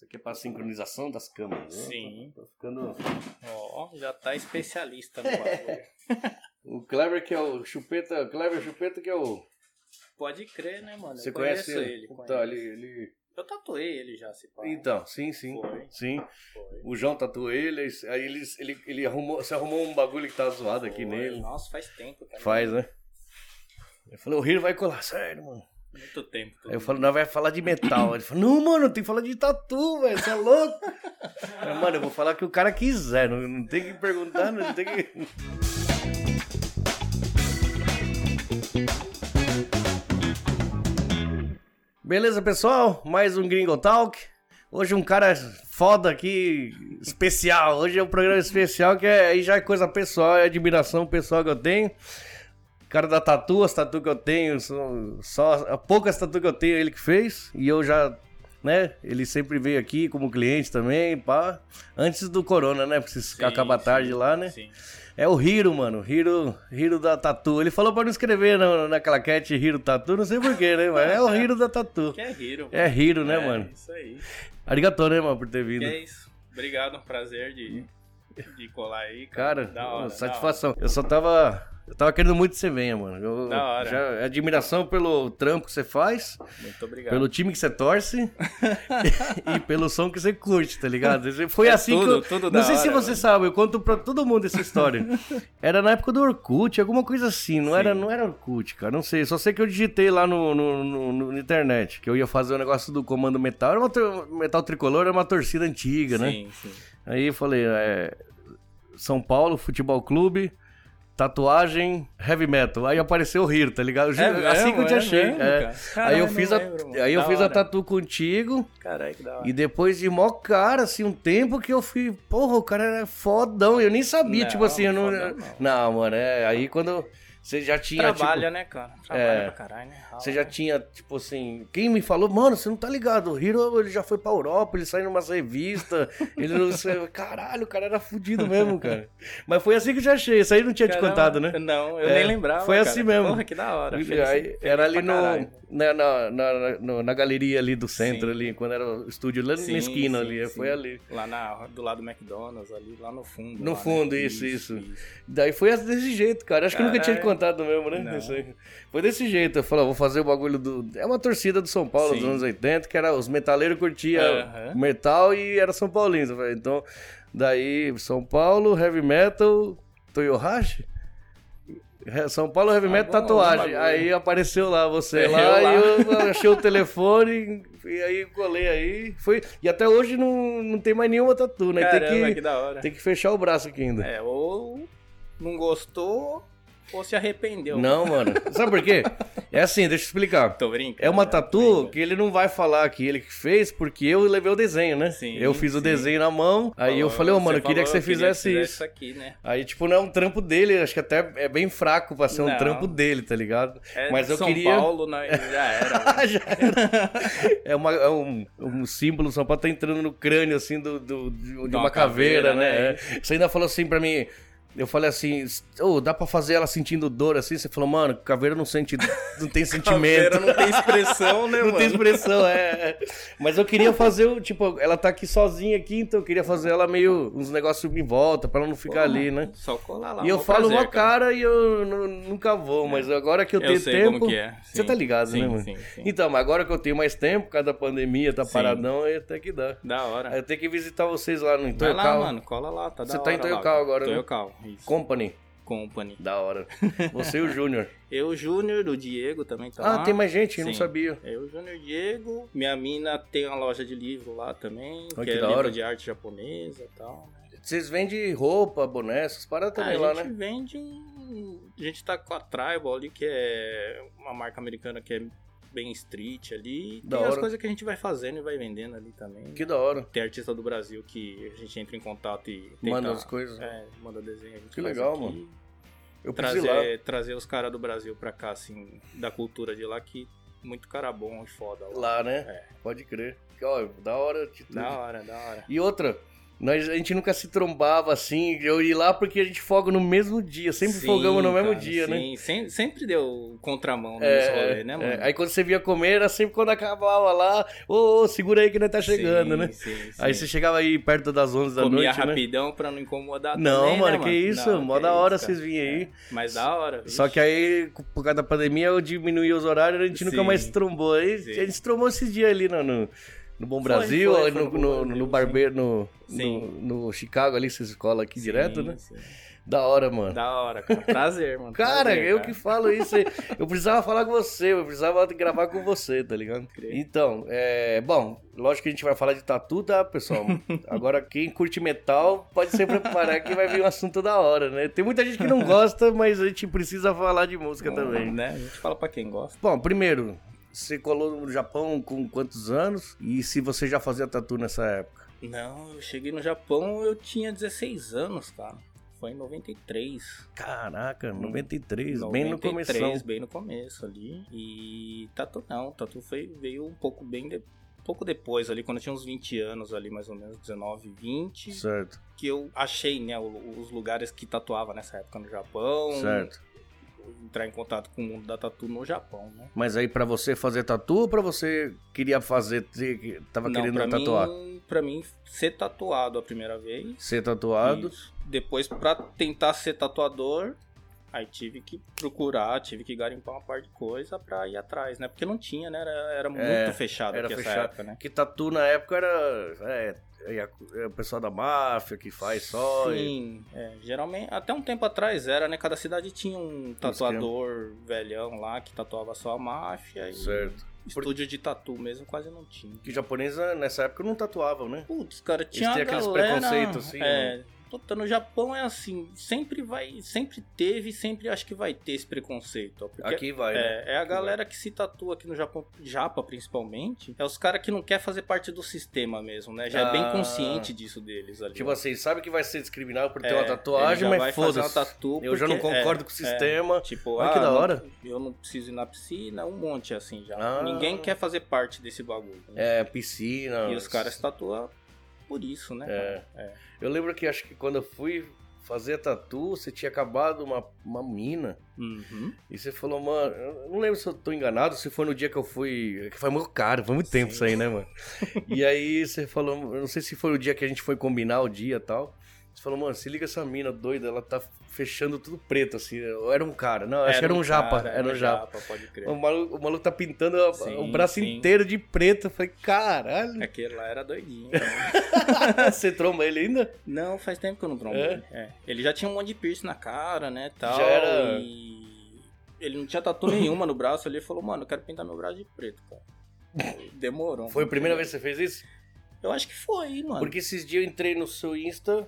Isso aqui é pra sincronização das câmeras, né? Sim. Tô ficando... Ó, já tá especialista no bagulho. O Clever que é o Chupeta, Clever Chupeta que é o... Pode crer, né, mano? Você Eu conhece conheço ele? Então, conheço. ele, ele... Eu tatuei ele já, se pá. Então, sim, sim. Foi. Sim. Foi. O João tatuou ele, aí ele, ele, ele arrumou, você arrumou um bagulho que tá zoado aqui Foi. nele. Nossa, faz tempo também. Faz, né? Eu falei, o Hiro vai colar, sério, mano. Muito tempo. Aí eu falei, nós vai falar de metal. Ele falou, não, mano, tem que falar de tatu, velho, você é louco? Eu falei, mano, eu vou falar o que o cara quiser, não, não tem que perguntar, não tem que... Beleza, pessoal? Mais um Gringo Talk. Hoje um cara foda aqui, especial. Hoje é um programa especial que é, aí já é coisa pessoal, é admiração pessoal que eu tenho. Cara da tatu, as tatu que eu tenho, são só poucas tatu que eu tenho, ele que fez. E eu já, né? Ele sempre veio aqui como cliente também, pá. Antes do corona, né? Porque Sim, acaba sim, tarde lá, né? Sim. É o Hiro, mano. Hiro, Hiro da Tatu. Ele falou pra não escrever na, na claquete Hiro Tatu, não sei porquê, né? Mas é o Hiro da Tatu. Que é Hiro. É Hiro, né, É, mano? Isso aí. Arigatô, né, mano, por ter vindo. Que é isso. Obrigado, um prazer de, de colar aí. Cara, Cara, hora, satisfação. Eu só tava. Eu tava querendo muito que você venha, mano. Eu, Da hora. Já, admiração pelo trampo que você faz. Muito obrigado. pelo time que você torce e pelo som que você curte, tá ligado? Foi É assim tudo- que eu. não sei se hora, você mano. sabe, eu conto pra todo mundo essa história. Era na época do Orkut, alguma coisa assim. Não, era, não era Orkut, cara. Não sei. Só sei que eu digitei lá no, no, no- no- na internet que eu ia fazer o negócio do comando metal. Era uma metal tricolor, era uma torcida antiga, né? Sim, sim. Aí eu falei, é, São Paulo Futebol Clube, tatuagem, heavy metal. Aí apareceu o Hiro, tá ligado? É assim mesmo, que eu te é achei. mesmo, é. aí eu não fiz a, lembro, aí eu Da fiz a tatu contigo. Caralho, que da hora. E depois de mó cara, assim, um tempo que eu fui, porra, o cara era fodão, eu nem sabia, Não, tipo assim, eu não. fodão Não, mano, é. Aí quando você já tinha. Trabalha, tipo, né, cara? Trabalha É. pra caralho, né? Você já tinha, tipo assim, quem me falou, mano, você não tá ligado, o Hiro, ele já foi pra Europa, ele saiu numas revistas, ele não caralho, o cara era fudido mesmo, cara. Mas foi assim que eu já achei, isso aí não tinha te Caramba, contado, né? Não, eu É, nem lembrava. foi cara. assim mesmo. Porra, que da hora. Aí, Feliz- era ali no, caralho. Na, na, na, na galeria ali do centro, Sim. ali, quando era o estúdio, lá Sim, na esquina sim, ali, foi ali. Lá na, do lado do McDonald's, ali, lá no fundo. No lá, né? fundo, isso, isso. Daí foi desse jeito, cara. Acho que eu nunca tinha te Caralho. contado mesmo, né? Isso. Foi desse jeito. Eu falei, vou fazer o bagulho do. É uma torcida do São Paulo dos anos 80, que era os metaleiros curtiam metal e era São falei, Então, daí São Paulo, heavy metal, Toyohashi. São Paulo Heavy Metal Algum- algum Tatuagem. bagulho. Aí apareceu lá você Eu lá, lá. e eu achei o telefone e aí colei aí. Foi, e até hoje não, não tem mais nenhuma tatu, né? Caramba, tem, que... que, da hora. tem que fechar o braço aqui ainda. É, ou não gostou, ou se arrependeu. Não, mano. Sabe por quê? É assim, deixa eu explicar. Tô brincando. É uma né? tatu que ele não vai falar que ele que fez, porque eu levei o desenho, né? Sim, eu fiz o sim. desenho na mão, aí eu Falou- falei, ô mano, eu falou, queria que você fizesse que isso. fizesse aqui, né? Aí, tipo, não é um trampo dele, acho que até é bem fraco pra ser um Não. trampo dele, tá ligado? É Mas eu São queria. Paulo, né? já era. Já era. é uma, é um, um símbolo, São Paulo tá entrando no crânio, assim, do, do- de, de uma, uma caveira, caveira, né? né? É. Você ainda falou assim pra mim. Eu falei assim, ô, dá pra fazer ela sentindo dor assim? Você falou, mano, caveira não sente, não tem sentimento. Caveira não tem expressão, né, Não mano? tem expressão, é, é. Mas eu queria fazer, tipo, ela tá aqui sozinha aqui, então eu queria fazer ela meio, uns negócios em volta, pra ela não ficar ali, né? Só colar lá. E eu falo prazer, uma cara e eu nu- nunca vou, mas agora que eu, Eu tenho sei tempo. como que é, Você tá ligado, Sim, né, mano? sim, sim. Então, mas agora que eu tenho mais tempo, por causa da pandemia, tá paradão, aí até que dá. Da hora. Aí eu tenho que visitar vocês lá no Vai Toyocal lá, mano. Cola lá, tá da Você hora tá em cara. agora, né? Isso. Company. Company. Da hora. Você e o Júnior. Eu, o Júnior, o Diego também tá Ah, lá. tem mais gente, não sabia. Eu, o Júnior Diego. Minha mina tem uma loja de livro lá também, Olha que que é da livro hora. de arte japonesa e tal. né? Vocês vendem roupa, boné, essas paradas Ah, também a lá, gente né? vende um... A gente tá com a Tribal ali, que é uma marca americana que é bem street ali. Da Tem as hora. coisas que a gente vai fazendo e vai vendendo ali também. Que da hora. Tem artista do Brasil que a gente entra em contato e tenta, Manda as coisas. É, manda desenho. Que legal, aqui. mano. Eu. Trazer, trazer os caras do Brasil pra cá, assim, da cultura de lá, que muito cara bom e foda lá. Lá, né? É. Pode crer. Que, ó, da hora tudo. Da hora, da hora. E outra, Nós, a gente nunca se trombava assim. Eu ia lá porque a gente folga no mesmo dia. Sempre Sim, folgamos no mesmo cara, dia, né? sim. Sempre, sempre deu contramão no É, rolê, né, é. mano? Aí quando você via comer, era sempre quando acabava lá. Ô, ô, segura aí que nós tá chegando, Sim, né? sim, Aí sim. você chegava aí perto das 11 da Comia noite, né? rapidão pra não incomodar Não, também, mano, né, que isso. Não, Mó da hora isso, vocês vinham aí. É, Mas da hora. Só que aí, por causa da pandemia, eu diminuí os horários, a gente nunca Sim. mais trombou. Aí Sim. a gente trombou esses dias ali no, no, no Bom Foi, Brasil, foi, aí foi no, no no, no sim. Barbeiro, no, Sim. no, no Chicago ali, essas escolas aqui Sim, direto, né? sim. Da hora, mano. Da hora, cara. Prazer, mano. Cara, Prazer, eu cara. que falo isso aí. Eu precisava falar com você, eu precisava gravar com você, tá ligado? Então, é. Bom, lógico que a gente vai falar de tatu, tá, pessoal? Agora, quem curte metal, pode se preparar que vai vir um assunto da hora, né? Tem muita gente que não gosta, mas a gente precisa falar de música também. Né? A gente fala pra quem gosta. Bom, primeiro, você colou no Japão com quantos anos? E se você já fazia tatu nessa época? Não, eu cheguei no Japão, eu tinha 16 anos, cara. Foi em 93. Caraca, 93, bem no 93, começo. bem no começo ali. E tatu não, tatu foi, veio um pouco bem de- pouco depois ali, quando eu tinha uns 20 anos ali, mais ou menos, 19, 20, Certo, que eu achei, né, os lugares que tatuava nessa época no Japão. certo. Entrar em contato com o mundo da tatu no Japão, né? Mas aí pra você fazer tatu ou pra você queria fazer, tava Não, querendo tatuar? Mim, pra mim, ser tatuado a primeira vez. Ser tatuado? Isso. Depois, pra tentar ser tatuador, aí tive que procurar, tive que garimpar uma parte de coisa pra ir atrás, né? Porque não tinha, né? Era, era muito É, fechado era fechado. época, né? Que tatu na época era. É, é, é o pessoal da máfia que faz só. e- Sim, é, geralmente, até um tempo atrás era, né? Cada cidade tinha um tatuador velhão lá que tatuava só a máfia e Certo. Estúdio de tatu mesmo quase não tinha. Que japonesa nessa época não tatuavam, né? Putz, cara, tinha têm a aqueles galera, preconceitos, assim, É, puta, no Japão é assim, sempre vai, sempre teve sempre acho que vai ter esse preconceito. ó, Aqui vai, né? é, é a galera que se tatua aqui no Japão, Japa principalmente, é os caras que não quer fazer parte do sistema mesmo, né? Já é bem Ah. consciente disso deles ali. Tipo assim, sabe que vai ser discriminado por ter É, uma tatuagem, mas foda-se. Eu já não porque- concordo é, com o sistema. Tipo, Olha ah, que da não- hora. eu não preciso ir na piscina, um monte assim já. Ah. Ninguém quer fazer parte desse bagulho. né? É, piscina. E os caras tatuam por isso, né? É. É. Eu lembro que acho que quando eu fui fazer tatu, você tinha acabado uma, uma mina. Uhum. E você falou, mano, eu não lembro se eu tô enganado, se foi no dia que eu fui. Que foi muito caro, foi muito tempo Sim. isso aí, né, mano? e aí você falou, eu não sei se foi o dia que a gente foi combinar o dia e tal. Você falou, mano, se liga essa mina doida, ela tá fechando tudo preto, assim. Era um cara? Não, acho que era um japa. cara, era um japa. pode crer. O maluco, o maluco tá pintando Sim, o braço sim. inteiro de preto. Eu falei, caralho. Aquele lá era doidinho. né? você tromba ele ainda? não, faz tempo que eu não trombo É? ele. É. Ele já tinha um monte de piercing na cara, né, tal. Já era- E ele não tinha tatu nenhuma no braço. Ele falou, mano, eu quero pintar meu braço de preto, cara. Demorou. Foi a primeira vez que você fez isso? Eu acho que foi, mano. Porque esses dias eu entrei no seu Insta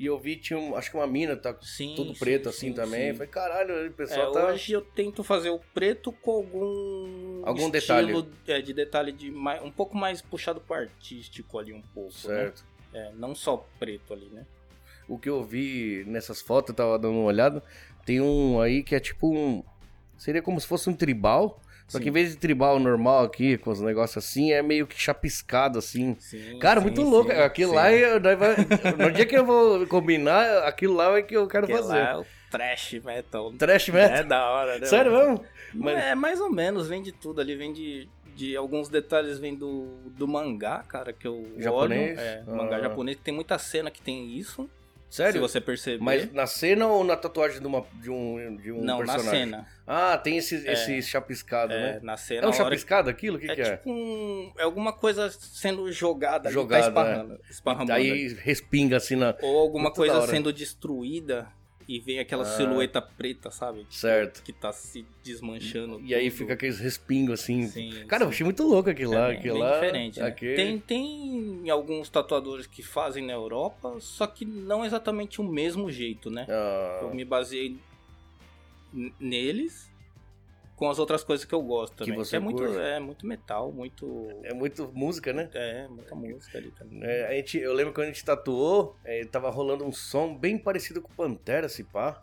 e eu vi, tinha um, acho que uma mina, tá Sim, tudo sim, preto assim sim, também. sim. Falei, caralho, o É, pessoal tá. Hoje eu tento fazer o preto com algum Algum estilo, é, de detalhe de mais, um pouco mais puxado pro artístico ali um pouco, né? Certo. É, não só preto ali, né? O que eu vi nessas fotos, eu tava dando uma olhada, tem um aí que é tipo um. Seria como se fosse um tribal. Só que Sim. em vez de tribal normal aqui, com os negócios assim, é meio que chapiscado assim. Sim, Cara, sim, muito louco. Aquilo lá, eu, no dia que eu vou combinar, aquilo lá é que eu quero fazer. lá é o trash metal. Trash metal? É da hora, né? Sério mesmo? Mas- É, mais ou menos, vem de tudo ali, vem de, de alguns detalhes, vem do, do mangá, cara, que eu Japonês? olho. É, Ah. mangá japonês, tem muita cena que tem isso, Sério? se você perceber. Mas na cena ou na tatuagem de, uma, de um, de um não, personagem? na cena. Ah, tem esse, É. esse chapiscado, É, né? na cena. É um chapiscado aquilo? O que, é que é? tipo um, é alguma coisa sendo jogada, ali, Jogada, tá esparrando, esparramando. ali. Aí respinga assim na. Ou alguma Muito coisa sendo destruída e vem aquela Ah. silhueta preta, sabe? Certo. Que tá se desmanchando. E aí tudo. fica aqueles respingos assim. Sim, Cara, eu sim. achei muito louco aquilo lá. É bem, aquilo bem lá. diferente, né? aquele- Tem, tem alguns tatuadores que fazem na Europa, só que não exatamente o mesmo jeito, né? Ah, Eu me baseei neles com as outras coisas que eu gosto também. você é muito, é muito metal, muito é muito música, né? é muita música ali também. É, a gente, eu lembro quando a gente tatuou, é, tava rolando um som bem parecido com Pantera, se pá.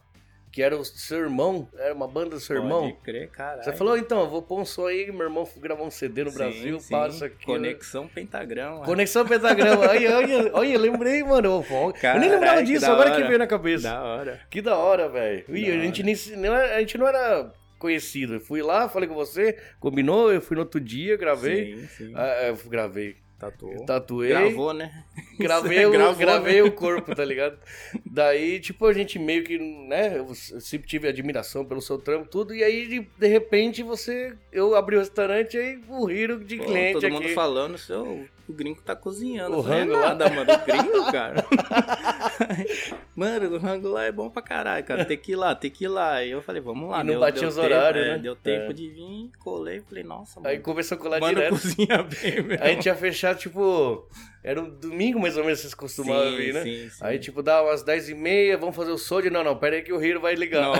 que era o seu irmão, era uma banda do seu irmão. Pode crer, caralho. Você falou, então, eu vou pôr um som aí, meu irmão gravou um CD no Sim, Brasil, sim. passa aqui. né? Conexão Pentagrama. Conexão Pentagrama. Olha, olha, olha, lembrei, mano. Eu Caralho, nem lembrava que disso, da agora que hora. veio na cabeça. Da hora. Que da hora, velho. A gente, nem, a gente não era conhecido. Eu fui lá, falei com você, combinou, eu fui no outro dia, gravei. Sim, sim. Ah, eu gravei. Tatuou. Tatuei. Gravou, né? Gravei, o, Gravou, gravei né? o corpo, tá ligado? Daí, tipo, a gente meio que, né? Eu sempre tive admiração pelo seu trampo, tudo. E aí, de, de repente, você. Eu abri o restaurante aí o Hiro de Pô, cliente todo aqui. mundo falando, seu, o gringo tá cozinhando. O rango é lá. nada, mano. O gringo, cara. mano, o rango lá é bom pra caralho, cara. Tem que ir lá, tem que ir lá. Aí eu falei, vamos lá. E não Deu- batia deu os tempo, horários, é, né? Deu tempo É. de vir, colei. Falei, nossa, mano. Aí começou a colar mano, direto. cozinha bem, meu. A gente ia fechar, tipo. Era um domingo mais ou menos vocês costumavam Sim, vir, né? sim, sim. Aí, tipo, dá umas 10 e meia, vamos fazer o sódio. Não, não, pera aí que o Hiro vai ligar. Não,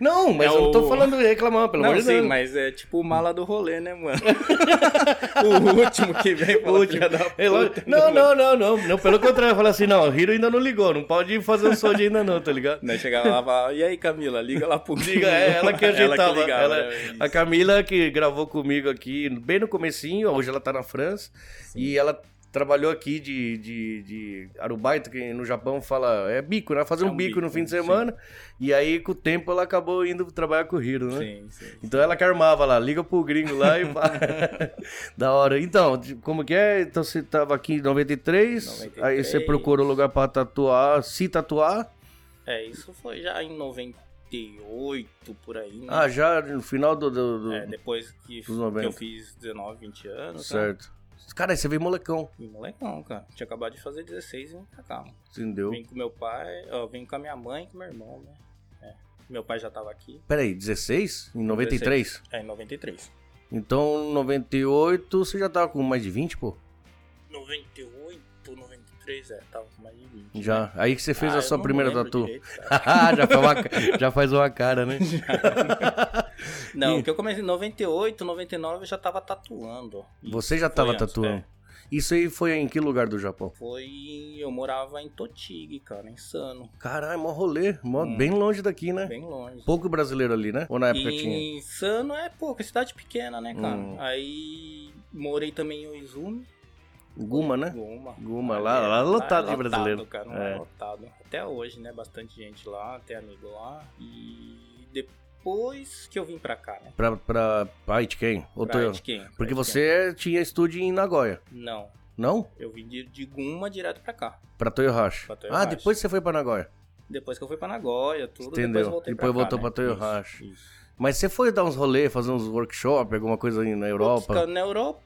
Não, mas É eu não tô o- falando reclamando, pelo não amor de sim, Deus. mas é tipo o mala do rolê, né, mano? o último que vem O fala, último. da É puta, Não, não, não, não, não. Pelo contrário, eu falei assim, não, o Hiro ainda não ligou, não pode fazer o sódio ainda não, tá ligado? Nós chegava lá e falava, e aí, Camila, liga lá pro Liga, é ela que ajeitava. ligava, ela- né? a Camila que gravou comigo aqui bem no comecinho, hoje ela tá na França. E ela trabalhou aqui de, de, de arubaita, que no Japão fala, é bico, né? Fazer É um um bico, bico, no fim de sim. semana. E aí, com o tempo, ela acabou indo trabalhar com o Hiro, né? Sim, sim. Então ela que armava lá, liga pro gringo lá e da hora. Então, como que é? Então você tava aqui em 93, 93. aí você procurou lugar pra tatuar, se tatuar. É, isso foi já em 98, por aí, né? Ah, já no final do. do- do- É, depois que, que 90. eu fiz 19, 20 anos. Né? Cara, aí você veio molecão, molecão, cara. Tinha acabado de fazer 16 e vim pra cá, mano. entendeu? Vim com meu pai, ó, vim com a minha mãe e com meu irmão, né? É. Meu pai já tava aqui. Peraí, 16? Em 93? É, em 93. Então, 98 você já tava com mais de 20, pô? 98, 93, é, tava com mais de 20. Já. Aí que você fez Ah, a sua primeira tatu. direito, cara. já, foi uma já faz uma cara, né? Não, E- porque eu comecei em 98, 99 eu já tava tatuando. Você já tava antes, tatuando. é. Isso aí foi em que lugar do Japão? Foi. Eu morava em Totig, cara, em Sano. Caralho, mó rolê. Mó, Hum. Bem longe daqui, né? Bem longe. Pouco brasileiro ali, né? Ou na época tinha? E Sano é pouco, é cidade pequena, né, cara? Hum. Aí morei também em Oizumi. Guma, né? Guma. Guma, Ali lá- é- lá é lotado de é brasileiro. Cara, não É. é. lotado. Até hoje, né? Bastante gente lá, tem amigo lá. E depois que eu vim pra cá, né? Pra, pra, pra Aitken? Ou Pra tô- pra Porque você tinha estúdio em Nagoya, Não, não? eu vim de, de Guma direto pra cá. Pra Toyohashi. Pra Ah, Toyohashi. depois você foi pra Nagoya. Depois que eu fui pra Nagoya, tudo, Entendeu. depois voltei Depois pra voltou cá, pra né? Toyohashi. Isso, isso. Mas você foi dar uns rolês, fazer uns workshops, alguma coisa aí na Putz, Europa? cara, na Europa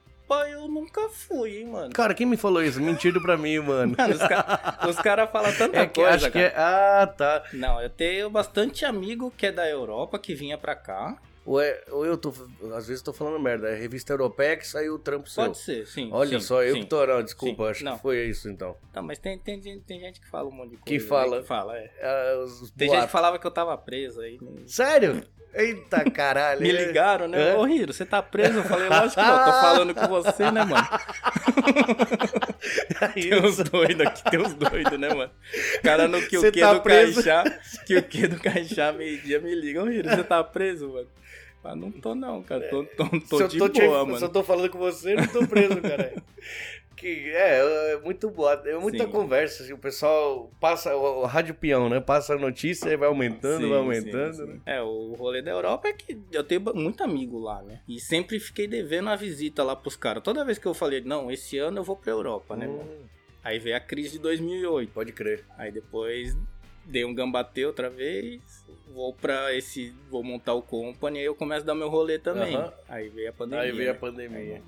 eu nunca fui, hein, mano. Cara, quem me falou isso? Mentido pra mim, mano. Mano, os caras cara falam tanta É que coisa, acho que cara. é. Ah, tá. Não, eu tenho bastante amigo que é da Europa, que vinha pra cá. Ou, é, ou eu tô. Às vezes tô falando merda. É revista europeia que saiu o trampo seu. Pode ser, sim. Olha sim, só, eu sim. que tô. Não, desculpa, Sim, acho não. que foi isso então. Não, mas tem, tem, tem, gente que fala um monte de coisa. Que né, fala. que fala, é. Ah, os Tem gente boatos. que falava que eu tava preso aí. né? Sério? Eita caralho. Me ligaram, né? É? Ô, Hiro, você tá preso? Eu falei, lógico que não, tô falando com você, né, mano? Tem uns doidos aqui, tem uns doidos, né, mano? O cara no que o que tá do preso? Caixá, que o que do Caixá meio-dia me liga, ô Hiro, você tá preso, mano? Ah, não tô não, cara, tô, tô, tô de tô, boa, te, mano. se eu tô falando com você, eu não tô preso, cara. que, é, é muito boa, é muita Sim. conversa. assim, o pessoal passa, o, o rádio peão, né? Passa a notícia e vai aumentando, Sim, vai aumentando. sim. né? É, o rolê da Europa é que eu tenho muito amigo lá, né? E sempre fiquei devendo a visita lá pros caras. Toda vez que eu falei, não, esse ano eu vou pra Europa, né, mano? Hum, Aí veio a crise de 2008. pode crer. Aí depois dei um gambatê outra vez, vou pra esse, vou montar o company, aí eu começo a dar meu rolê também. Aí veio a pandemia. Aí veio a né? pandemia. Aí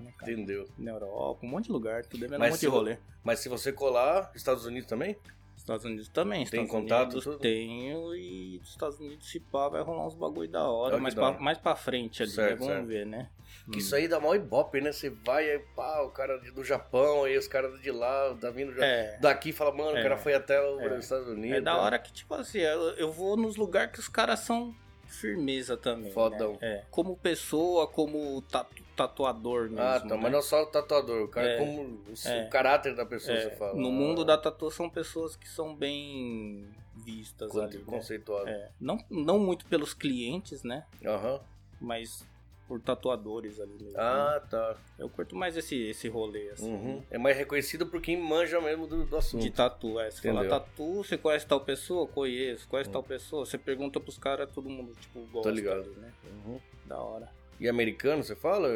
né, cara? Entendeu? Na Europa, um monte de lugar, tudo é um Mas monte se de rolê. Mas se você colar, Estados Unidos também? Estados Unidos também. Tem Estados contato, Unidos? Tenho e dos Estados Unidos se pá vai rolar uns bagulho da hora, que mais, pra, hora. mais pra frente ali, Certo, né? Vamos certo. ver, né? Que isso aí dá mó ibope, né? Você vai, aí, pá, o cara do Japão, aí os caras de lá, tá vindo. É, Daqui fala, mano, o É. cara foi até o- É. os Estados Unidos. é da tá? hora que, tipo assim, eu, vou nos lugares que os caras são firmeza também. Fodão. Né? É. Como pessoa, como tatu- tatuador mesmo. Ah, tá, né? mas não só o tatuador, o cara É. como o, É. o caráter da pessoa, É, você fala. No Ah, mundo da tatu são pessoas que são bem vistas Con- ali. Né? Conceituado. É, não, não muito pelos clientes, né? Aham. Mas por tatuadores ali mesmo. né? Ah, tá. Eu curto mais esse, esse rolê, assim. Uhum. É mais reconhecido por quem manja mesmo do, do assunto. De tatu, é. Você fala Entendeu? Hum. tatu, você conhece tal pessoa? Conheço. Conhece tal pessoa? Você pergunta pros caras, todo mundo, tipo, gosta ligado. ali, né? Uhum. Da hora. E americano, você fala?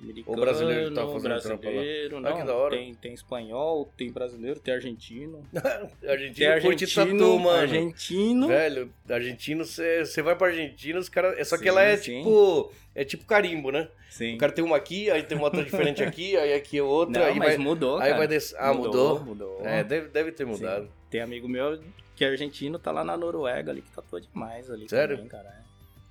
Americano, brasileiro que tá fazendo trampo lá. brasileiro, Ah, não, que da hora. Tem, tem espanhol, tem brasileiro, tem argentino. Tem Argentino curte argentino, tatu, mano. argentino. Velho, argentino, você vai pra Argentina, os caras. É só que Sim, ela é sim. tipo. É tipo carimbo, né? Sim. O cara tem uma aqui, aí tem uma outra diferente aqui, aí aqui é outra, Não, aí mas vai. mudou, aí cara. vai descer. Ah, mudou? Mudou. É, deve, deve ter Sim. mudado. Tem amigo meu que é argentino, tá lá na Noruega ali, que tatua demais ali. Sério? Também, cara.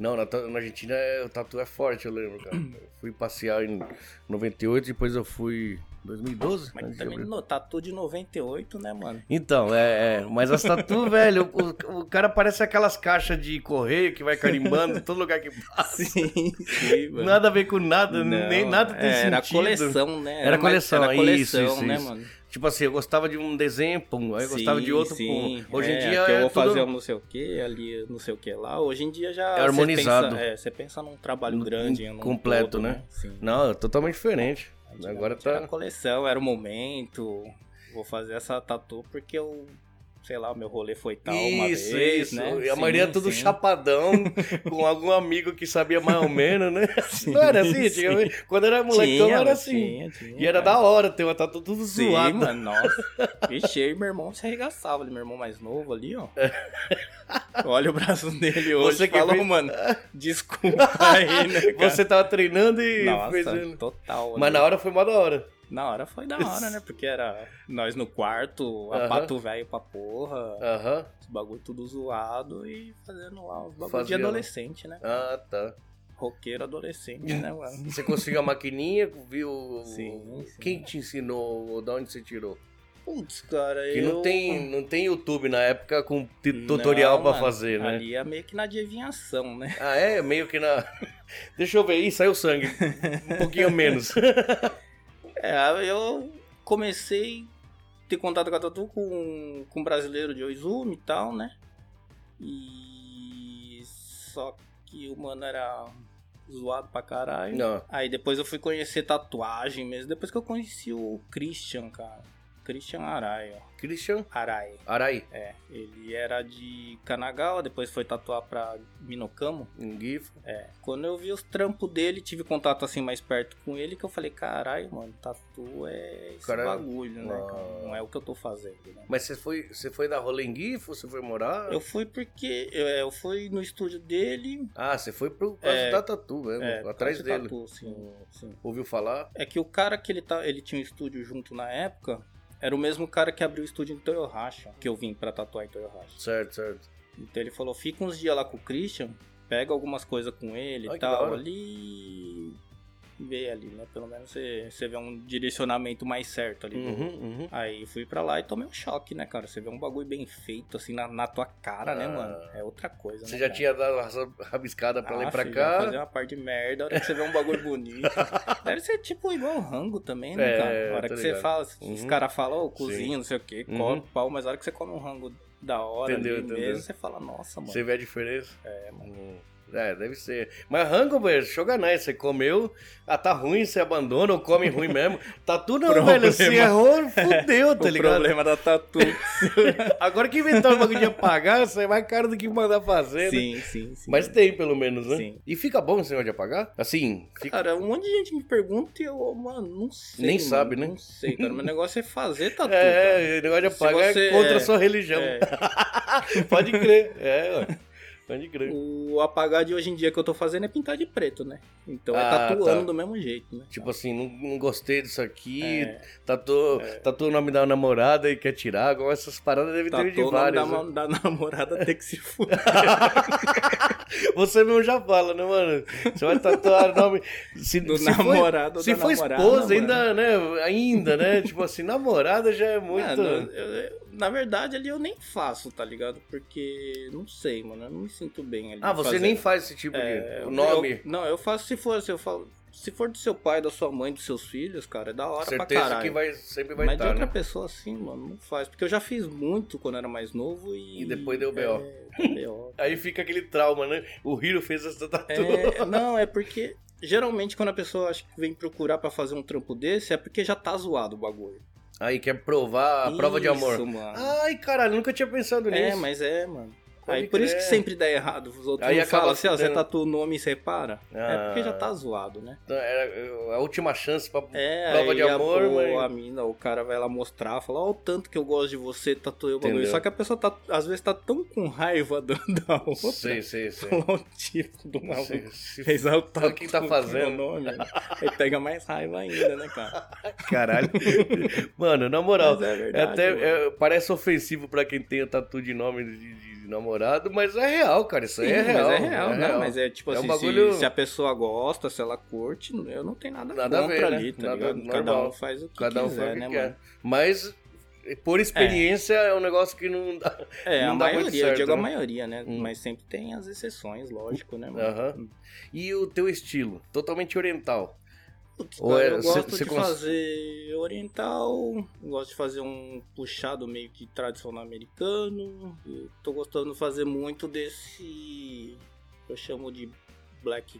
Não, na, na Argentina é- o tatu é forte, eu lembro, cara. Eu fui passear em 98, depois eu fui. 2012? Mas de também no, tatu de 98, né, mano? Então, é, é. Mas as tatu, velho, o, o cara parece aquelas caixas de correio que vai carimbando em todo lugar que passa. Sim, sim, mano. Nada a ver com nada, Não, nem nada tem é, sentido. Era coleção, né? Era mais- coleção, era isso, coleção, isso, né, isso. mano? Tipo assim, eu gostava de um desenho, pum, aí eu gostava de outro, sim. pum. Hoje em É, dia aqui é eu vou tudo... fazer um não sei o que, ali não sei o que lá. Hoje em dia já. É você harmonizado. pensa- é, Você pensa num trabalho No- grande, num completo, todo, né? Sim. Não, é totalmente diferente. Agora Era tá... coleção, era o momento. Vou fazer essa tatu porque eu. Sei lá, o meu rolê foi tal uma Isso, vez, isso. né? E a Sim, maioria é tudo sim. chapadão, com algum amigo que sabia mais ou menos, né? Não era assim? sim. antigamente? Quando era molecão Tinha, era assim. tinha, tinha, E era cara. da hora, uma tatu tudo Sim, zoado. mano, nossa. Vixe, eu meu irmão se arregaçava ali, meu irmão mais novo ali, ó. Olha o braço dele hoje. Você que falou, fez- mano, desculpa aí, né? Você tava treinando e Nossa, fez... total. Mas ali. na hora foi mó da hora. Na hora foi da hora, né? Porque era nós no quarto, a Aham. pato velho pra porra, Aham. os bagulho tudo zoado e fazendo lá os bagulho de Fazia, né? adolescente, né? Ah, tá. Roqueiro adolescente, né, mano? Você conseguiu a maquininha, viu... Sim, sim. Quem te ensinou, ou da onde você tirou? Putz, cara, Que eu... não tem, não tem YouTube na época com tutorial mano, fazer, né? Ali é meio que na adivinhação, né? Ah, é? Meio que na... Deixa eu ver. Ih, saiu sangue. Um pouquinho menos. É, eu comecei a ter contato com a Tatu com, com um brasileiro de Oizumi e tal, né? E só que o mano era zoado pra caralho. Não. Aí depois eu fui conhecer tatuagem mesmo. Depois que eu conheci o Christian, cara. Christian Arai, ó. Christian Arai. Arai. É, ele era de Kanagawa, depois foi tatuar pra Minokamo. Um GIF. É, quando eu vi os trampos dele, tive contato assim mais perto com ele, que eu falei, caralho, mano, tatu é esse Cara, bagulho, né, ah. Não é o que eu tô fazendo, né? Mas você foi, você foi dar rolê em GIF ou você foi morar? Eu fui porque eu, é, eu fui no estúdio dele, Ah, você foi pro caso É. da Tatu mesmo, é, atrás dele. Tatu, sim, sim. Ouviu falar? É que o cara que ele tá, ele tinha um estúdio junto na época, era o mesmo cara que abriu o estúdio em Toyohashi, que eu vim pra tatuar em Toyohashi. Certo, certo. Então ele falou, fica uns dias lá com o Christian, pega algumas coisas com ele e tal, ali vê ali, né? Pelo menos você, você vê um direcionamento mais certo ali. Uhum, uhum. Aí fui pra lá e tomei um choque, né, cara? Você vê um bagulho bem feito, assim, na, na tua cara, né, Ah. mano? É outra coisa, Você né? já cara? tinha dado uma rabiscada pra lá e Ah, pra filho, cá. Fazer uma parte de merda, a hora que você vê um bagulho bonito. Deve ser tipo igual o rango também, né, É, cara? A hora tô que ligado. você fala, os Uhum. caras falam, ô, cozinha, não sei o quê, Uhum. come pau, mas a hora que você come um rango da hora Entendeu, entendeu. mesmo, você fala, nossa, mano. Você vê a diferença? É, mano. Hum. É, deve ser. Mas rango, velho, shoganai, você comeu, ah, tá ruim, você abandona ou come ruim mesmo. Tá tudo não, Problema. velho, você errou, fudeu, tá o ligado? problema da tatu. Agora que inventaram o bagulho de apagar, sai mais caro do que mandar fazer, né? sim, sim, sim. Mas tem, pelo menos, né? Sim. E fica bom esse negócio de apagar? Assim, fica... Cara, um monte de gente me pergunta e eu, mano, não sei. Nem mano, sabe, né? Não sei, cara. Meu negócio é fazer tatu. cara. É, o negócio de Se apagar você- é contra é, a sua religião. É. Pode crer. É, ué. Pode crer. O apagar de hoje em dia que eu tô fazendo é pintar de preto, né? Então é Ah, tatuando tá. do mesmo jeito, né? Tipo assim, não, não gostei disso aqui, É. tatu, tatu o nome da namorada e quer tirar, agora essas paradas devem ter de o nome várias. da, né? da namorada tem que se fuder. Você mesmo já fala, né, mano? Você vai tatuar o nome. Se, Do se namorado ou Se for namorada, esposa, mano. ainda, né? Ainda, né? tipo assim, namorada já é muito. Mano, eu- eu- na verdade ali eu nem faço, tá ligado? Porque, não sei, mano, eu não me sinto bem ali. ah, você fazendo. nem faz esse tipo É, de. O nome. eu- não, eu faço se for, se eu falo. se for do seu pai, da sua mãe, dos seus filhos, cara, é da hora Certeza pra caralho. que vai, sempre vai Mas estar, de outra né? pessoa assim, mano, não faz. Porque eu já fiz muito quando era mais novo e. E depois deu B.O.. É, deu. Aí fica aquele trauma, né? O Hiro fez essa tatu. É, não, é porque geralmente quando a pessoa acha que vem procurar pra fazer um trampo desse é porque já tá zoado o bagulho. Aí quer provar a prova de amor. Mano. Ai, caralho, nunca tinha pensado é, nisso. mas é, mano. Aí por isso que sempre dá errado. Os outros Aí falam assim, ó, você tatua o nome e separa. É Ah. porque já tá zoado, né? Então, Era a última chance pra É, prova de a, amor, o- mas... a mina, o cara vai lá mostrar, fala, ó, o tanto que eu gosto de você, tatuei o bagulho. Só que a pessoa tá, às vezes tá tão com raiva da outra. Sei, sei, sei. Falou o tipo do maluco. Sei, se- Fez o Olha quem tá fazendo. Nome, aí pega mais raiva ainda, né, cara? Caralho. Mano, na moral, é é verdade, até, é, parece ofensivo pra quem tem tatu de nome de, de namorado, mas é real, cara. Isso aí é Sim, real. Mas é real, não, mas é tipo É um assim, bagulho- se, se a pessoa gosta, se ela curte, eu não tenho nada, Nada a contra ver, né? ali, tá Nada- ligado? Cada um faz o que Cada um quiser, faz o que né, quer. mano? Mas, por experiência, é. um negócio que não dá. É, Não a dá muito maioria, eu certo, digo a né? maioria, né? Hum. Mas sempre tem as exceções, lógico, né, mano? Aham. E o teu estilo? Totalmente oriental. Putz, cara, é- eu cê- gosto cê de cons- fazer oriental, gosto de fazer um puxado meio que tradicional americano. Eu tô gostando de fazer muito desse. Eu chamo de Black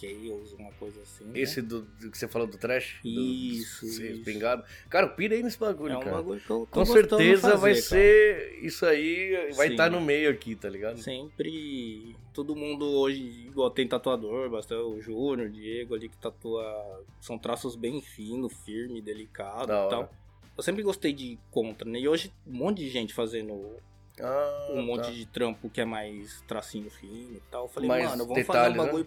Chaos, uma coisa assim. né? Esse do, do que você falou do trash? Isso, do- isso. Pingado. Cara, pira aí nesse bagulho, É um cara. bagulho que eu tô Com certeza fazer, vai cara. ser isso aí, vai estar no meio aqui, tá ligado? Sempre. Todo mundo hoje, igual tem tatuador, bastante o Júnior, o Diego ali que tatua. São traços bem finos, firme, delicado Da e hora. tal. Eu sempre gostei de contra, né? E hoje um monte de gente fazendo Ah, um monte tá. de trampo que é mais tracinho fino e tal. Eu falei, Mais mano, vamos fazer um bagulho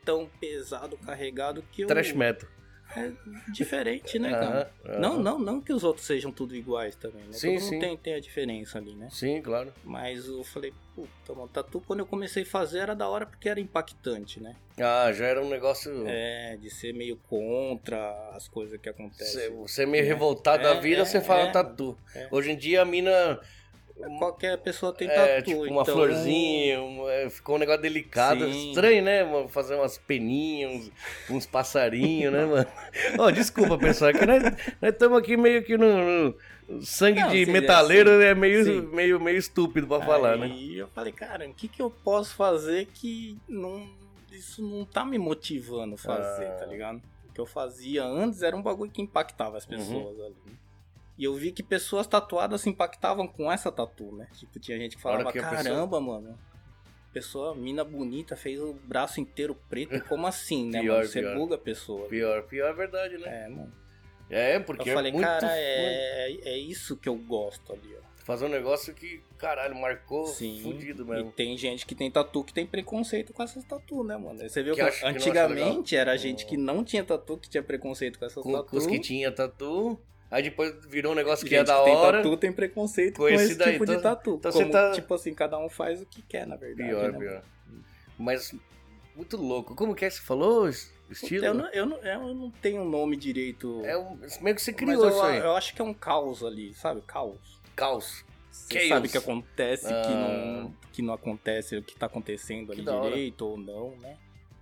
pretão, pesado, carregado, que eu. Trash metal. É diferente, né, cara? Não, não, não que os outros sejam tudo iguais também, né? Sim, Todo sim. Tem, tem a diferença ali, né? Sim, claro. Mas eu falei, puta, mano, tatu quando eu comecei a fazer era da hora porque era impactante, né? Ah, já era um negócio. É, de ser meio contra as coisas que acontecem. você é meio É, revoltado da é, vida, é, você fala é. tatu. É. Hoje em dia a mina. Qualquer pessoa tem É, tatu, tipo, uma então- florzinha, um- é, ficou um negócio delicado. Sim. Estranho, né? mano? Fazer umas peninhas, uns, uns passarinhos, né, mano? Ó, desculpa, pessoal, é que nós estamos aqui meio que no, no sangue Não, de é, metaleiro, sim. é meio, Sim. meio, meio estúpido pra falar, né? Aí eu falei, cara, o que, que eu posso fazer que não, isso não tá me motivando a fazer, Ah. tá ligado? O que eu fazia antes era um bagulho que impactava Uhum. as pessoas ali. Né? E eu vi que pessoas tatuadas se impactavam com essa tatu, né? Tipo, tinha gente que falava, que a pessoa- caramba, mano. Pessoa, mina bonita, fez o braço inteiro preto. Como assim, né, Pior, mano? Você pior. buga a pessoa. Pior, pior é verdade, né? É, mano. É, porque Eu falei, é muito cara, é, é isso que eu gosto ali, ó. Fazer um negócio que, caralho, marcou Sim. fudido E mesmo. tem gente que tem tatu que tem preconceito com essas tatu, né, mano? Você viu Que que, acha que antigamente era gente que não tinha tatu que tinha preconceito com essas Com, tatu. com os que tinha tatu, aí depois virou um negócio que gente é da tem hora. tatu tem preconceito com esse daí. tipo de Então- tatu. então Como, você tá- Tipo assim, cada um faz o que quer, na verdade. Pior, né, pior. Mas muito louco. Como que é que você falou? Es- Estilo? Eu não, eu, não, eu não tenho um nome direito. É um, meio que você criou eu, isso aí. eu acho que é um caos ali, sabe? Caos. Caos. Você Chaos. sabe que acontece, que, Ah. não, que não acontece, o que tá acontecendo Que ali direito ou não, né?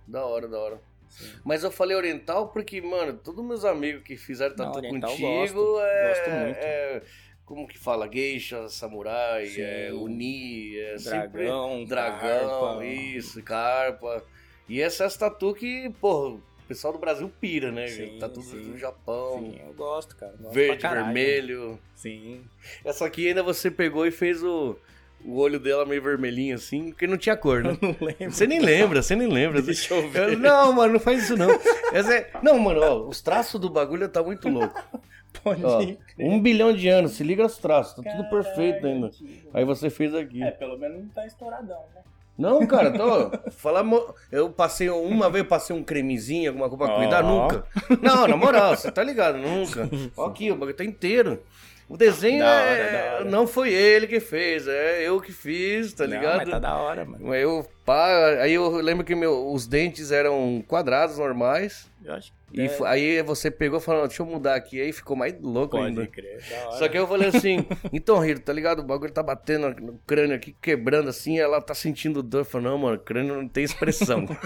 Da hora, da hora. Sim. Mas eu falei oriental porque, mano, todos meus amigos que fizeram Não, tatu oriental contigo gosto. é, Gosto muito. é- Como que fala? Geisha, samurai, Sim. é, uni, é sempre... Dragão, Dragão, carpa. isso, carpa. E essas tatu que, porra, o pessoal do Brasil pira, né? Sim, tatu sim. do Japão, Sim, eu gosto, cara. Gosto verde, vermelho. Sim. Essa aqui ainda você pegou e fez o, o olho dela meio vermelhinho assim, porque não tinha cor, né? Não lembro. Você nem lembra, você nem lembra. Deixa eu ver. Eu- não, mano, não faz isso não. Essa é- Não, mano, ó, os traços do bagulho tá muito louco. Pode Ó, ir. um bilhão de anos, se liga nos traços, tá tudo perfeito ainda. tio. Aí você fez aqui. É, pelo menos não tá estouradão, né? Não, cara, tô. Falar. mo- Eu passei uma vez, eu passei um cremezinho, alguma coisa pra cuidar, Ó. nunca. Não, na moral, você tá ligado, nunca. Ó aqui, o bagulho tá inteiro. O desenho Da hora, é- da hora. não foi ele que fez, é eu que fiz, tá Não, ligado? mas tá da hora, mano. Aí eu, pá, aí eu lembro que meu, os dentes eram quadrados normais. Eu acho que E é, aí você pegou e falou, deixa eu mudar aqui. Aí ficou mais louco ainda. pode crer. Da hora. Só que eu falei assim, então, Rito, tá ligado? O bagulho tá batendo no crânio aqui, quebrando assim, ela tá sentindo dor. Eu falei, não, mano, o crânio não tem expressão.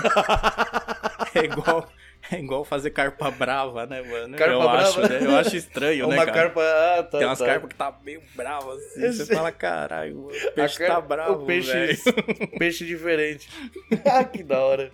É igual, É igual fazer carpa brava, né, mano? Carpa eu brava? Acho, né? Eu acho estranho, né, Uma cara? carpa. Ah, tá. Tem umas tá. carpas que tá meio brava assim. Eu Você fala, caralho, o peixe A car- tá bravo. O peixe, peixe diferente. ah, que da hora.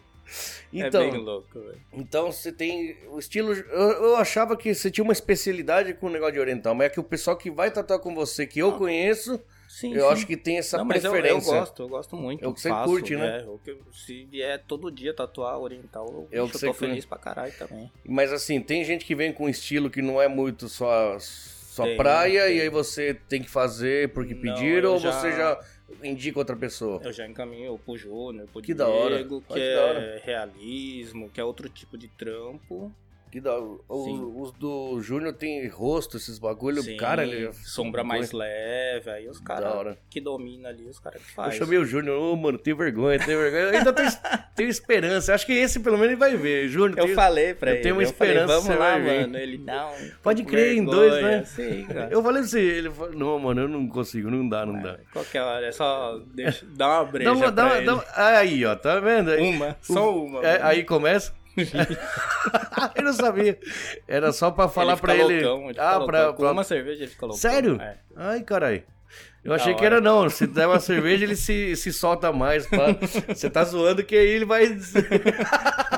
Então, é bem louco, velho. então você tem o estilo. Eu, eu achava que você tinha uma especialidade com o negócio de oriental, mas é que o pessoal que vai tatuar com você, que eu conheço, Sim, eu sim. acho que tem essa Não, mas eu, preferência. eu gosto, eu gosto muito. É o que você faço, curte, né? É, que- se vier todo dia tatuar oriental, eu, É bicho, eu tô feliz pra caralho também. Mas assim, tem gente que vem com um estilo que não é muito só, só Tem, praia tem. e aí você tem que fazer porque Não, pediram ou já- você já indica outra pessoa? Eu já encaminho pro Júnior, pro Que da hora. Diego, que que da hora. é realismo, que é outro tipo de trampo. Que da, o- os do Júnior tem rosto, esses bagulho, Sim, cara, ele sombra mais leve, aí os caras que dominam ali, os caras que Eu fazem. chamei o Júnior, ô mano, tenho vergonha, tenho vergonha. Eu ainda tenho, tenho esperança. Acho que esse pelo menos ele vai ver. Júnior, Eu tenho- falei pra eu ele, tenho uma eu falei, esperança que vamos lá, mano. Ele, não. Pode crer, em dois, vergonha. né? Sim. Eu falei assim, ele falou, não, mano, eu não consigo, não dá, não dá. Qualquer hora, é só deixa, dá uma breja Dá uma, dá pra uma, dá uma- aí, ó, tá vendo? Aí- Uma, só uma. É, aí começa. eu não sabia. Era só pra falar ele pra ele. Loucão, ele ah, pra, pra- uma cerveja ele fica loucão. Sério? É. Ai, carai. Eu Da achei que hora. era não. Se der uma cerveja, ele se, se solta mais. pá. Você tá zoando que aí ele vai.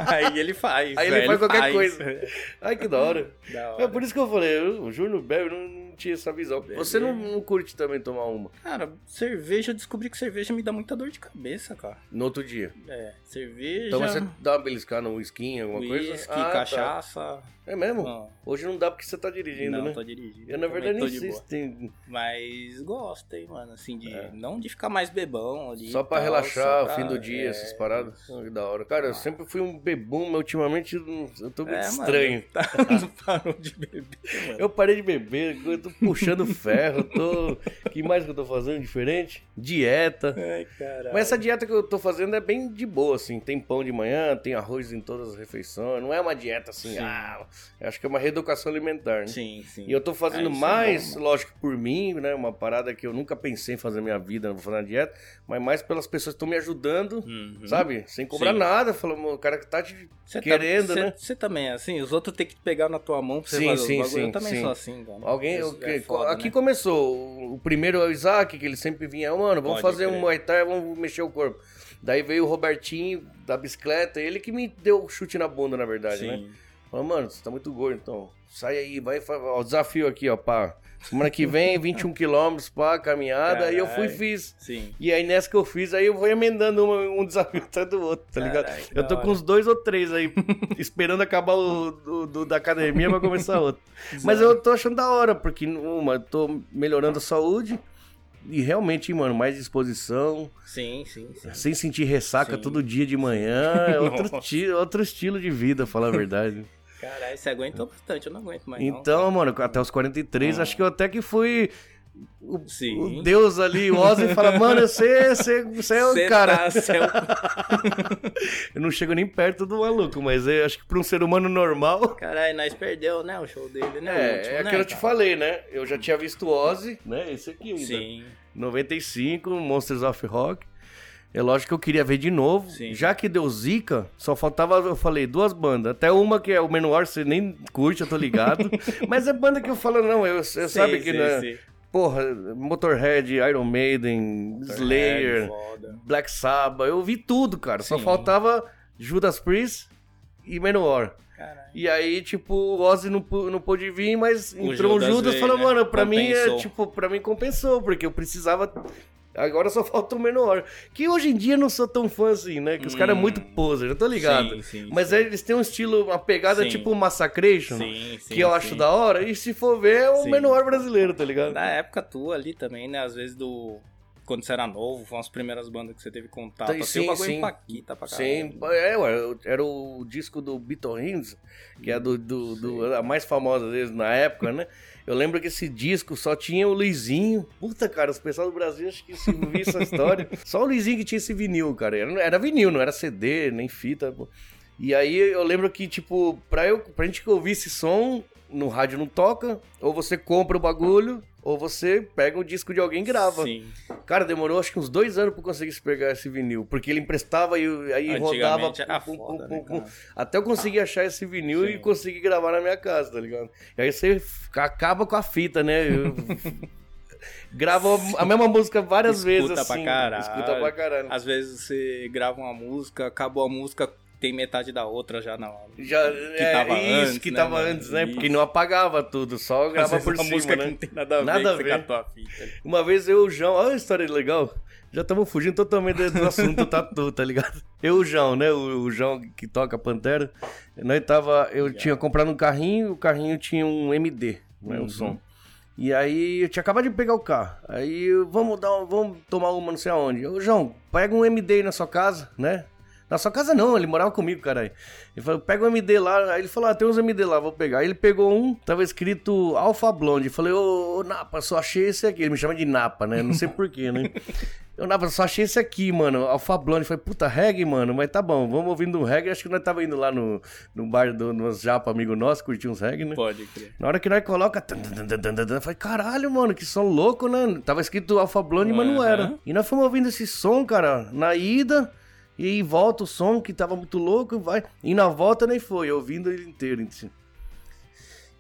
Aí ele faz. Aí ele faz qualquer faz. coisa. Ai, que da hora. Da É hora. por isso que eu falei, eu- o Júnior bebe, não, não tinha essa visão. Você não, não curte também tomar uma Cara, cerveja, eu descobri que cerveja me dá muita dor de cabeça, cara. no outro dia. É, cerveja, Então você dá uma beliscada no skin, alguma coisa? uísque, Ah, tá. cachaça. É mesmo? Não, Hoje não dá porque você tá dirigindo, não né? tô dirigindo. Eu, na verdade, nem sei. Mas gosto, hein, mano, assim, de É. não de ficar mais bebão ali. Só pra tal, relaxar, pra- fim do dia, é, essas paradas. Ah, que da hora. Cara, eu sempre fui um bebum, mas ultimamente eu eu tô muito É, estranho. Mano, tá, não parou de beber, mano. Eu parei de beber, eu tô puxando ferro, tô. que mais que eu tô fazendo diferente? Dieta. Ai, caralho. Mas essa dieta que eu tô fazendo é bem de boa, assim. Tem pão de manhã, tem arroz em todas as refeições. Não é uma dieta assim, Sim. ah, eu acho que é uma reeducação alimentar, né? Sim, sim. E eu tô fazendo é mais, bom, lógico, por mim, né? Uma parada que eu nunca pensei em fazer na minha vida, não vou fazer uma dieta, mas mais pelas pessoas que estão me ajudando, Uhum. sabe? Sem cobrar Sim. nada. Falou, o cara que tá te Cê tá- querendo, cê- né? Você também é assim? Os outros têm que pegar na tua mão pra você Sim, fazer sim, sim, Eu também sim. sou assim, cara. Alguém, Isso é foda, aqui né? começou. O primeiro é o Isaac, que ele sempre vinha, mano, vamos Pode fazer um crer. Muay Thai, vamos mexer o corpo. Daí veio o Robertinho da bicicleta, ele que me deu o chute na bunda, na verdade, né? Sim. Falou, mano, você tá muito gordo, então sai aí, vai, ó, o desafio aqui, ó, pá. Semana que vem, 21 quilômetros, pá, caminhada, aí eu fui e fiz. Sim. E aí nessa que eu fiz, aí eu vou emendando uma- um desafio atrás do outro, tá ligado? Caralho, que eu tô com uns dois ou três aí, esperando acabar o do, do- da academia pra começar outro. Mas eu tô achando da hora, porque uma, eu tô melhorando a saúde e realmente, mano, mais disposição, Sim, sim, sim. sem sentir ressaca Sim. todo dia de manhã, é outro, ti- outro estilo de vida, falar a verdade. Caralho, você aguentou bastante, eu não aguento mais. não. Então, mano, até os 43, Ah. acho que eu até que fui o, Sim. o Deus ali, o Ozzy, fala, mano, você, você, você é o Cê cara. Tá, é Eu não chego nem perto do maluco, mas eu acho que pra um ser humano normal. Caralho, nós perdeu, né, o show dele, né? É, último, é né, aquilo que eu te falei, né? Eu já tinha visto o Ozzy, né? Esse aqui ainda. Sim. 95, Monsters of Rock. É lógico que eu queria ver de novo. Sim. Já que deu zica, só faltava, eu falei, duas bandas. Até uma que é o Menor, você nem curte, eu tô ligado. Mas é banda que eu falo, não, eu, você sabe que, sim, né? sim. Porra, Motorhead, Iron Maiden, Slayer, É, foda. Black Sabbath, eu vi tudo, cara. Só Sim. faltava Judas Priest e Menor. E aí, tipo, o Ozzy não, não pôde vir, mas O entrou um Judas Judas e falou, né? mano, pra mim é, Compensou. tipo, pra mim compensou, porque eu precisava. Agora só falta o menor. Que hoje em dia eu não sou tão fã assim, né? Que os caras é muito poser, eu tô ligado. Sim, sim, Mas sim. eles têm um estilo, uma pegada Sim. tipo Massacration, Sim, sim, que eu sim. acho da hora. E se for ver, é o Sim. menor brasileiro, tá ligado? Da época tua ali também, né? Às vezes do. Quando você era novo, foram as primeiras bandas que você teve contato. Sim, assim, o bagulho sim. empaquita pra Sim, caralho. é, ué, era o disco do Beatles, que é do, do, do- a mais famosa deles na época, né? Eu lembro que esse disco só tinha o Luizinho. Puta, cara, os pessoal do Brasil acho que se viu essa história. Só o Luizinho que tinha esse vinil, cara. Era, era vinil, não era CD, nem fita. pô. E aí eu lembro que, tipo, pra, eu, pra gente ouvir esse som, no rádio não toca, ou você compra o bagulho, ou você pega o disco de alguém e grava. Sim. Cara, demorou acho que uns dois anos pra conseguir pegar esse vinil. Porque ele emprestava e aí rodava. Pum, pum, foda, pum, né, até eu conseguir achar esse vinil e Sim. conseguir gravar na minha casa, tá ligado? E aí você acaba com a fita, né? Eu- Grava a mesma música várias Escuta vezes pra assim. Escuta pra caralho. Às vezes você grava uma música, acabou a música, tem metade da outra já na. Já, é, tava isso, antes, que né, tava mano? antes, né? Isso. Porque não apagava tudo, só grava por cima, música né? que não tem nada a ver Nada a que ver. a fita. Uma vez eu e o João, olha a história legal. Já estamos fugindo totalmente do assunto tatu, tá ligado? Eu e o João, né? O, o João que toca Pantera. Nós tava. Eu tinha comprado um carrinho, o carrinho tinha um MD, né? Um Uhum. som. E aí eu tinha acabado de pegar o carro. Aí eu, vamos dar vamos tomar uma não sei aonde. Ô, João, pega um MD aí na sua casa, né? Na sua casa não, ele morava comigo, caralho. Ele falou, pega um MD lá. Aí ele falou, ah, tem uns MD lá, vou pegar. Aí ele pegou um, tava escrito Alpha Blonde. Eu falei, ô, ô, Napa, só achei esse aqui. Ele me chama de Napa, né? Não sei porquê, né? Eu, Napa, só achei esse aqui, mano. Alpha Blonde. Eu falei, puta, reggae, mano. Mas tá bom, vamos ouvindo um reggae. Acho que nós tava indo lá no, no bar do nos japa amigo nosso, curtir uns reggae, né? Pode crer. Na hora que nós coloca. Eu falei, caralho, mano, que som louco, né? Tava escrito Alpha Blonde, mas não era. E nós fomos ouvindo esse som, cara, na ida. E aí volta o som que tava muito louco, vai. E na volta nem foi, ouvindo ele inteiro.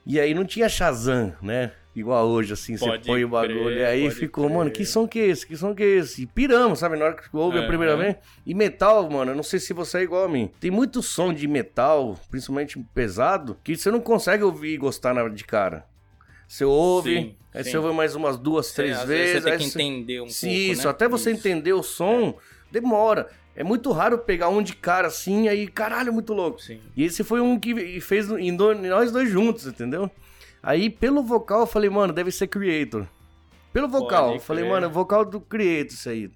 E aí não tinha Shazam, né? Igual hoje, assim, você Pode põe o bagulho. crer, e aí ficou, crer. mano, que som que é esse? Que som que é esse? E piramos, sabe? Na hora que ouve a Aham. primeira vez. E metal, mano, eu não sei se você é igual a mim. Tem muito som de metal, principalmente pesado, que você não consegue ouvir e gostar na- de cara. Você ouve, Sim, aí sim. você ouve mais umas duas, três Às vezes. Você tem que você- entender um Sim, pouco, isso, né? até você Isso. entender o som, demora. É muito raro pegar um de cara assim, aí, caralho, muito louco. Sim. E esse foi um que fez em do- nós dois juntos, entendeu? Aí, pelo vocal, eu falei, mano, deve ser Creator. Pelo vocal, Pode eu falei, crer. mano, vocal do Creator, isso aí. O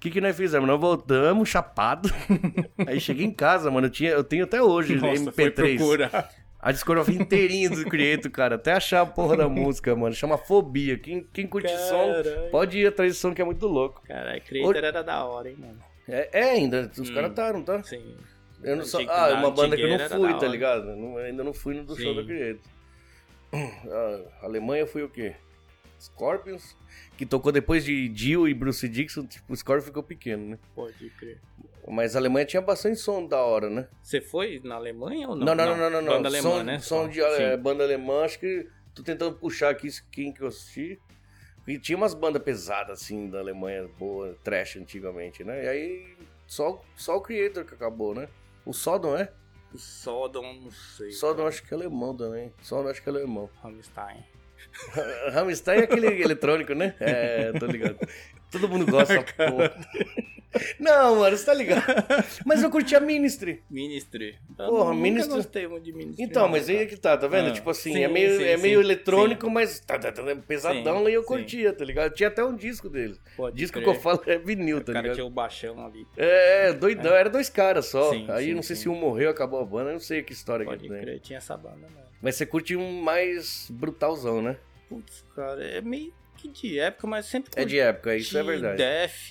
que, que nós fizemos? Nós voltamos, chapado. aí cheguei em casa, mano. Eu, tinha, eu tenho até hoje Nossa, foi MP3. procurar. A discografia inteirinha do Creator, cara. Até achar a porra da música, mano. Chama Fobia. Quem, quem curte som, Caralho. pode ir atrás de som que é muito louco. Caralho, Creator era da hora, hein, mano. É, é ainda, os Hum. caras não tá? Sim. Eu não. Antigo- Ah, é uma banda que eu não fui, tá ligado? Não- ainda não fui no do show Sim. da Creator. A Alemanha foi o quê? Scorpions, que tocou depois de Dio e Bruce Dixon, tipo, o Scorpion ficou pequeno, né? Pode crer. Mas a Alemanha tinha bastante som da hora, né? Você foi na Alemanha ou não? Não, não, não, não, não. não. Banda alemã, som, né? Som de Sim. é, banda alemã, acho que tô tentando puxar aqui quem que eu assisti. E tinha umas bandas pesadas, assim, da Alemanha, boa, trash antigamente, né? E aí, só, só o Creator que acabou, né? O Sodom, é? O Sodom, não sei. Sodom acho que é alemão também. Sodom acho que é alemão. Rammstein. Rammstein é aquele eletrônico, né? É, tô ligado. Todo mundo gosta dessa porra. Não, mano, você tá ligado. Mas eu curti a Ministry. Ministry. Eu Porra, nunca Ministry- gostei muito de Ministry. Então, não, mas aí é cara. que tá, tá vendo? Ah, tipo assim, sim, é meio, sim, é sim, meio eletrônico, mas tá, tá, tá, pesadão Sim, e eu sim. curtia, tá ligado? Tinha até um disco dele. Pode disco crer. que eu falo é vinil, O tá cara ligado? tinha o baixão ali. É, doidão, era dois caras só. Sim, aí sim, não sei sim. se um morreu, acabou a banda, eu não sei que história Pode que tem. crer, tinha essa banda, né? Mas você curte um mais brutalzão, né? Putz, cara, é meio que de época, mas sempre É de época, isso é verdade. Def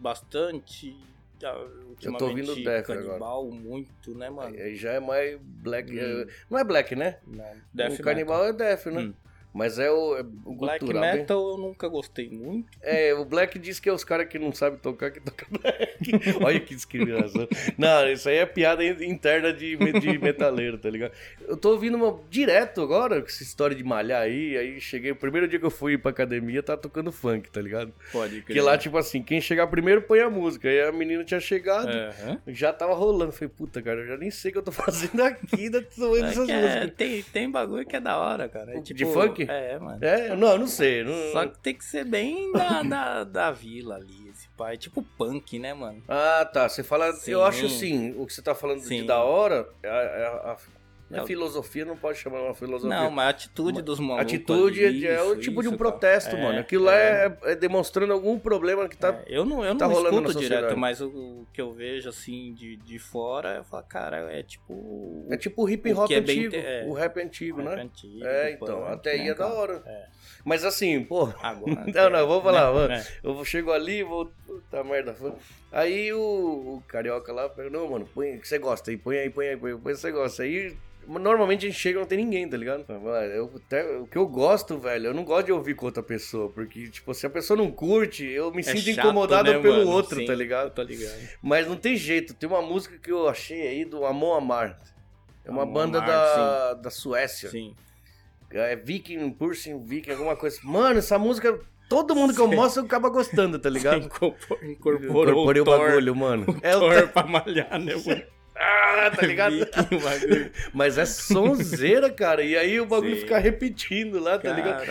bastante. ah, Eu tô ouvindo Def Canibal muito, né, mano? Aí já é mais black. Hum. é- não é black, né? Não, Death o Canibal metal. é death, né? Hum. Mas é o, é o Black cultural, bem- Metal eu nunca gostei muito. É, o Black diz que é os caras que não sabem tocar que tocam Black. Olha que discriminação. Não, isso aí é piada in- interna de, de metaleiro, tá ligado? Eu tô ouvindo uma direto agora, com essa história de malhar aí. Aí cheguei, o primeiro dia que eu fui pra academia, tá tocando funk, tá ligado? Pode Porque lá, tipo assim, quem chegar primeiro põe a música. Aí a menina tinha chegado, Aham. já tava rolando. Falei, puta, cara, eu já nem sei o que eu tô fazendo aqui, ainda tô ouvindo É essas que é, músicas. tem, tem bagulho que é da hora, cara. É De tipo- É, mano. É, não, eu não sei. Não... Só que tem que ser bem da, da, da vila ali, esse pai. Tipo punk, né, mano? Ah, tá. Você fala. Sim. Eu acho assim, o que você tá falando de Sim. da hora, é a, é a- a- não é É o- filosofia, não pode chamar uma filosofia. Não, mas a atitude dos malucos. Atitude ali, é, é o isso, tipo de um isso, cara. protesto, É, mano. Aquilo lá é, é demonstrando algum problema que tá. É, eu não, eu tá não na escuto direto, mas o, o que eu vejo assim de, de fora, eu falo, cara, é tipo. É, tipo o hip o hop é bem antigo. é. o rap antigo, rap né? antigo, é, então. punk, até aí é da hora. É. Mas assim, pô. Agora. Não, não, vou falar, né? mano. É. Eu chego ali, vou. Puta merda. Aí o, o carioca lá pega, não, mano, põe o que você gosta aí, põe aí, põe aí, põe aí, põe o que você gosta. Aí Normalmente a gente chega e não tem ninguém, tá ligado? Eu, até, o que eu gosto, velho, eu não gosto de ouvir com outra pessoa. Porque, tipo, se a pessoa não curte, eu me É sinto chato, incomodado né, pelo mano? outro, Sim, tá ligado? Tô ligado. Mas não tem jeito. Tem uma música que eu achei aí do Amon Amar. É uma Amon banda Amar, da, da Suécia. Sim. É Viking, Pursing Viking, alguma coisa. Mano, essa música, todo mundo que eu mostro acaba gostando, tá ligado? Incorporou, incorporou o Thor, bagulho, mano. É o Thor pra malhar, né, mano? Ah, tá ligado? Mas é sonzeira, cara. E aí o bagulho Sim. fica repetindo lá, tá ligado?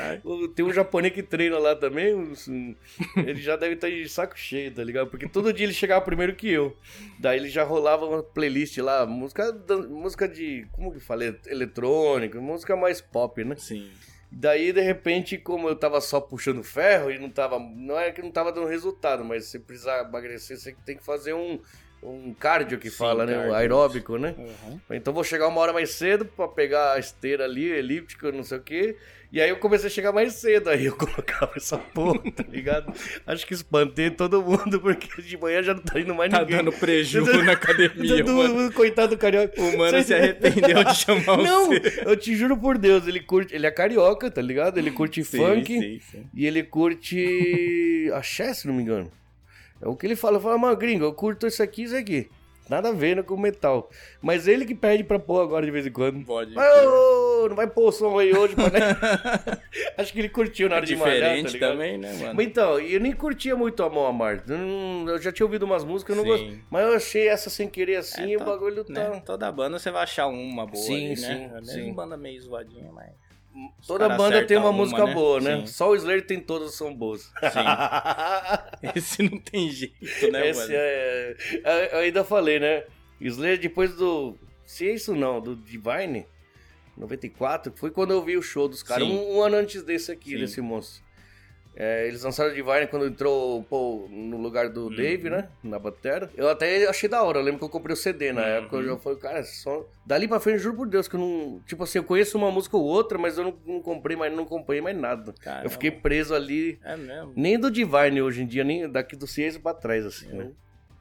Tem um japonês que treina lá também. um- Ele já deve estar de saco cheio, tá ligado? Porque todo dia ele chegava primeiro que eu. Daí ele já rolava uma playlist lá, música, música de. Como que falei? Eletrônica, música mais pop, né? Sim. Daí, de repente, como eu tava só puxando ferro e não tava. Não é que não tava dando resultado, mas se precisar emagrecer, você tem que fazer um. Um cardio que Sim, fala, né? Um aeróbico, né? Uhum. Então vou chegar uma hora mais cedo pra pegar a esteira ali, elíptica, não sei o quê. E aí eu comecei a chegar mais cedo, aí eu colocava essa porra, tá ligado? Acho que espantei todo mundo, porque de manhã já não tá indo mais Tá ninguém. dando prejuízo na academia, Do- mano. do- coitado do carioca. O mano Cê- se arrependeu de chamar Não, você. eu te juro por Deus, ele curte. Ele é carioca, tá ligado? Ele curte funk Sim, sim. e ele curte axé, se não me engano. É o que ele fala, fala, mano, gringo, eu curto isso aqui e isso aqui. Nada a ver né, com metal. Mas ele que pede pra pôr agora de vez em quando. Pode ô, não vai pôr o som aí hoje, mano. Acho que ele curtiu na É hora de malhar, tá ligado? também, né, mano? Mas Então, eu nem curtia muito a Mão Amar. Eu, já tinha ouvido umas músicas, eu não Sim. gosto. Mas eu achei essa sem querer assim É, e o to- bagulho tá. né? Toda banda você vai achar uma boa Sim, ali, sim, né? Mesmo sim. banda meio zoadinha, mas... Toda banda tem acerta uma música né? boa, né? Sim. Só o Slayer tem todas são boas. Esse não tem jeito, né, Esse mano? é... Eu ainda falei, né? Slayer depois do... Se é isso não, do Divine, 94, foi quando eu vi o show dos caras. Sim. Um, um ano antes desse aqui, Sim. desse monstro. É, eles lançaram o Divine quando entrou o Paul no lugar do Uhum. Dave, né? Na batera. Eu até achei da hora. Eu lembro que eu comprei o CD na Uhum. época. Eu já falei, cara, só. Dali pra frente, juro por Deus, que eu não. Tipo assim, eu conheço uma música ou outra, mas eu não, não comprei mais, não comprei mais nada. Caramba. Eu fiquei preso ali. É mesmo. Nem do Divine hoje em dia, nem daqui do Ciência pra trás, assim, né?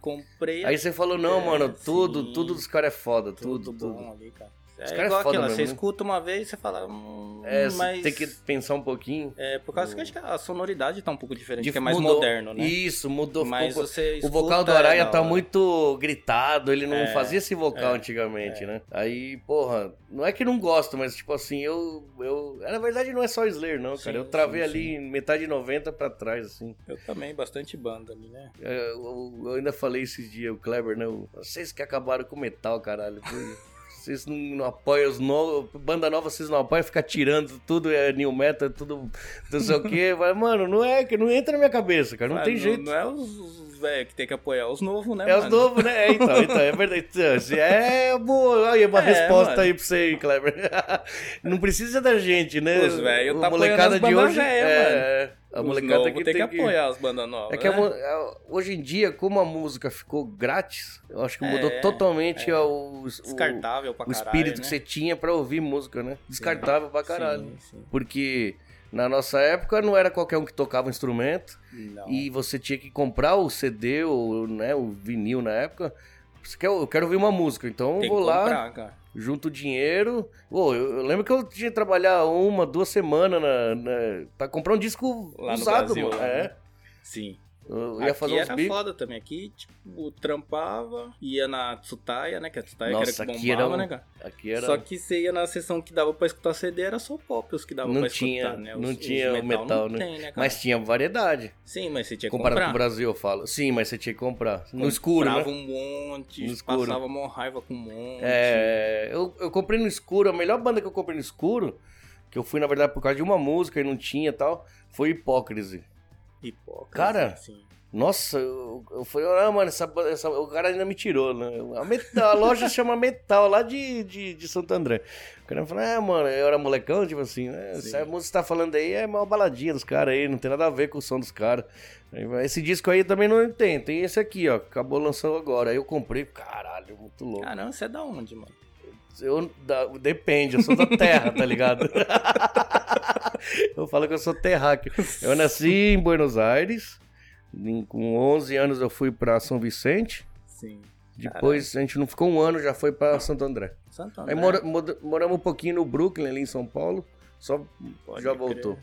Comprei Aí você falou, não, É, mano, tudo, sim. tudo dos caras é foda, tudo, tudo, tudo. bom ali, cara. Os É cara é igual foda aquela, você né? escuta uma vez e você fala... Hum, É, mas... tem que pensar um pouquinho. É, por causa que eu acho que a sonoridade tá um pouco diferente, De- que é mais mudou. moderno, né? Isso, mudou. Mas ficou- você O vocal do é da tá muito gritado, ele não É, fazia esse vocal é, antigamente, né? Aí, porra, não é que não gosto, mas tipo assim, eu. eu na verdade, não é só Slayer, não, cara. Sim, eu travei sim, ali sim. metade de 90 pra trás, assim. Eu também, bastante banda ali, né? É, Eu, eu ainda falei esses dias, o Kleber, né? Vocês que acabaram com o metal, caralho. Vocês não, não apoiam os novos. Banda nova, vocês não apoiam, ficar tirando tudo, é new metal, tudo não sei o quê. Mas, mano, não é que não entra na minha cabeça, cara. Não Ah, tem jeito. Não é os, os velhos que tem que apoiar, os novos, né, É os mano? novos, né? É, então, então, é verdade. Então, se É boa. Aí, uma É, resposta mano. aí pra você aí, Kleber. Não precisa da gente, né? Os velhos tá molecada de hoje. velhas, é, a Os molecada que tem tem que apoiar as bandas novas. É que a né? a- hoje em dia, como a música ficou grátis, eu acho que mudou É, totalmente é. o, Descartável pra o caralho, espírito né? que você tinha pra ouvir música, né? Descartável pra caralho. Sim, sim. Porque na nossa época não era qualquer um que tocava um instrumento Não. e você tinha que comprar o CD ou né, o vinil na época. Você quer, eu quero ouvir uma música, então eu tem vou que lá, comprar, cara. Junto o dinheiro. Pô, eu, eu lembro que eu tinha que trabalhar uma, duas semanas na, na, pra comprar um disco Lá no usado, Brasil, mano. lá, É. né? Sim. Eu ia Aqui fazer uns era foda também. Aqui, tipo, trampava, ia na Tsutaya, né? Que a Tsutaya que Nossa, era que bombava, era um- né, cara? Aqui era. Só que você ia na sessão que dava pra escutar CD, era só pop os que dava Não pra tinha- escutar, né? não Os- os tinha o metal, não né? tem, né, cara? Mas tinha variedade. Sim, mas você tinha que Comparado com o. Brasil, eu falo. Sim, mas você tinha que comprar. No escuro, Comprava né? um monte, No escuro. passava mó raiva com um monte. É, eu, eu comprei no escuro. A melhor banda que eu comprei no escuro, que eu fui, na verdade, por causa de uma música e não tinha e tal, foi Hipócrise. Pipoca. Cara, assim. Nossa, eu, eu falei, ah, mano, essa, essa- o cara ainda me tirou, né? A, metal, a loja chama Metal, lá de, de, de Santo André. O cara falou, ah, mano, eu era molecão, tipo assim, né? Essa música que você tá falando aí é uma baladinha dos caras aí, não tem nada a ver com o som dos caras. Esse disco aí também não tem, tem esse aqui, ó, acabou lançando agora. Aí eu comprei, caralho, muito louco. Caramba, você é da onde, mano? Eu, da- depende, eu sou da terra, tá ligado? eu falo que eu sou terráqueo. Eu nasci em Buenos Aires, em- com 11 anos eu fui pra São Vicente, Sim. Depois a gente não ficou um ano, já foi pra Santo André. Santo Aí André. mora- moda- moramos um pouquinho no Brooklyn, ali em São Paulo. Só Pode já crer. voltou.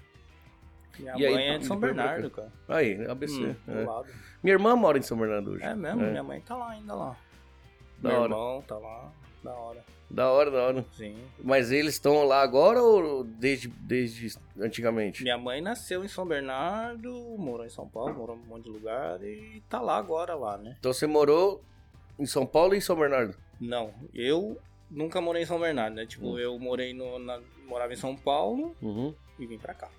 Minha E aí, mãe é de São Bernardo, cara. Aí, ABC. Hum, é. Minha irmã mora em São Bernardo hoje. É mesmo, É. minha mãe tá lá ainda lá. Da Meu hora. irmão tá lá, da hora. Da hora, da hora. Sim. Mas eles estão lá agora ou desde, desde antigamente? Minha mãe nasceu em São Bernardo, morou em São Paulo, morou em um monte de lugar e tá lá agora lá, né? Então você morou em São Paulo e em São Bernardo? Não, eu nunca morei em São Bernardo, né? Tipo, Hum. eu morei no. na- morava em São Paulo Uhum. e vim pra cá.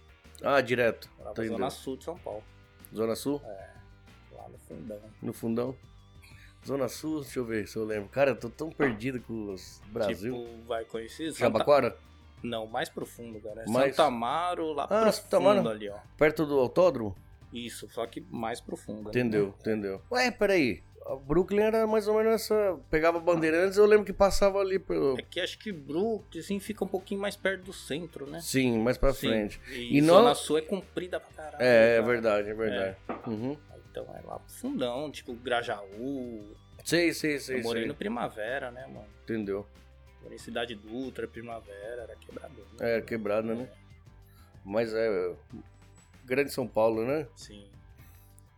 Ah, direto. Morava na indo. Zona Sul de São Paulo, Zona Sul? lá no fundão. No fundão? Zona Sul, deixa eu ver se eu lembro. Cara, eu tô tão perdido com os Brasil. Tipo, vai conhecer? Jabaquara? Não, mais profundo, cara. É Mais- Amaro, lá Ah, profundo Amaro. ali, ó. Perto do autódromo? Isso, só que mais profundo. né? Entendeu, entendeu. Ué, peraí. A Brooklyn era mais ou menos essa. Pegava bandeirantes, eu lembro que passava ali pelo. É que acho que Brooklyn, assim, fica um pouquinho mais perto do centro, né? Sim, mais pra Sim. frente. E, E Zona não- Sul é comprida pra caralho. É, é verdade, é verdade. Uhum. Então é lá pro fundão, tipo Grajaú. Sei, sei, sei. eu morei sei. no Primavera, né, mano? Entendeu. Morei em Cidade Dutra, Primavera, era quebrador. né? É, quebrado, né? Mas é. Grande São Paulo, né? Sim.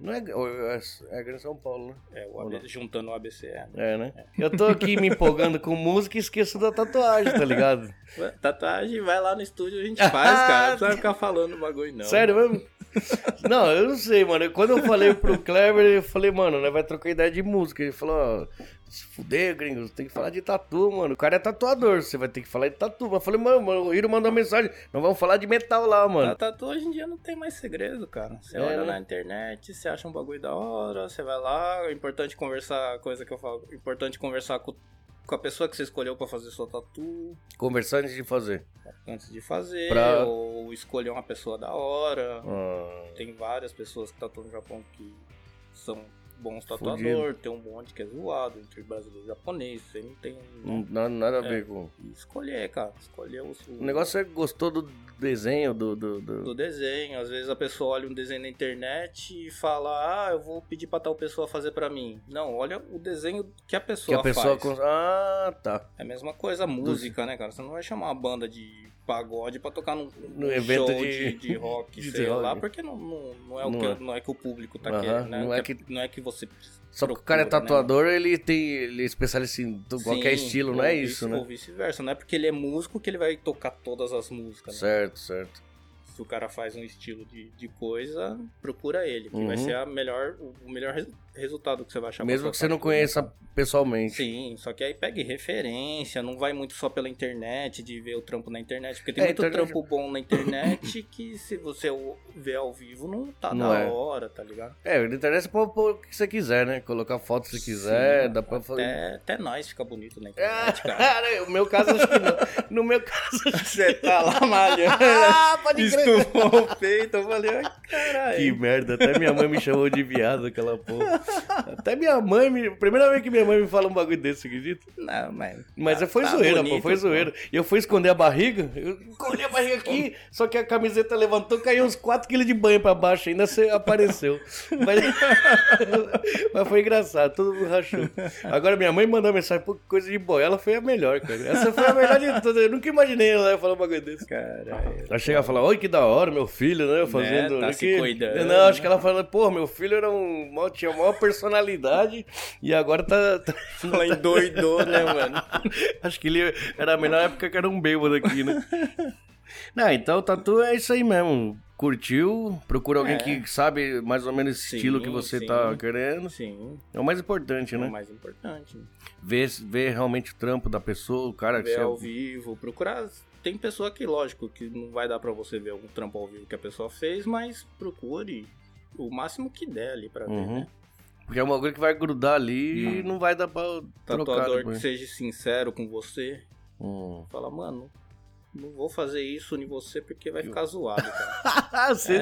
Não é. É, é Grande São Paulo, né? É, o Ou AB não? juntando o ABC, né? É, né? Eu tô aqui me empolgando com música e esqueço da tatuagem, tá ligado? Tatuagem, vai lá no estúdio a gente faz, cara. Não precisa ficar falando bagulho, não. Sério mesmo? Não, eu não sei, mano. Quando eu falei pro Clever, eu falei, mano, né, vai trocar ideia de música. Ele falou, ó, se fuder, gringo, você tem que falar de tatu, mano. O cara é tatuador, você vai ter que falar de tatu. Mas eu falei, mano, mano, o Hiro mandou mensagem, não vamos falar de metal lá, A mano. tatu hoje em dia não tem mais segredo, cara. Você É, olha né? na internet, você acha um bagulho da hora, você vai lá, é importante conversar, coisa que eu falo, é importante conversar com, com a pessoa que você escolheu pra fazer sua tatu Conversar antes de fazer. antes de fazer, Pra- ou escolher uma pessoa da hora. Ah, Tem várias pessoas que tatuam no Japão que são bons tatuadores, tem um monte que é zoado entre brasileiro e japonês, você não tem não nada a É. ver com. Escolher, cara, escolher o, O negócio é que gostou do desenho, do. do, do- do desenho. Às vezes a pessoa olha um desenho na internet e fala: "Ah, eu vou pedir pra tal pessoa fazer pra mim". Não, olha o desenho que a que pessoa, a pessoa. faz. cons- Ah, tá. É a mesma coisa a música, né, cara? Você não vai chamar uma banda de pagode pra tocar num, num evento show de- de, de rock, de sei lá, rock. porque não, não, não é o Não que, é. não é que o público tá Aham, querendo, né? não é Que- que- não é que você Só que o cara é procura, né, tatuador, ele tem. Ele é especialista em tu- qualquer Sim, estilo, não é isso, né? Ou vice-versa. Não é porque ele é músico que ele vai tocar todas as músicas. né? Certo, certo. Se o cara faz um estilo de, de coisa, procura ele, que Uhum. vai ser a melhor, o melhor resultado que você vai achar. Mesmo que você não conheça pessoalmente. Sim, só que aí pegue referência, não vai muito só pela internet, de ver o trampo na internet, porque tem É, muito internet- trampo bom na internet que se você ver ao vivo não tá Não da é. hora, tá ligado? É, na internet você pode pôr o que você quiser, né? Colocar foto se quiser, Sim, dá pra fazer. Até, até nós fica bonito na internet, cara. cara, o meu caso acho que não. No meu caso. Você tá lá malhando, Ah, pode crer. estufou o peito, eu falei, ai, caralho. Que merda, até minha mãe me chamou de viado aquela porra. Até minha mãe me. Primeira vez que minha mãe me fala um bagulho desse, acredita? Não, mas. Mas tá- foi tá zoeira, pô, bonito, foi zoeira. E eu fui esconder a barriga, eu escondi a barriga aqui, só que a camiseta levantou, caiu uns 4kg de banho pra baixo, ainda você apareceu. Mas... Mas foi engraçado, todo mundo rachou. Agora minha mãe mandou mensagem, pô, coisa de boia, ela foi a melhor, cara. Essa foi a melhor de todas, eu nunca imaginei ela falar um bagulho desse. Caralho. Ela chega e fala, oi, que da hora, meu filho, né? Fazendo. tá né, se que- cuidando, Não, acho né? que ela fala, pô, meu filho era um. tinha a personalidade e agora tá. tá- Ela endoidou, né, mano? Acho que ele era a melhor época que era um bêbado aqui, né? Não, então o tatu é isso aí mesmo. Curtiu, procura alguém É. que sabe mais ou menos esse estilo que você sim. tá querendo. Sim, É o mais importante, é né? o mais importante. Ver, ver realmente o trampo da pessoa, o cara que Ver você... ao vivo, procurar. Tem pessoa que, lógico, que não vai dar pra você ver algum trampo ao vivo que a pessoa fez, mas procure o máximo que der ali pra ver, Uhum. né? Porque é uma coisa que vai grudar ali e não vai dar pra trocar Tatuador que depois. seja sincero com você. Hum. Fala, mano, não vou fazer isso em você porque vai ficar zoado, cara. você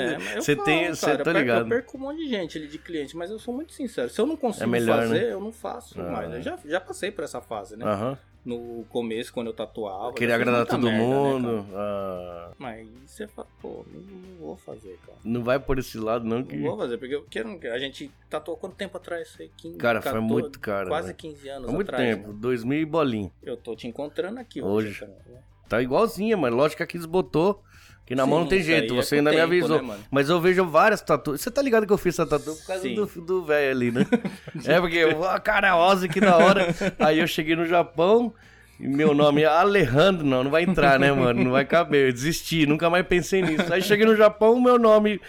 É, tem, você tá ligado. Eu perco um monte de gente ali de cliente, mas eu sou muito sincero. Se eu não consigo É melhor, fazer, né? eu não faço Ah. mais. Eu já, já passei por essa fase, né? Aham. No começo, quando eu tatuava. Queria agradar todo merda, né, mundo. cara? ah, Mas você fala, pô, não, não vou fazer, cara. não vai por esse lado, não. Que... Não vou fazer, porque eu quero. A gente tatuou quanto tempo atrás? Isso aí? 15, Cara, foi 14, muito caro. Quase né? 15 anos Foi muito atrás. tempo. né? 2000 e bolinho. Eu tô te encontrando aqui Hoje. hoje. né? Tá igualzinha, mas lógico que aqui desbotou. Que na mão não Sim, tem jeito, é você com ainda me tempo, avisou. né, mas eu vejo várias tatuagens. Você tá ligado que eu fiz essa tatu por causa Sim. do velho ali, né? é porque eu, a cara Ozzy que da hora. Aí eu cheguei no Japão e meu nome é Alejandro, não, não vai entrar, né, mano? Não vai caber. Eu desisti, nunca mais pensei nisso. Aí cheguei no Japão, meu nome,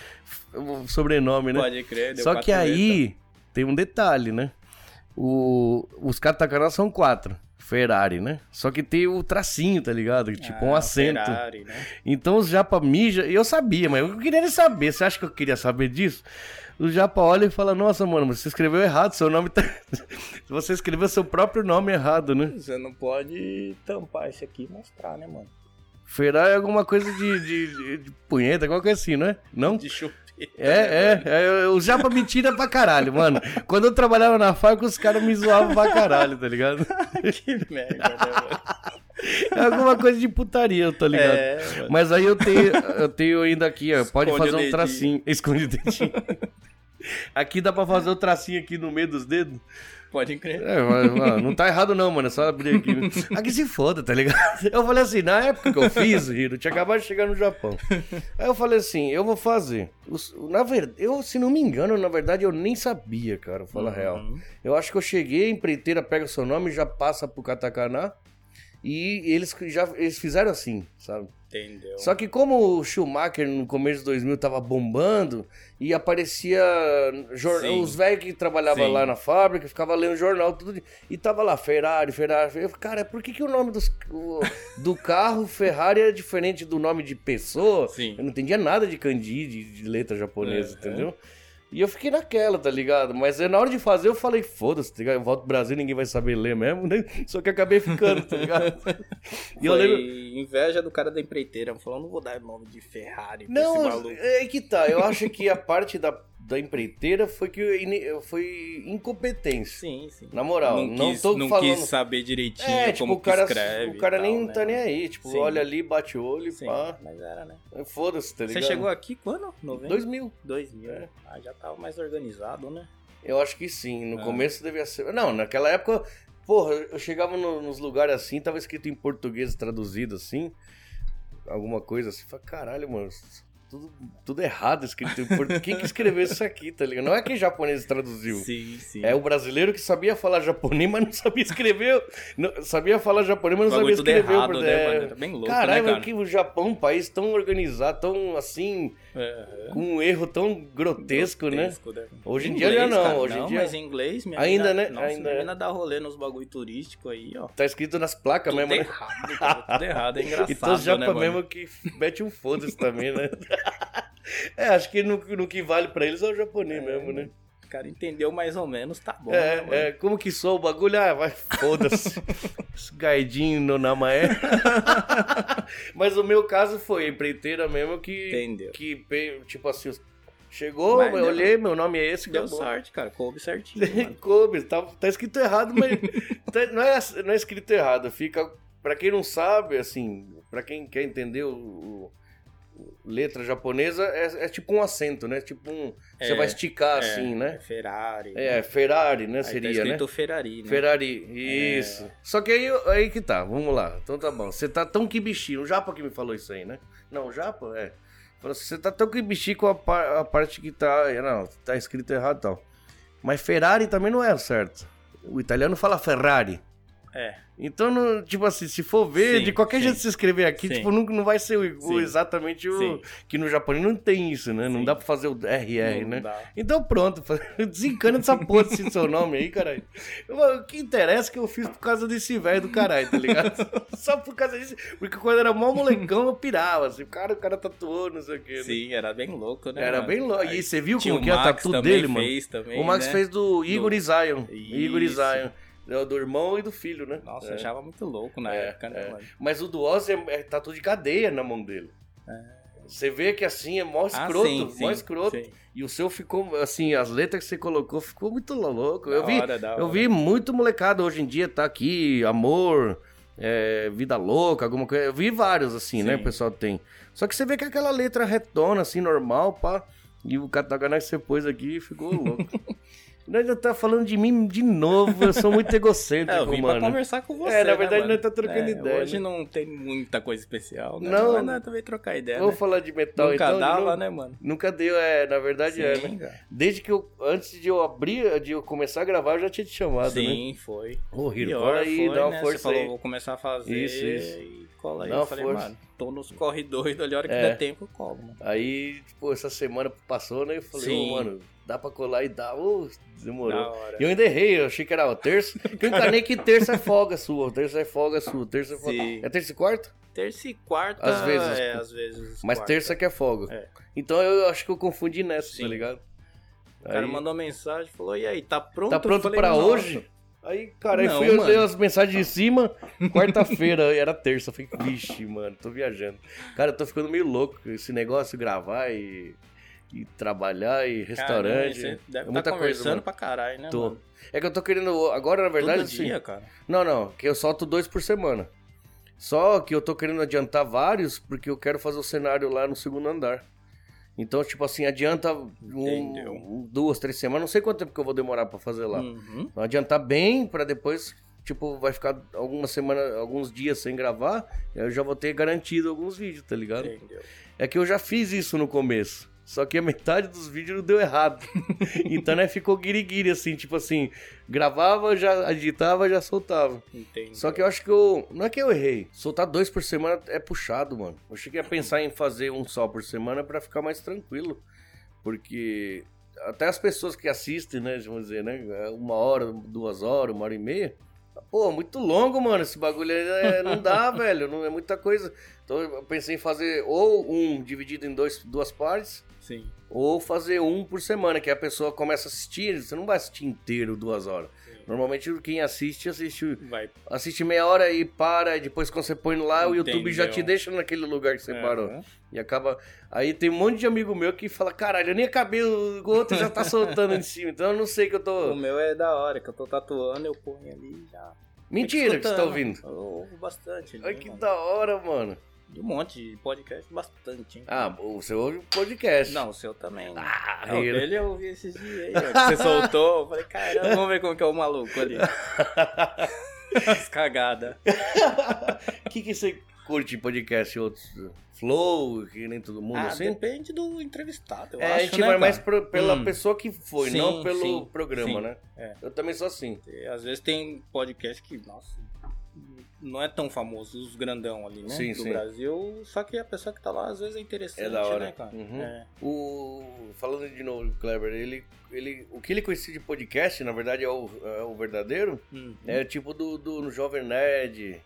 o sobrenome, né? Pode crer, deu Só que aí tem um detalhe, né? O, os katakana são quatro. Ferrari, né? Só que tem o tracinho, tá ligado? Tipo um Ah, acento. Ferrari, né? Então os japa mija, eu sabia, mas eu queria saber. Você acha que eu queria saber disso? O japa olha e fala: Nossa, mano, mas você escreveu errado, seu nome tá. você escreveu seu próprio nome errado, né? Você não pode tampar esse aqui e mostrar, né, mano? Ferrari é alguma coisa de, de, de- de punheta, coisa assim, né? Não? De chupeta. É, é, é, o japa me tira pra caralho, mano. Quando eu trabalhava na fábrica, os caras me zoavam pra caralho, tá ligado? que merda, né, mano? É alguma coisa de putaria, tá ligado? É. Mas aí eu tenho, eu tenho ainda aqui, ó. Pode fazer um tracinho. Esconde o dedinho. Aqui dá pra fazer o tracinho aqui no meio dos dedos. Pode crer. É, mas, mano, não tá errado não, mano. É só abrir aqui. Aqui se foda, tá ligado? Eu falei assim, na época que eu fiz, Hiro, tinha acabado de chegar no Japão. Aí eu falei assim, eu vou fazer. Na verdade, eu, se não me engano, na verdade, eu nem sabia, cara, fala a real. Uhum. Eu acho que eu cheguei, a empreiteira pega o seu nome, já passa pro katakana. E eles já eles fizeram assim, sabe? Entendeu? Só que como o Schumacher no começo de 2000 tava bombando e aparecia jor- os velhos que trabalhavam Sim. lá na fábrica, ficava lendo jornal tudo e tava lá Ferrari, Ferrari. Falei, cara, por que, que o nome dos- do carro Ferrari é diferente do nome de pessoa? Sim. Eu não entendia nada de kanji, de, de letra japonesa, entendeu? E eu fiquei naquela, tá ligado? Mas aí, na hora de fazer eu falei, foda-se, tá ligado? Eu volto pro Brasil ninguém vai saber ler mesmo, né? Só que acabei ficando, tá ligado? E eu lembro... inveja do cara da empreiteira. Falou, não vou dar nome de Ferrari pra esse Não, maluco. é que tá. Eu acho que a parte da, da empreiteira foi que foi incompetência. Sim, sim. Na moral, não, não quis, tô não falando- quis saber direitinho É, tipo, como o cara, que escreve. o cara e nem tal, tá né? nem aí. Tipo, Sim. olha ali, bate o olho e Sim, pá. mas era, né? Foda-se, tá ligado? Você chegou aqui quando? 90? 2000. 2000. É. Ah, já tava mais organizado, né? Eu acho que sim. No Ah. começo devia ser. Não, naquela época, porra, eu chegava no- nos lugares assim, tava escrito em português traduzido assim. Alguma coisa assim. Falei, caralho, mano. Tudo, tudo errado escrito em português. Quem que escreveu isso aqui, tá ligado? Não é que japonês traduziu. Sim, sim. É o brasileiro que sabia falar japonês, mas não sabia escrever. Não- sabia falar japonês, mas não sabia escrever. errado, por- né, é. Tá bem louco, Caralho, né, mas cara? que o Japão, um país tão organizado, tão assim, É, com um erro tão grotesco, né? grotesco, né? Hoje em Inglês, dia já não, cara, hoje em não, dia- mas em inglês, minha Ainda, mina, né? Nossa, Ainda minha é. mina dá rolê nos bagulho turístico aí, ó. Tá escrito nas placas Tudo mesmo, né? errado, tudo errado, é engraçado, Então os né, japa mano? mesmo que mete um foda-se também, né? é, acho que no, no que vale pra eles é o japonês mesmo, né? O cara entendeu mais ou menos, tá bom, né, mano? É, é, como que sou o bagulho? Ah, vai, foda-se. Esse gaidinho no Namaé. Mas o meu caso foi empreiteira mesmo que. Entendeu. Que, tipo assim, chegou, Mas eu olhei, meu nome é esse, Deu acabou. sorte, cara, coube certinho. Coube, tá, tá escrito errado, mas tá- não, é, não é escrito errado. Fica, pra quem não sabe, assim, pra quem quer entender o letra japonesa, é, é tipo um acento, né? Tipo um. você É, vai esticar É, assim, é né? Ferrari. É, Ferrari, né? Aí Seria, tá né? escrito Ferrari, né? Ferrari, isso. Só que aí, aí que tá, vamos lá. Então tá bom. Você tá tão que bichinho. O Japa que me falou isso aí, né? Não, o Japa, é. Falou assim, você tá tão que bichinho com a, par- a parte que tá. Não, tá escrito errado e tal. Mas Ferrari também não é certo. O italiano fala Ferrari. É, Então, não- tipo assim, se for ver, Sim, de qualquer sim. jeito se escrever aqui, Sim. tipo, não, não vai ser o, o exatamente o. Que no japonês não tem isso, né? Não dá pra fazer o RR, não né? dá. Então pronto, desencana dessa porra desse seu nome aí, caralho. O que interessa é que eu fiz por causa desse velho do caralho, tá ligado? Só por causa disso. Porque quando era mó molecão, eu pirava, assim, o cara, o cara tatuou, não sei o quê. né? Sim, era bem louco, né? Era mano? bem louco. E você viu tinha como que é o Max tatu dele, mano? fez também, o Max né? fez do Igor Do- Zion. Isso. Igor Zion. É, Do irmão e do filho, né? Nossa, É. eu achava muito louco na É, época, né, é. Mas o do Ozzy é, é tatu de cadeia na mão dele. Você vê que assim é mó Ah, escroto, sim, mó sim, escroto. sim. E o seu ficou, assim, as letras que você colocou ficou muito louco. Eu Da vi, hora, eu hora. vi muito molecada hoje em dia tá aqui, amor, é, vida louca, alguma coisa. Eu vi vários, assim, né? Sim. O pessoal tem. Só que você vê que é aquela letra retona, assim, normal, pá. E o Katagana que você pôs aqui ficou louco. Nós já tá falando de mim de novo, eu sou muito egocêntrico, É, eu vim mano. pra conversar com você. É, na né, verdade, mano? nós tá trocando É, ideia, Hoje né? não tem muita coisa especial, né? Não. Mas nós também trocar ideia, Vamos né? falar de metal Nunca então. de dava, novo? né, mano? Nunca deu, é, na verdade é, Sim, né? cara. Desde que eu, antes de eu abrir, de eu começar a gravar, eu já tinha te chamado, né? Sim, foi. Ô, Hiro, cola hora aí, foi, dá uma né? força Você falou, aí. vou começar a fazer Isso, isso. e cola aí. Dá Eu falei, força. mano, tô nos corre doido ali, a hora que É. der tempo eu colo, mano. Aí, tipo, essa semana passou, né? Eu falei, Sim. mano, dá pra colar e dá. Ô, demorou. E eu ainda errei, eu achei que era o terça. Eu encanei que terça é folga sua, terça é folga sua, terça é folga. Sim. É terça e quarta? Terça e quarta, Às vezes. é, às vezes. Mas quarta. terça que é folga. É. Então eu acho que eu confundi nessa, Sim. tá ligado? O cara Aí- mandou uma mensagem, falou, e aí, tá pronto? Tá Eu pronto falei, pra "Nossa." hoje? Aí, cara, aí Não, fui, eu mano. dei as mensagens de cima, quarta-feira, era terça. Eu falei, vixe, mano, tô viajando. Cara, eu tô ficando meio louco esse negócio, gravar e, e trabalhar e Caramba, restaurante. você é deve muita coisa, conversando mano. pra caralho, né, Tô. mano? É que eu tô querendo, agora na verdade, Todo assim, dia, cara. não, não, que eu solto dois por semana. Só que eu tô querendo adiantar vários, porque eu quero fazer o cenário lá no segundo andar. Então, tipo assim, adianta um, duas, três semanas, não sei quanto tempo que eu vou demorar pra fazer lá. Uhum. Não adiantar bem pra depois, tipo, vai ficar algumas semanas, alguns dias sem gravar, eu já vou ter garantido alguns vídeos, tá ligado? Entendeu? É que eu já fiz isso no começo. Só que a metade dos vídeos deu errado. então, né, ficou guiriguiri, assim, tipo assim, gravava, já editava, já soltava. Entendi. Só que eu acho que eu. Não é que eu errei. Soltar dois por semana é puxado, mano. Eu cheguei a pensar em fazer um só por semana pra ficar mais tranquilo. Porque até as pessoas que assistem, né? Vamos dizer, né? Uma hora, duas horas, uma hora e meia. Pô, muito longo, mano. Esse bagulho é- não dá, velho. Não é muita coisa. Então eu pensei em fazer ou um dividido em dois, duas partes. Sim. Ou fazer um por semana, que a pessoa começa a assistir. Você não vai assistir inteiro duas horas. Normalmente quem assiste, assiste Vai. assiste meia hora e para, e depois quando você põe lá, o YouTube já te deixa naquele lugar que você parou. Aham. E acaba. Aí tem um monte de amigo meu que fala, caralho, eu nem acabei, o outro já tá soltando em cima, então eu não sei que eu O tô. meu é da hora, que eu tô tatuando, eu ponho ali e já. Mentira que você tá ouvindo. Eu ouvo bastante. Ai, né, que mano? da hora, mano. De um monte de podcast, bastante, hein? Ah, o seu ouve o podcast. Não, o seu também. Né? Ah, o ele- dele eu ouvi esses dias aí, ó, que você soltou. Eu falei, caramba, vamos ver como que é o maluco ali. As cagadas. O que, que você curte em podcast? Outros? Flow, que nem todo mundo Ah, assim? depende do entrevistado, eu É, acho, a gente né, vai cara? mais pro- pela Hum. pessoa que foi, Sim, não pelo sim, programa, sim. né? É. Eu também sou assim. E, Às vezes tem podcast que, nossa, não é tão famoso, os grandão ali, né? Sim, do sim. Brasil. Só que a pessoa que tá lá, às vezes é interessante, É da hora. né, cara? Uhum. É. O, falando de novo do Kleber, ele, ele, o que ele conhecia de podcast, na verdade, é o, é o verdadeiro, Uhum. é tipo do, do no Jovem Nerd,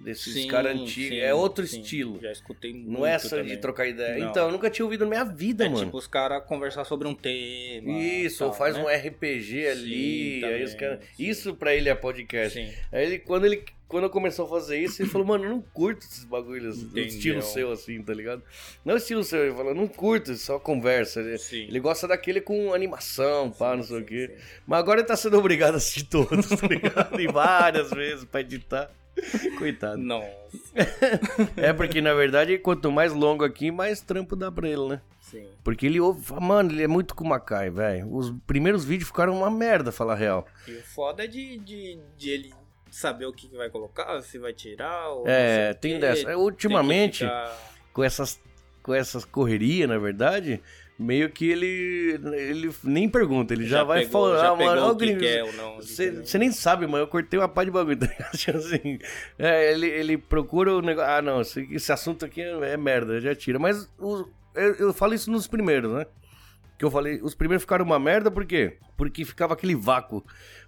desses caras antigos, é outro sim. estilo. Já escutei muito Não é essa de também. trocar ideia. Não. Então, eu nunca tinha ouvido na minha vida, É mano. tipo os caras conversar sobre um tema. Isso, ou tal, faz né? um RPG ali, Sim, aí também, os cara... Isso pra ele é podcast. Sim. Aí ele, quando ele quando começou a fazer isso, ele falou, mano, eu não curto esses bagulhos, do estilo seu, assim, tá ligado? Não estilo seu, ele falou, não curto, só conversa. Ele, ele gosta daquele com animação, pá, não sei o quê. Mas agora ele tá sendo obrigado a assistir todos, tá ligado? E várias vezes pra editar. Coitado. Nossa. É porque, na verdade, quanto mais longo aqui, mais trampo dá pra ele, né? Sim. Porque ele ouve, mano, ele é muito com Macai, velho. Os primeiros vídeos ficaram uma merda, falar real. E o foda é de, de, de ele saber o que vai colocar, se vai tirar. Ou É, tem quê. dessa. Ultimamente, ficar- com essas com essas correrias, na verdade, meio que ele ele nem pergunta, ele já, vai pegou, falar, já ah, mano, o que quer ou não. Você você nem sabe, mas eu cortei uma pá de bagulho, tá ligado? Tipo assim, é, ele, ele procura o negócio. Ah, não, esse, esse assunto aqui é, é merda, já tira. Mas o- eu, eu falo isso nos primeiros, né? Que eu falei, os primeiros ficaram uma merda, por quê? porque ficava aquele vácuo.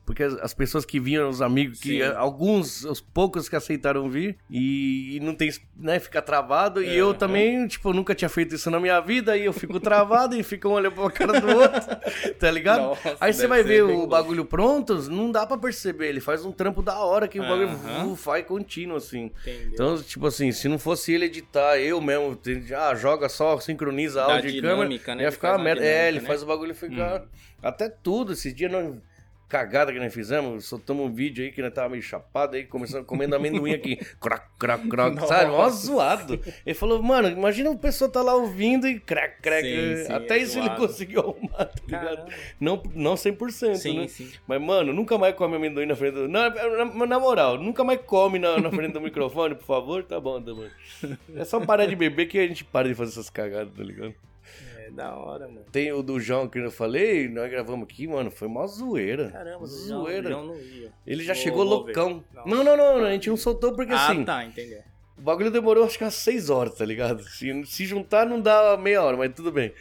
Porque as, as pessoas que vinham, os amigos, que Sim. alguns, os poucos que aceitaram vir, e, e não tem, né, fica travado. E eu também, tipo, nunca tinha feito isso na minha vida, e eu fico travado e fico um olhando pra cara do outro, tá ligado? Nossa, Aí você vai ver o bagulho pronto, não dá pra perceber. Ele faz um trampo da hora que o bagulho faz contínuo, assim. Entendeu? Então, tipo assim, se não fosse ele editar, eu mesmo, ah, joga só, sincroniza áudio e câmera, né? ia ficar merda. É, ele né? faz o bagulho ficar. Até tudo, esses dias nós. Cagada que nós fizemos, soltamos um vídeo aí que nós tava meio chapado aí, começando comendo amendoim aqui. Crac, crac, crac, sabe? Mó zoado. Ele falou, mano, imagina uma pessoa tá lá ouvindo e crac, crac. Sim, sim, Até é isso ele zoado. conseguiu arrumar, tá ligado? Não, não 100%, Sim, né? sim. Mas, mano, nunca mais come amendoim na frente do. Na, na, na moral, nunca mais come na, na frente do microfone, por favor. Tá bom, tá bom. É só parar de beber que a gente para de fazer essas cagadas, tá ligado? Da hora, mano. Tem o do João que eu falei, nós gravamos aqui, mano, foi mó zoeira. Caramba, zoeira. Eu não ia. Ele já chegou loucão. Não. Não, não, não, a gente não soltou porque ah, assim, tá, entendeu. o bagulho demorou acho que umas 6 horas, tá ligado? Se, se juntar não dá meia hora, mas tudo bem.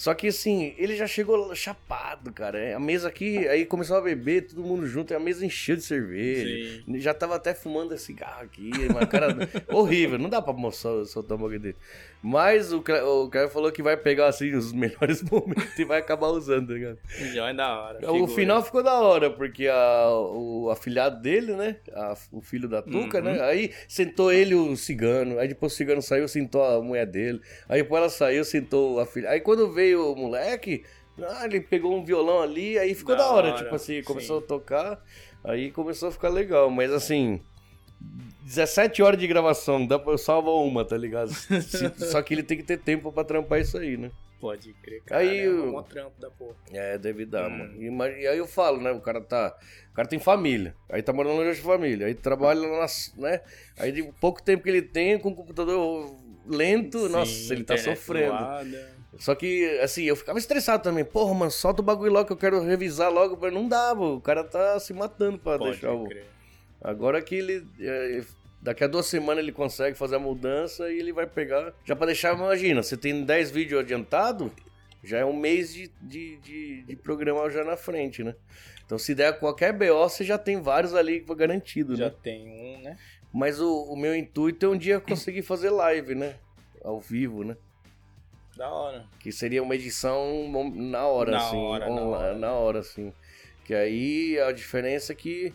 Só que assim, ele já chegou chapado, cara. É, A mesa aqui, aí começou a beber, todo mundo junto, e a mesa encheu de cerveja. Já tava até fumando cigarro aqui, mas cara, horrível, não dá pra mostrar, soltar um bagulho dele. Mas o, o cara falou que vai pegar assim os melhores momentos e vai acabar usando, tá ligado? Já é da hora. O figura. final ficou da hora, porque a, o afilhado dele, né? a- o filho da Tuca, Uhum. né? Aí sentou ele o cigano. Aí depois o cigano saiu, sentou a mulher dele. Aí depois ela saiu, sentou a filha. Aí quando veio o moleque, ah, ele pegou um violão ali, aí ficou da, Da hora, hora, Tipo assim, começou sim. a tocar, aí começou a ficar legal. Mas assim. 17 horas de gravação, dá pra eu salvar uma, tá ligado? Só que ele tem que ter tempo pra trampar isso aí, né? Pode crer, cara. Aí é o- um trampo da porra. É, deve dar, Hum. mano. E, mas- e aí eu falo, né? O cara tá. O cara tem família. Aí tá morando longe de família. Aí trabalha nas. né? Aí de pouco tempo que ele tem, com o computador lento, nossa, Sim, ele tá sofrendo. zoada. Só que, assim, eu ficava estressado também. Porra, mano, solta o bagulho logo que eu quero revisar logo. Não dá, pô. O cara tá se matando pra Pode deixar o. Agora que ele. é, Daqui a duas semanas ele consegue fazer a mudança e ele vai pegar. Já pra deixar, imagina, você tem 10 vídeos adiantado, já é um mês de, de, de, de programa já na frente, né? Então se der qualquer BO, você já tem vários ali garantido, Já né? tem um, né? Mas o, o meu intuito é um dia conseguir fazer live, né? Ao vivo, né? Da hora. Que seria uma edição na hora, Na assim. hora, na hora. na hora, assim. Que aí a diferença é que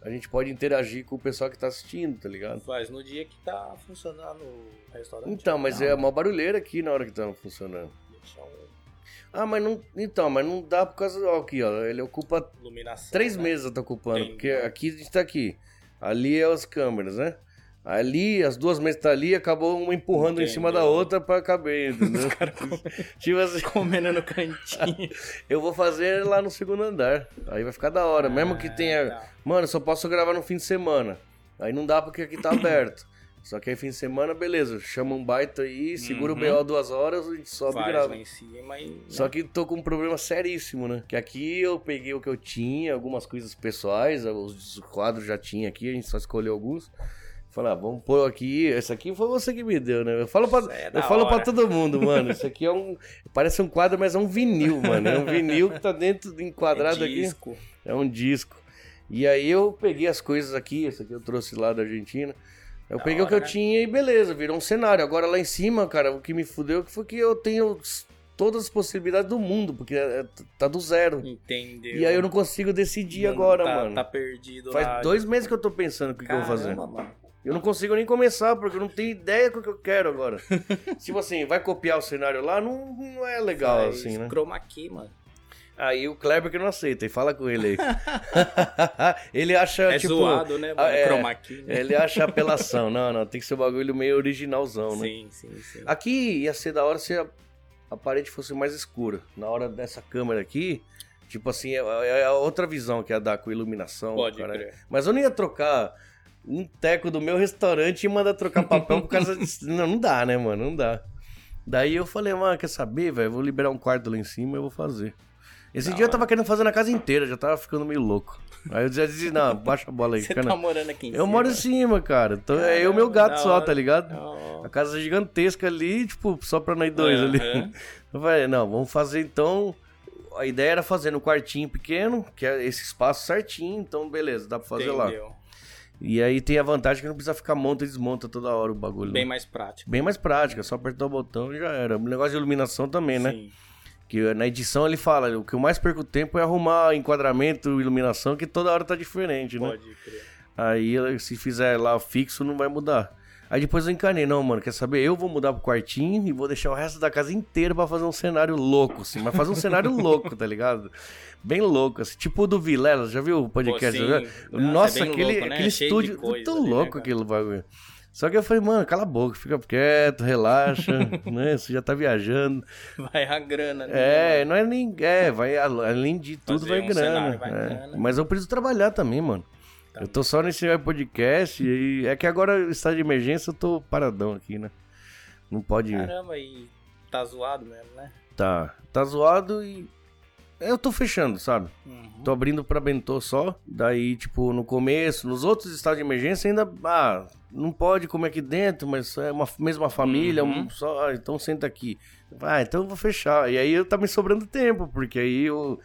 a gente pode interagir com o pessoal que tá assistindo, tá ligado? Faz no dia que tá funcionando o restaurante. Então, mas é uma barulheira aqui na hora que tá funcionando. deixa um Ah, mas não. Então, mas não dá por causa. Ó, aqui, ó. Ele ocupa iluminação. três né? meses, tá ocupando. Entendi. Porque aqui a gente tá aqui. Ali é as câmeras, né? Ali, as duas mesas tá ali, acabou uma empurrando em cima da outra pra caber, entendeu? tipo assim, Comendo no cantinho. eu vou fazer lá no segundo andar. Aí vai ficar da hora. Mesmo que Ah, tenha. tá. Mano, eu só posso gravar no fim de semana. Aí não dá porque aqui tá aberto. Só que aí fim de semana, beleza. Chama um baita aí, segura Uhum. o BO duas horas, a gente sobe e Faz grava. lá em cima e... Só que tô com um problema seríssimo, né? Que aqui eu peguei o que eu tinha, algumas coisas pessoais, os quadros já tinha aqui, a gente só escolheu alguns. Falei, ah, vamos pôr aqui. Esse aqui foi você que me deu, né? Eu falo pra, é eu falo pra hora. todo mundo, mano. Isso aqui é um. Parece um quadro, mas é um vinil, mano. É um vinil que tá dentro, enquadrado é aqui. disco. É um disco. E aí eu peguei as coisas aqui, esse aqui eu trouxe lá da Argentina. Eu Da peguei o que hora, eu né? tinha e beleza, virou um cenário. Agora lá em cima, cara, o que me fudeu foi que eu tenho todas as possibilidades do mundo, porque é- é- tá do zero. Entendeu? E aí eu não consigo decidir Não agora, tá, mano. Tá perdido Faz lá. dois meses que eu tô pensando o que, que eu vou fazer. Mano. Eu não consigo nem começar, porque eu não tenho ideia do que eu quero agora. tipo assim, vai copiar o cenário lá, não, não é legal Faz assim, né? Chroma key, mano. Aí o Kleber que não aceita, e fala com ele aí. ele acha, É tipo... zoado, né? ah, é. Chroma key, né? Ele acha apelação. Não, não, tem que ser um bagulho meio originalzão, né? Sim, sim, sim. Aqui ia ser da hora se a, a parede fosse mais escura. Na hora dessa câmera aqui, tipo assim, é, é a outra visão que ia dar com iluminação. Pode cara. crer. Mas eu não ia trocar um teco do meu restaurante e mandar trocar papel por causa disso. Não, não dá, né, mano? Não dá. Daí eu falei, mano, quer saber, velho? Eu Vou liberar um quarto lá em cima e eu vou fazer. Esse Da dia eu tava querendo fazer na casa inteira, já tava ficando meio louco. Aí eu já dizia, não, baixa a bola aí. Você fica tá morando aqui em Eu cima? moro em cima, cara. Então, é eu e o meu gato só, hora. tá ligado? A casa é gigantesca ali, tipo, só pra nós dois ali. Aham. Eu falei, não, vamos fazer então. a ideia era fazer no quartinho pequeno, que é esse espaço certinho, então beleza, dá pra fazer lá. E aí tem a vantagem que não precisa ficar monta e desmonta toda hora o bagulho. Bem né? mais prático. Bem mais prática, só apertar o botão e já era. O negócio de iluminação também, né? Sim. Que na edição ele fala, o que eu mais perco tempo é arrumar enquadramento, iluminação, que toda hora tá diferente, né? Pode crer. Aí se fizer lá fixo, não vai mudar. Aí depois eu encanei, não, mano, quer saber? Eu vou mudar pro quartinho e vou deixar o resto da casa inteira pra fazer um cenário louco, assim. Mas fazer um cenário louco, tá ligado? Bem louco, assim. Tipo o do Vilela, já viu o podcast? Pô, Já viu? Nossa, Nossa, é bem aquele, louco, né? aquele Cheio estúdio, muito né, louco cara? aquele bagulho. Só que eu falei, mano, cala a boca, fica quieto, relaxa, né? Você já tá viajando. Vai a grana, né? É, não é nem. É, vai, al- além de tudo, Fazer vai um grana. cenário, vai é. grana. Mas eu preciso trabalhar também, mano. Tá. Eu tô só nesse podcast e é que agora, estado de emergência, eu tô paradão aqui, né? Não pode. Caramba, e tá zoado mesmo, né? Tá, tá zoado e. Eu tô fechando, sabe? Uhum. Tô abrindo pra Bentô só. Daí, tipo, no começo, nos outros estados de emergência ainda. Ah, não pode comer aqui dentro, mas é uma mesma família, Uhum. um só. ah, então senta aqui. Ah, então eu vou fechar. E aí tá me sobrando tempo, porque aí eu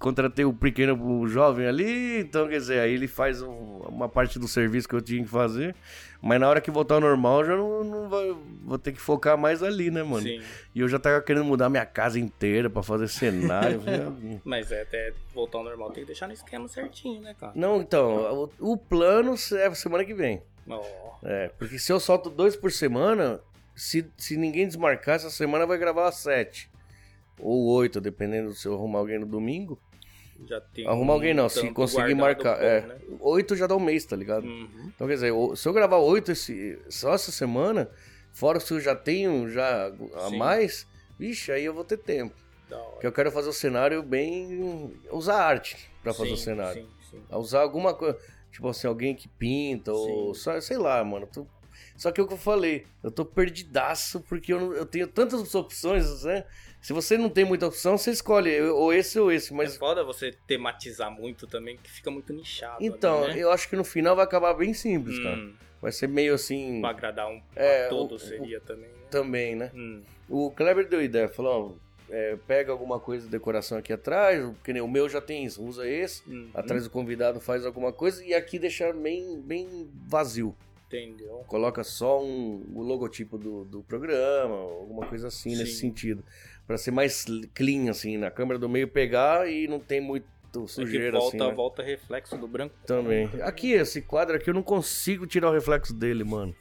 contratei o pequeno o jovem ali, então quer dizer, aí ele faz um- uma parte do serviço que eu tinha que fazer. Mas na hora que voltar ao normal, eu já não, não vai- vou ter que focar mais ali, né, mano? Sim. E eu já tava querendo mudar minha casa inteira pra fazer cenário. "Ah, Mas é, até voltar ao normal tem que deixar no esquema certinho, né, cara? Não, então, o, o plano é semana que vem. Ó, É, porque se eu solto dois por semana, se, se ninguém desmarcar, essa semana vai gravar às sete. Ou oito, dependendo se eu arrumar alguém no domingo. Já tem Arrumar alguém não, se conseguir marcar. bom, é, né? oito já dá um mês, tá ligado? Uhum. Então, quer dizer, o- se eu gravar oito esse, só essa semana, fora que eu já tenho já a Sim. mais, vixe, aí eu vou ter tempo. Porque eu quero fazer o cenário bem. usar arte pra fazer o Sim, cenário. Sim, sim. usar alguma coisa. Tipo assim, alguém que pinta, ou sei lá, mano. tô- Só que é o que eu falei, eu tô perdidaço porque eu, não- eu tenho tantas opções, né? Se você não tem muita opção, você escolhe ou esse ou esse. Mas é foda você tematizar muito também, que fica muito nichado. então, ali, né? eu acho que no final vai acabar bem simples, cara. Hum, Vai ser meio assim pra agradar um É, todo o- seria também, né? também, né? Hum, O Kleber deu ideia, falou, ó, é, pega alguma coisa de decoração aqui atrás, porque nem o meu já tem isso, usa esse. uhum. Atrás do convidado faz alguma coisa e aqui deixar bem, bem vazio. Entendeu? coloca só um, o logotipo do, do programa, alguma coisa assim nesse Sim. sentido. Pra ser mais clean, assim, na câmera do meio pegar e não tem muito É que sujeira, volta, assim, né? volta reflexo do branco. Também. Aqui, esse quadro aqui, eu não consigo tirar o reflexo dele, mano.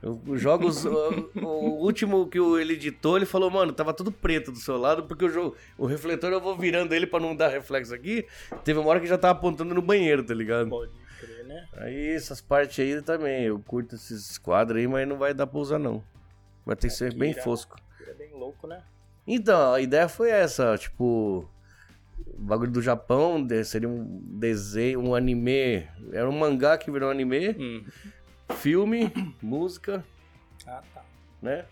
Eu jogo os- o, o último que ele editou, ele falou, mano, tava tudo preto do seu lado, porque o, jogo, o refletor eu vou virando ele pra não dar reflexo aqui. Teve uma hora que já tava apontando no banheiro, tá ligado? Pode crer, né? Aí essas partes aí também, eu curto esses quadros aí, mas não vai dar pra usar não. Vai ter que ser bem fosco. É bem louco, né? Então, a ideia foi essa, tipo, o bagulho do Japão, seria um desenho, um anime, era um mangá que virou anime, Hum. filme, música, Ah, tá. né?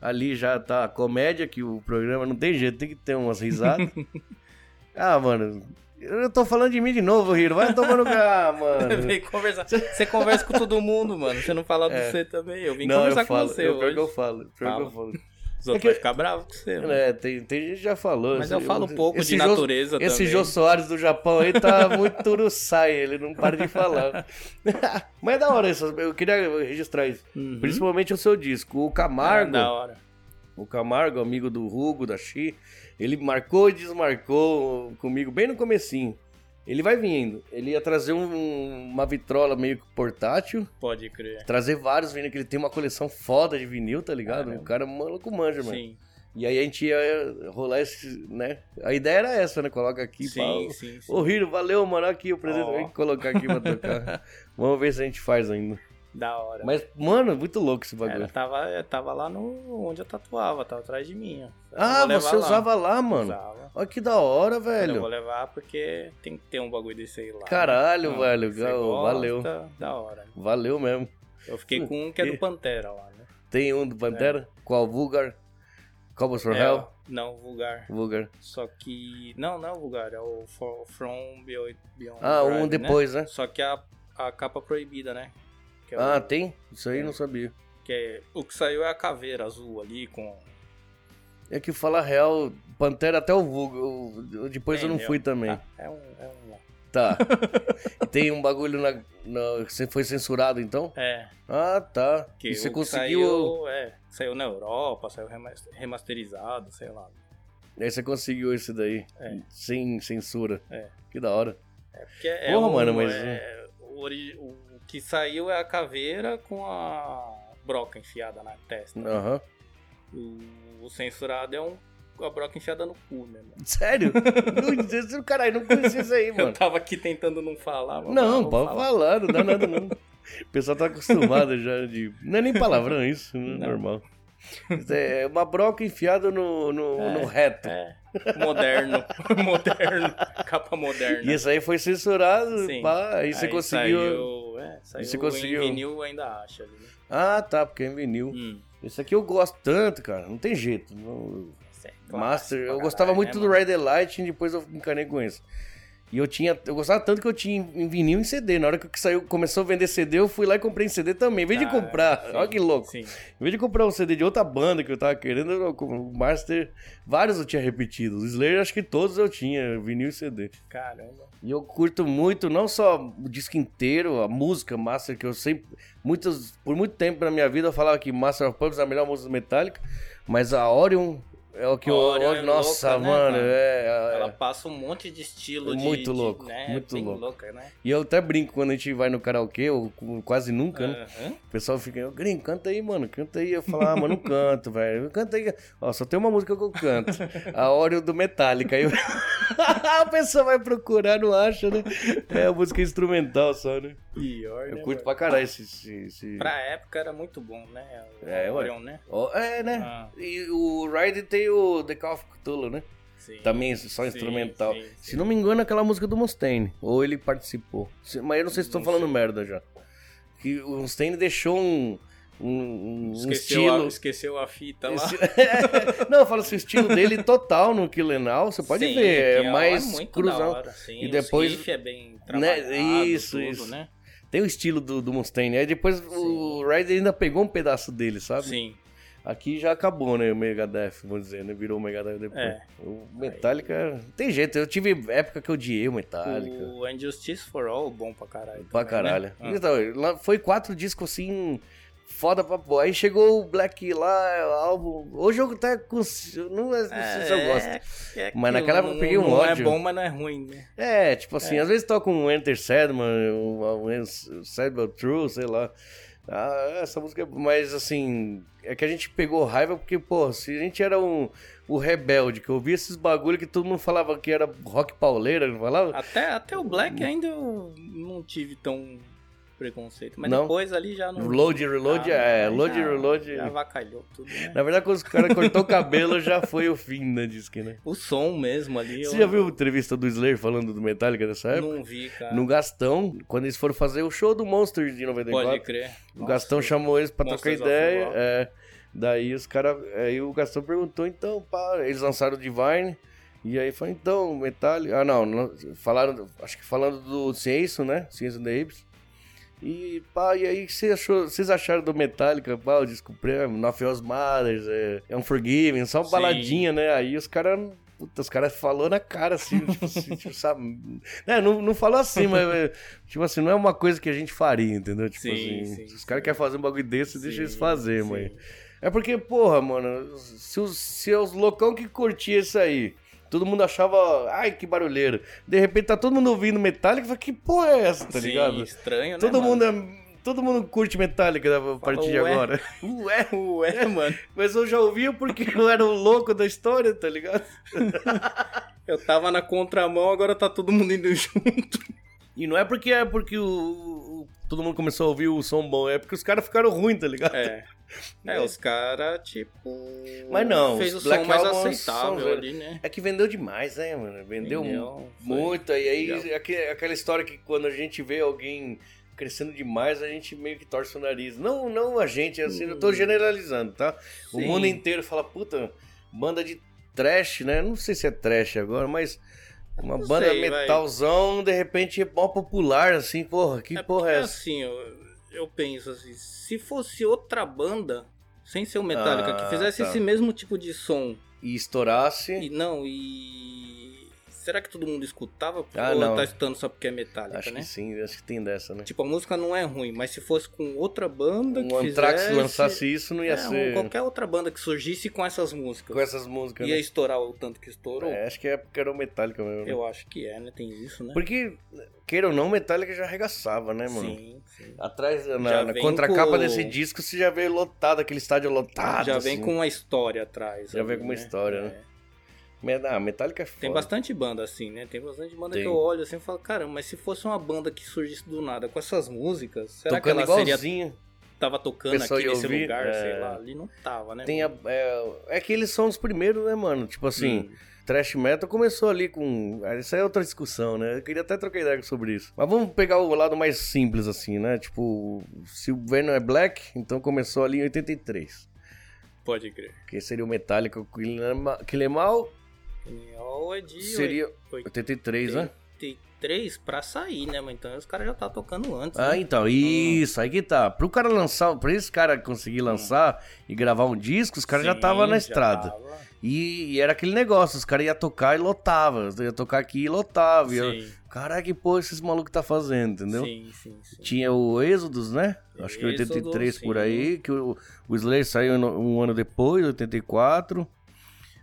Ali já tá a comédia, que o programa não tem jeito, tem que ter umas risadas. ah, mano, eu tô falando de mim de novo, Hiro, vai tomar no lugar, mano. Vem conversar. Você conversa com todo mundo, mano. Você não fala de você também. Eu vim É. Não, conversar eu falo, com você eu, pior hoje. que eu falo, pior que eu falo. Os outros É que- vão ficar bravos com você, mano. É, tem, tem gente que já falou. Mas eu falo um pouco esse de Jô- natureza Esse também. Jô Soares do Japão aí tá muito uruçai, ele não para de falar. Mas é da hora isso, eu queria registrar isso. Uhum. Principalmente o seu disco. O Camargo, Ah, da hora. o Camargo, amigo do Hugo, da Xi, ele marcou e desmarcou comigo bem no comecinho. Ele vai vindo. Ele ia trazer um- uma vitrola meio que portátil, Pode crer. trazer vários vinil, que ele tem uma coleção foda de vinil, tá ligado? Caramba. O cara maluco manja, mano. Sim, E aí a gente ia rolar esse, né? A ideia era essa, né? Coloca aqui, sim, pau. sim, sim. Ô, Hiro, valeu, mano. Aqui o presente. Ó. Vem colocar aqui pra tocar. Vamos ver se a gente faz ainda. Da hora. Mas, mano, muito louco esse Ela bagulho. tava, ela tava lá no onde eu tatuava, tava atrás de mim. ó. Ah, você levar usava lá, mano. Usava. Olha que da hora, Eu vou velho. levar porque tem que ter um bagulho desse aí lá. Caralho, Não, velho. gosta, valeu. Da hora. Valeu mesmo. Eu fiquei com um que é do Pantera lá, né? Tem um do Pantera? Qual? Vulgar? Cobbles for É, Hell? Não, Vulgar. Vulgar. Só que. Não, não é o Vulgar, é o For- From Beyond. Ah, um Drive, depois, né? Só que a, a capa proibida, né? É, Ah, o, tem? Isso aí eu não sabia. que é- o que saiu é a caveira azul ali com. É que fala real, Pantera até o vulgo. eu- Depois eu não fui também. Tá, é um, é um. Tá. e tem um bagulho na, na- você foi censurado então? É, Ah, tá. que e você conseguiu. Saiu, é, saiu na Europa, saiu remas- remasterizado, sei lá. Aí você conseguiu esse daí. É. Sem censura. É. Que da hora. É porque é Porra, um- mano, mas- é, o, ori- o que saiu é a caveira com a broca enfiada na testa. Aham. O, o censurado é um a broca enfiada no cu, né, mano? Sério? Não, Caralho, não conhecia isso aí, Eu mano. tava aqui tentando não falar. mas Não, vou pode falar, não dá nada não. O pessoal tá acostumado já de. Não é nem palavrão isso, não é Não. normal. É uma broca enfiada no, no, É, no reto. É, moderno, moderno, capa moderna. E esse aí foi censurado, Sim. pá, aí você Aí conseguiu. Saiu, é, saiu você conseguiu- em vinil ainda acha ali, né? Ah, tá, porque é em vinil. Hum, Esse aqui eu gosto tanto, cara, não tem jeito. Não- é Master, eu gostava caralho, muito né, do mano? Ride the Light e depois eu encanei com isso. E eu tinha, eu gostava tanto que eu tinha em vinil e em CD. Na hora que saiu, começou a vender CD, eu fui lá e comprei em CD também. Em vez de Cara, comprar, sim, olha que louco. Sim. Em vez de comprar um CD de outra banda que eu tava querendo, eu- o Master, vários eu tinha repetido. O Slayer, acho que todos eu tinha, vinil e CD. Caramba. E eu curto muito, não só o disco inteiro, a música Master, que eu sempre, muitos, por muito tempo na minha vida eu falava que Master of Puppets é a melhor música do Metallica, mas a Orion é o que eu, Orion é nossa, louca, né, mano, mano? é, Ela passa um monte de estilo de... Muito de- louco, né? muito bem louco. louca, né? E eu até brinco quando a gente vai no karaokê, ou quase nunca, né? O pessoal fica, "Ô, Gringo, canta aí, mano, canta aí. Eu falo, ah, mano, não canto, velho. Canta aí. Ó, só tem uma música que eu canto. A Oreo do Metallica. Aí eu- a pessoa vai procurar, não acha, né? É a música instrumental só, né? Pior, Eu né, curto mano? pra caralho esse... esse, esse- Pra época era muito bom, né? O É. Orion, né? Ó, é, né? Ah. E o Ride tem o The Call of Cthulhu, né? Sim. Também só Sim, instrumental. sim, Se sim. não me engano, é aquela música do Mustaine. Ou ele participou. Mas eu não sei se Não falando sei. merda já. Que o Mustaine deixou um... Um, um Esqueceu, estilo... a, esqueceu a fita lá. Esse- não, eu falo assim, o estilo dele total no Killenal, você pode Sim, ver, que é mais cruzão. da hora, sim. E depois- é bem Né, isso, tudo, isso. né? Tem o estilo do, do Mustaine, aí depois o Ryder ainda pegou um pedaço dele, sabe? Sim. Aqui já acabou, né, o Megadeth, vamos dizer, né, virou o Megadeth depois. É. O Metallica, tem jeito, eu tive época que eu odiei o Metallica. O And Justice for All, bom pra caralho. Pra também, caralho. né? Ah. Então, lá foi quatro discos assim, foda pra pôr. Aí chegou o Black lá, o álbum. Hoje eu até consigo. Não, não sei se eu gosto. é Mas naquela época eu não- peguei um não ódio. é bom, mas não é ruim, né? É, tipo assim, às vezes toca um Enter Sandman, um, um Sandman True, sei lá. Ah, essa música é. Mas assim, é que a gente pegou raiva porque, pô, se a gente era um, o rebelde, que ouvia esses bagulho que todo mundo falava que era rock pauleira, não falava? Até, até o Black ainda eu não tive tão preconceito. Mas Não? depois ali já não. Load, reload, Ah, é, load, já- reload. Já avacalhou tudo, né? Na verdade, quando os caras cortou o cabelo, já foi o fim, né, disque, né? O som mesmo ali. Você eu já viu a entrevista do Slayer falando do Metallica dessa época? Não vi, cara. No Gastão, quando eles foram fazer o show do Monster de 94. Pode crer. O Gastão chamou eles pra trocar Monsters of ideia. É, daí os caras. Aí o Gastão perguntou, então, pá, eles lançaram o Divine. E aí falou, então, Metallica. Ah, não, não, falaram, acho que falando do Ciência, né? Ciência da Apes. E pá, e aí vocês acharam do Metallica, pá, o disco prêmio, Nothing Else Matters, é, é Unforgiven, só uma Sim. baladinha, né? Aí os caras. Puta, os caras falou na cara, assim, tipo assim, tipo, sabe? É, não, não falou assim, mas, é, tipo assim, não é uma coisa que a gente faria, entendeu? Tipo Sim, assim, sim, se os sim. caras querem fazer um bagulho desse, deixa eles Sim, fazer, sim. mãe. É porque, porra, mano, se os, se os loucão que curtia isso aí, todo mundo achava, ai, que barulheiro. De repente tá todo mundo ouvindo Metallica, fala, que porra é essa, tá Sim, ligado? estranho, né? Todo mano? mundo é. Todo mundo curte Metallica a partir de agora. Ué, Ué, mano. mas eu já ouvia porque eu era o louco da história, tá ligado? Eu tava na contramão, agora tá todo mundo indo junto. E não é porque é porque o, o- todo mundo começou a ouvir o som bom, é porque os caras ficaram ruins, tá ligado? É. É, os caras, tipo. Mas não, Fez o Black som mais Albums aceitável ali, né? É que vendeu demais, né, mano? Vendeu, Vendeu, foi. muito. E aí, aquela história que quando a gente vê alguém crescendo demais, a gente meio que torce o nariz. Não, não a gente, assim, eu tô generalizando, tá? O Sim. mundo inteiro fala, puta, banda de trash, né? Não sei se é trash agora, mas uma Não banda sei, vai. metalzão, de repente, é mó popular, assim, porra, que é porra é essa? assim, eu, eu penso assim, se fosse outra banda, sem ser o Metallica, Ah, que fizesse tá. esse mesmo tipo de som. E estourasse. E não, e. Será que todo mundo escutava? Ah, Ou não. tá escutando só porque é Metallica, acho né? que sim, acho que tem dessa, né? Tipo, a música não é ruim, mas se fosse com outra banda que Um Anthrax fizesse... lançasse isso, não ia é, ser qualquer outra banda que surgisse com essas músicas. com essas músicas, Ia né? estourar o tanto que estourou? É, acho que é porque era o Metallica mesmo. né? Eu acho que é, né? Tem isso, né? Porque, queira ou não, Metallica já arregaçava, né, mano? Sim, sim. Atrás, na, na vem contracapa com- desse disco, você já vê lotado, aquele estádio lotado. Já vem assim. com uma história atrás. Já vem ali, com uma né? história, né? É. Mas, ah, Metallica é foda. Tem bastante banda assim, né? Tem bastante banda Tem. que eu olho assim e falo, caramba, mas se fosse uma banda que surgisse do nada com essas músicas, será Tocando que ela seria, igualzinho. tava tocando aqui nesse ouvir, lugar, é. sei lá, ali não tava, né? Tem a, é, é que eles são os primeiros, né, mano? Tipo assim, Hum. Thrash Metal começou ali com. ah, Isso aí é outra discussão, né? Eu queria até trocar ideia sobre isso. Mas vamos pegar o lado mais simples, assim, né? Tipo, se o Venom é Black, então começou ali em 83. Pode crer. Que seria o Metallica, o Kilemal É de seria 83, né? 83 pra sair, né? Mas então os caras já tá tocando antes. Ah, né? então, isso, aí que tá. Pro cara lançar, pra esse cara conseguir lançar e gravar um disco, os caras já estavam na já estrada. tava. E, e era aquele negócio, os caras iam tocar e lotava. Ia tocar aqui e lotava. Sim, Caraca, que porra esses malucos tá fazendo, entendeu? sim, sim, sim. Tinha o Êxodos, né? Acho que Êxodos, 83 por sim. aí, que o, o Slayer saiu um ano depois, 84.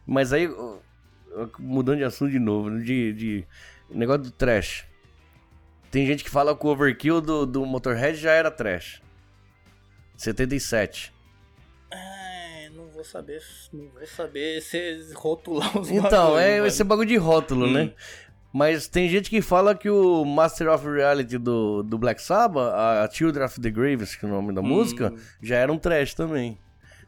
Mas aí, mudando de assunto de novo, né? de, de negócio do trash. Tem gente que fala que o overkill do, do Motorhead já era trash. 77. É, não vou saber, não vou saber se rotular os Então, bagulho, é mano. esse bagulho de rótulo, Hum. né? Mas tem gente que fala que o Master of Reality do, do Black Sabbath, a Children of the Graves, que é o nome da Hum. música, já era um trash também.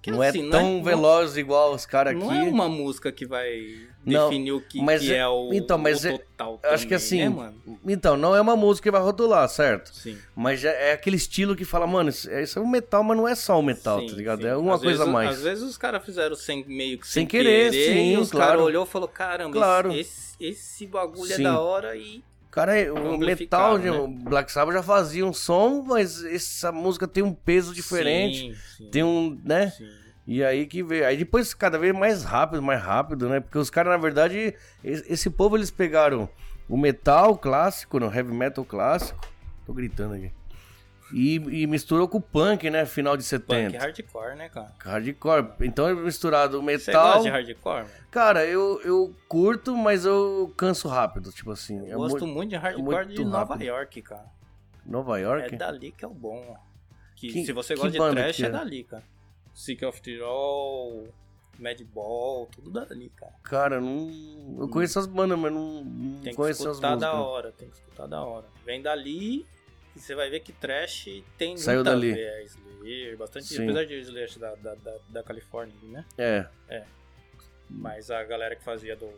Que não assim, é tão veloz igual os caras aqui. Não é uma música que vai Não, definir o que, mas que é- é o, então, mas o é- total eu acho que assim- né, mano? Então, não é uma música que vai rotular, certo? Sim. Mas já é aquele estilo que fala, mano, isso, isso é um metal, mas não é só o metal, sim, tá ligado? sim. É alguma Às coisa a vezes- mais. Às vezes os caras fizeram sem meio que Sem sem, querer, querer, sim, e os claro. caras olhou e falou, caramba, Claro. esse, esse bagulho Sim. é da hora e Cara, é- o Amplificado, metal, né? o Black Sabbath já fazia um som, mas essa música tem um peso diferente, Sim, sim, tem um, né? sim. E aí que veio. Aí depois cada vez mais rápido, mais rápido, né? Porque os caras, na verdade, es- esse povo eles pegaram o metal clássico, no heavy metal clássico. Tô gritando aqui. E, e misturou com o punk, né? Final de 70. Punk hardcore, né, cara? Hardcore. Então é misturado o Você metal. gosta de hardcore, mano? Cara, eu, eu curto, mas eu canso rápido. Tipo assim. Eu é gosto muito- muito de hardcore muito de Nova rápido. York, cara. Nova York? É dali que é o bom. Que, Que- se você gosta de trash, é é? dali, cara. Sick of Tirol, Madball, tudo dali, cara. Cara, não. Eu conheço as bandas, mas não, não Tem que conheço as escutar músicas. da hora, tem que escutar da hora. Vem dali e você vai ver que trash tem Saiu muito dali. a. É Slayer, bastante. Sim. Apesar de Slayer da, da, da, da Califórnia, né? É. Mas a galera que fazia do,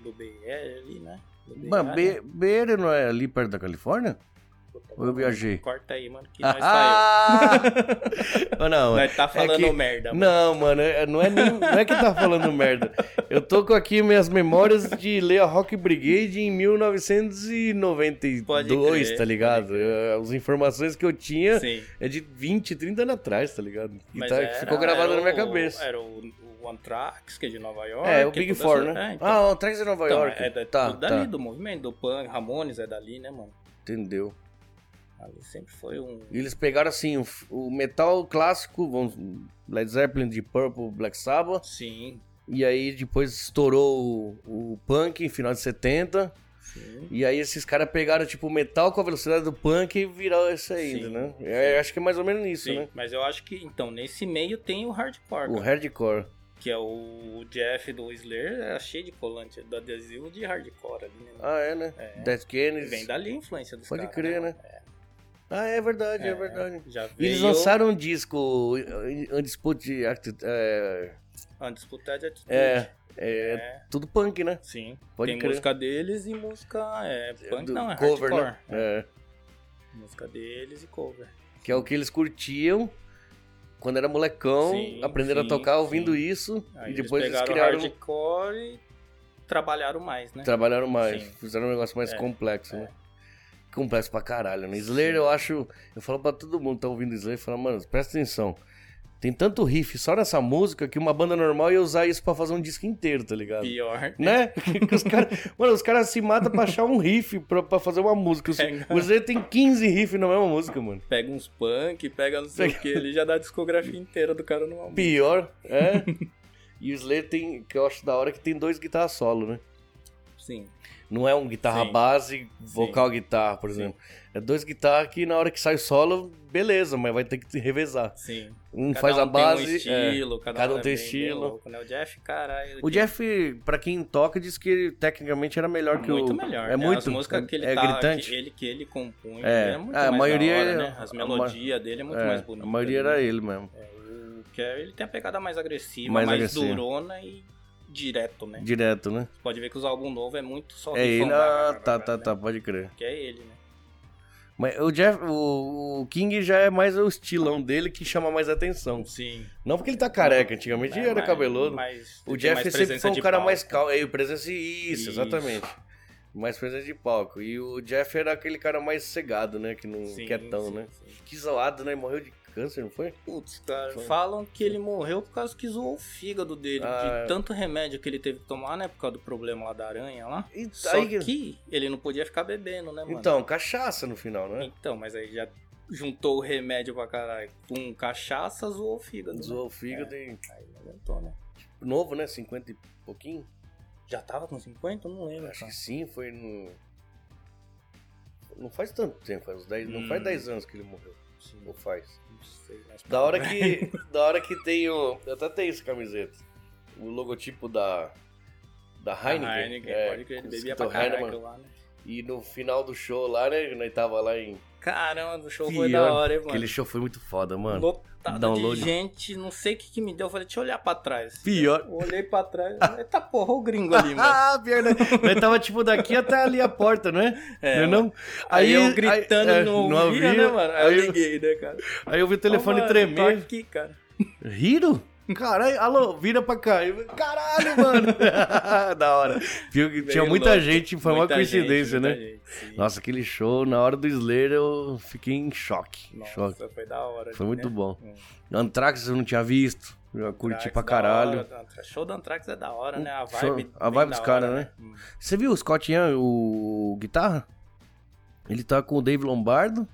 do BR ali, né? Do BR, Mas B- BR não é ali perto da Califórnia? Puta, ou eu viajei? Corta aí, mano, que nós tá Ah! Ou não, Nós tá falando que- merda, mano. Não, mano, é- não é, nem- não é que tá falando merda. Eu tô com aqui minhas memórias de ler a Rock Brigade em 1992, Pode crer, tá ligado? É, As informações que eu tinha Sim. é de 20, 30 anos atrás, tá ligado? E tá- era- ficou gravado na minha o- cabeça. Era o, o Anthrax, que é de Nova York. É, o Big Four, essa- né? É, então, Ah, o Trax de Nova então, York. é da, tá, dali tá. do movimento, do punk, Ramones é dali, né, mano? Entendeu? Ali sempre foi um... Eles pegaram assim o, o metal clássico, vamos, Led Zeppelin, de Purple, Black Sabbath, Sim, e aí depois estourou o, o punk em final de 70. sim. E aí esses caras pegaram tipo o metal com a velocidade do punk e viraram isso aí, Sim, né? sim. É, acho que é mais ou menos isso, Sim, né? mas eu acho que, então, nesse meio tem o hardcore, O cara, hardcore. que é o Jeff do Slayer, é cheio de colante, do adesivo de hardcore ali, né? Ah, é, né? É. Death Kennedy. Vem dali a influência dos Pode caras. crer, né? mano? Ah, é verdade, é, É, verdade. Já E eles veio lançaram um disco, Undisputed Act- é, Undisputed Attitude. é, é, É, tudo punk, né? sim. Pode tem crer. música deles e música... É, punk Do não, é cover, hardcore. né? É. Música deles e cover. Que é o que eles curtiam quando era molecão, Sim, aprenderam sim, a tocar ouvindo sim. isso Aí e depois eles eles criaram, hardcore e trabalharam mais, né? trabalharam mais, fizeram um negócio mais É, complexo, é. né? Complexo pra caralho, né? Slayer, eu acho, eu falo pra todo mundo que tá ouvindo Slayer, fala, mano, presta atenção. Tem tanto riff só nessa música que uma banda normal ia usar isso pra fazer um disco inteiro, tá ligado? Pior. Né? Que os cara... Mano, os caras se matam pra achar um riff pra, pra fazer uma música. Os- Pega. O Slayer tem 15 riffs na mesma música, mano. Pega uns punk, pega não sei Pega- o que, ele já dá a discografia inteira do cara numa música. Pior, é. e o Slayer tem, que eu acho da hora, que tem dois guitarras solo, né? Sim. Não é um guitarra Sim. base, vocal guitarra, por exemplo. É dois guitarras que na hora que sai o solo, beleza, mas vai ter que revezar. Sim. Um Cada faz a um base. Tem um estilo, cada, cada um é tem estilo. louco, né? O Jeff, caralho. O Jeff, pra quem toca, diz que tecnicamente era melhor que muito o. melhor. É né? muito. As músicas que ele é tá, gritante. Que ele, que ele compunha, É. é, muito Ah, a maioria hora, é- né? As a ma- melodias dele é muito É, mais bonita. a maioria né? era ele mesmo. É, o Kev, ele tem a pegada mais agressiva, Mais mais, agressiva. durona e direto, né? Direto, né? Pode ver que os álbuns novos é muito só É ele. Ah, tá, tá, né? tá, pode crer. Que é ele, né? Mas o Jeff, o, o King já é mais o estilão dele que chama mais atenção. Sim. Não porque ele tá careca, antigamente É, era cabeludo. mas O Jeff sempre foi um cara palco. mais calmo. É, presença isso, Isso. exatamente. Mais presença de palco. E o Jeff era aquele cara mais cegado, né? Que não Sim, quietão, sim, né? sim. Que zoado, né? Morreu de câncer, não foi? Putz, cara, Foi. falam que ele morreu por causa que zoou o fígado dele, Ah, é. de tanto remédio que ele teve que tomar, né, por causa do problema lá da aranha lá. E Só aí- que ele não podia ficar bebendo, né, mano? Então, cachaça no final, né? Então, mas aí já juntou o remédio pra caralho com cachaça, zoou o fígado. né? Zoou o fígado e. Aí não aguentou, né? Novo, né? 50 e pouquinho? Já tava com 50? Eu não lembro. Acho cara. que sim, foi no. Não faz tanto tempo, faz uns 10, não Hum. faz 10 anos que ele morreu. Sim, Ou faz? não sei, mas Da hora que. da hora que tem o. Eu até tenho essa camiseta. O logotipo da. Da Heineken. Heineken, é, pode crer, ele bebia pra Heinemann. lá, né? E no final do show lá, né? Nós tava lá em. Caramba, o show foi da hora, hein, mano. Aquele show foi muito foda, mano. Lotado Download. de gente, não sei o que, que me deu. Eu falei, deixa eu olhar pra trás. Pior. Eu olhei pra trás, eita porra, o gringo ali, mano. Ah, pior, né? Nós tava tipo daqui até ali a porta, né? É, não, é não? Aí, eu gritando aí- é, no não ouvia, ouvia, né, mano? Aí, Aí, eu liguei, né, cara? aí eu vi o telefone mano, tremer. Tô aqui, cara. Hiro? Caralho, alô, vira pra cá. Eu, Caralho, mano. da hora. Viu tinha muita louco. gente, foi uma Muita coincidência, gente, né? gente. Nossa, aquele show, na hora do Slayer, eu fiquei em choque. Nossa, choque. foi da hora. Foi muito né? bom. Hum. Anthrax eu não tinha visto. Eu curti Anthrax pra caralho. hora. Show do Anthrax é da hora, né? A Show- vibe. a vibe dos caras, hora, né? Hum. Você viu o Scott Ian, o guitarra? Ele tá com o Dave Lombardo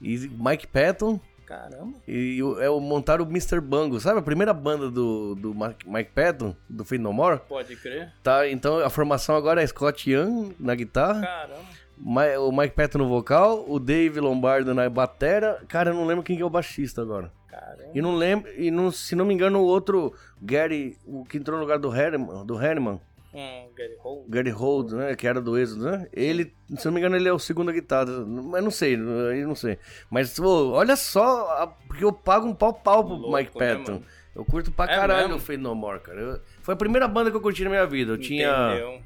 e Mike Patton. Caramba. E o- é o montaram o Mr. Bango, sabe? A primeira banda do, do Mike Mike Patton, do Fade No More. Pode crer. Tá, então a formação agora é Scott Young na guitarra, Caramba. O Mike Patton no vocal, o Dave Lombardo na batera. Cara, eu não lembro quem que é o baixista agora. Caramba. E não lembro, e não, se não me engano, o outro, Gary, o que entrou no lugar do Herman, do Herman, Um Gary Hold, né, que era do Êxodo, né? Ele, se não me engano, ele é o segundo guitarra, mas não sei, aí não sei. Mas, pô, olha só, a- porque eu pago um pau pau pro Louco, Mike né, Patton. mano? eu curto pra É caralho o Fade No More, cara. Eu- foi a primeira banda que eu curti na minha vida. Eu tinha, Entendeu?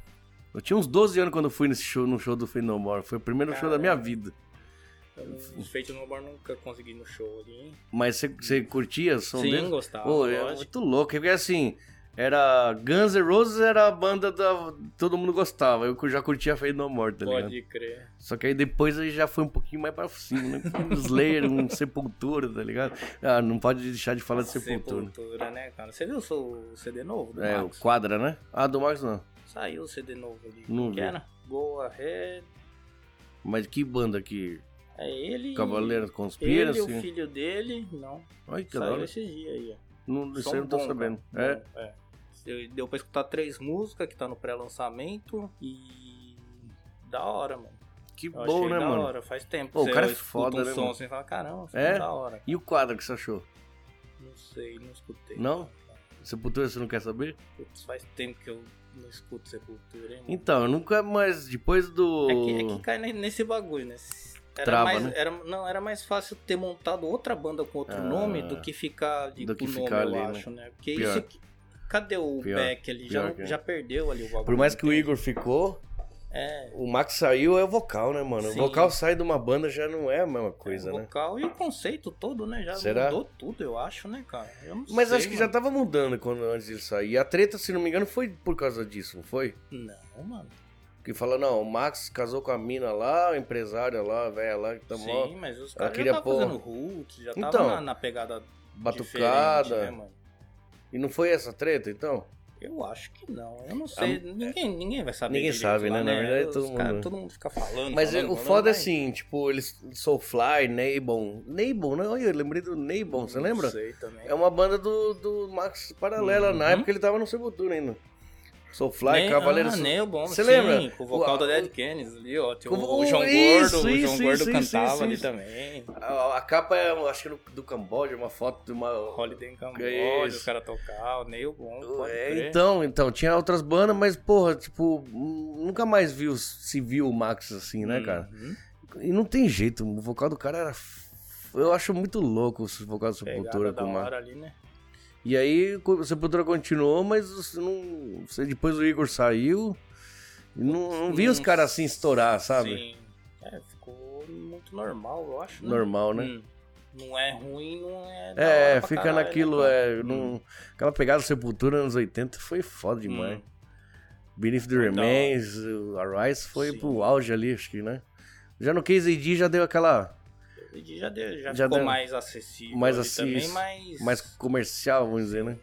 eu tinha uns 12 anos quando eu fui nesse show, no show do Fade No More. Foi o primeiro show da minha vida. Os Fate No More nunca consegui no show ali. hein? Mas você, curtia o som Sim, deles? gostava. Pô, é muito louco, porque assim, era Guns N' Roses era a banda da todo mundo gostava. Eu já curtia Fade No More, tá ligado? Pode crer. Só que aí depois aí já foi um pouquinho mais pra cima, né? Um Slayer, um Sepultura, tá ligado? Ah, não pode deixar de falar de Sepultura. Sepultura, né, cara? Você viu o seu CD novo do É, o? Quadra, né? Ah, do Max não. Saiu o CD novo ali. Não que vi. era? Go Ahead. Mas que banda que É ele. Cavaleiro Ele Conspira, e o assim? filho dele. Não. Ai, que Saiu esses dias aí, ó. Não, isso eu não tô bom, sabendo. É, é. Eu- Deu pra escutar três músicas que tá no pré-lançamento e. Da hora, mano. que Eu bom, né, da mano? hora, faz tempo. Pô, o Você cara é foda, um né, som mano? assim fala, caramba, É? é da hora. E o Quadra que você achou? Não sei, não escutei. Não? Sepultura você não quer saber? Putz, faz tempo que eu não escuto Sepultura, hein, mano? Então, eu nunca mais, depois do... É que, é que cai ne- nesse bagulho, né? Era Trava, mais, né? era, não, era mais fácil ter montado outra banda com outro Ah. nome do que ficar de Do que com o nome, ficar eu ali, né? acho, né? Porque Pior. isso Cadê o Pior. Beck ali? Já, que é. já perdeu ali o bagulho. Por mais que o? Igor ficou, É. o Max saiu, é o vocal, né, mano? Sim. O vocal sai de uma banda já não é a mesma coisa, o né? vocal e o conceito todo, né? Já Será? mudou tudo, eu acho, né, cara? Mas sei, acho que já mano. tava mudando quando antes de sair. E a treta, se não me engano, foi por causa disso, não foi? Não, mano. Que fala, não, o Max casou com a mina lá, a empresária lá, a velha lá, que tá mó... Sim, mas os caras já estavam pôr- fazendo roots, já Então. tava na, na pegada batucada. né, mano? E não foi essa treta, então? Eu acho que não. Eu não sei. Ninguém, ninguém vai saber. Ninguém sabe, lá, né? Na verdade, Os todo cara- mundo- todo mundo fica falando. Mas falando, o falando, foda é assim, tipo, eles Soulfly, Neibon. Neibon, não, eu lembrei do Neibon, você lembra? Sei também. É uma banda do, do Max Paralela, na Uhum. época ele tava no Sepultura ainda. Soulfly, Cavaleiros. Ah, nem o bom. Você lembra? Com o vocal O- do Dead Kennedys ali, ó. Tinha o, o João isso, Gordo. o isso, João Gordo isso, isso, cantava ali também. A, a capa é, acho que do, do Camboja, uma foto de uma. Holiday em Camboja, os caras tocavam, nem o bom. pode É, então, então, tinha outras bandas, mas, porra, tipo, nunca mais viu, se viu o Max assim, né, cara? Uhum. E não tem jeito, o vocal do cara era. Eu acho muito louco o vocal do Sepultura com da o Max. hora ali, né? E aí o Sepultura continuou, mas não. Depois o Igor saiu. Não, não vi os Hum, caras assim estourar, sabe? Sim. É, ficou muito normal, eu acho. né? Normal, né? Hum. Não é ruim, não é. É, fica caralho, naquilo, né, é. Num, aquela pegada Sepultura anos 80 foi foda demais. Hum. Beneath the Então, Remains, Arise foi sim. pro auge ali, acho que, né? Já no KZD já deu aquela. Já, deu, já, Já ficou deu- mais acessível. mais isso. mas. mais comercial, vamos dizer, né?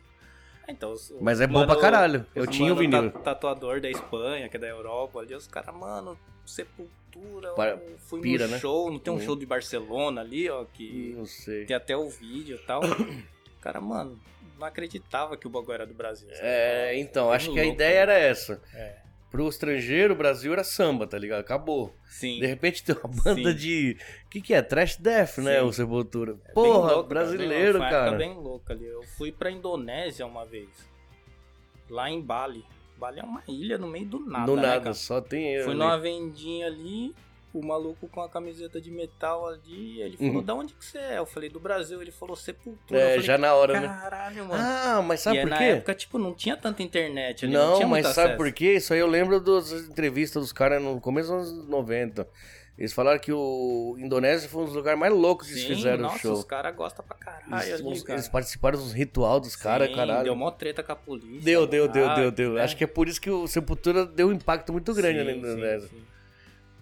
Então, os- Mas é bom pra caralho. Eu tinha o mano vinil. ta- tatuador da Espanha, que é da Europa, ali, os caras, mano, Sepultura, Pa- eu fui pira, no né? show, não tem um Uhum. show de Barcelona ali, ó, que Não sei. tem até o vídeo e tal. Cara, mano, não acreditava que o bagulho era do Brasil. É, então, acho que a louco, ideia né? era essa. É. Pro estrangeiro, o Brasil era samba, tá ligado? Acabou. Sim. De repente tem uma banda Sim. de. O que, que é? Trash Death, né? Sim. O Sepultura. Bem Porra, louco, cara, brasileiro, cara. época bem louca ali. Eu fui pra Indonésia uma vez. Lá em Bali. Bali é uma ilha no meio do nada. Do né, nada, cara? só tem eu. Fui ali. numa vendinha ali, o maluco com a camiseta de metal ali, ele falou, Uhum. da onde que você é? Eu falei, do Brasil. Ele falou, Sepultura. É, falei, já na hora, né? Caralho, mano. Ah, mas sabe e por na quê? época, tipo, não tinha tanta internet ali, não, Não, mas sabe acesso. por quê? Isso aí eu lembro das entrevistas dos caras no começo dos anos 90. Eles falaram que o Indonésia foi um dos lugares mais loucos que eles Sim, fizeram nossa, o show. os caras gostam pra caralho Eles, ali, cara. eles participaram dos ritual dos caras, Sim, caralho. Deu mó treta com a polícia. Deu, deu, deu, deu, deu. né? Acho que é por isso que o Sepultura deu um impacto muito grande Sim, na sim, Indonésia. sim.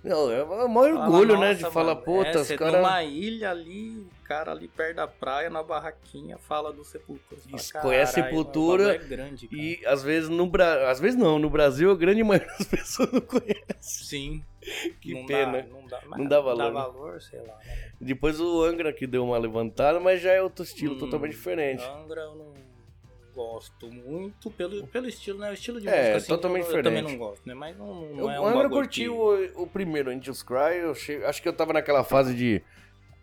Não, é o maior Fala, orgulho, né? De "Nossa, falar, mano, puta, é, os você caras. numa ilha ali, o cara ali perto da praia, na barraquinha, fala do Sepultura. Fala, conhece "Caralho, Sepultura É grande, cara. E às vezes no Brasil. Às vezes não, no Brasil a grande maioria das pessoas não conhece. Sim. Que não pena. Dá, não dá, Não dá valor, Dá né? valor, sei lá. Né? Depois o Angra que deu uma levantada, mas já é outro estilo Hum, totalmente diferente. Angra eu não gosto muito pelo, pelo estilo, né? O estilo de É, música assim, totalmente eu, eu também diferente. não gosto, né? Mas não, não Eu, é o um bagulho curtiu que- o, o primeiro, Angels Cry. Eu che- acho que eu tava naquela fase de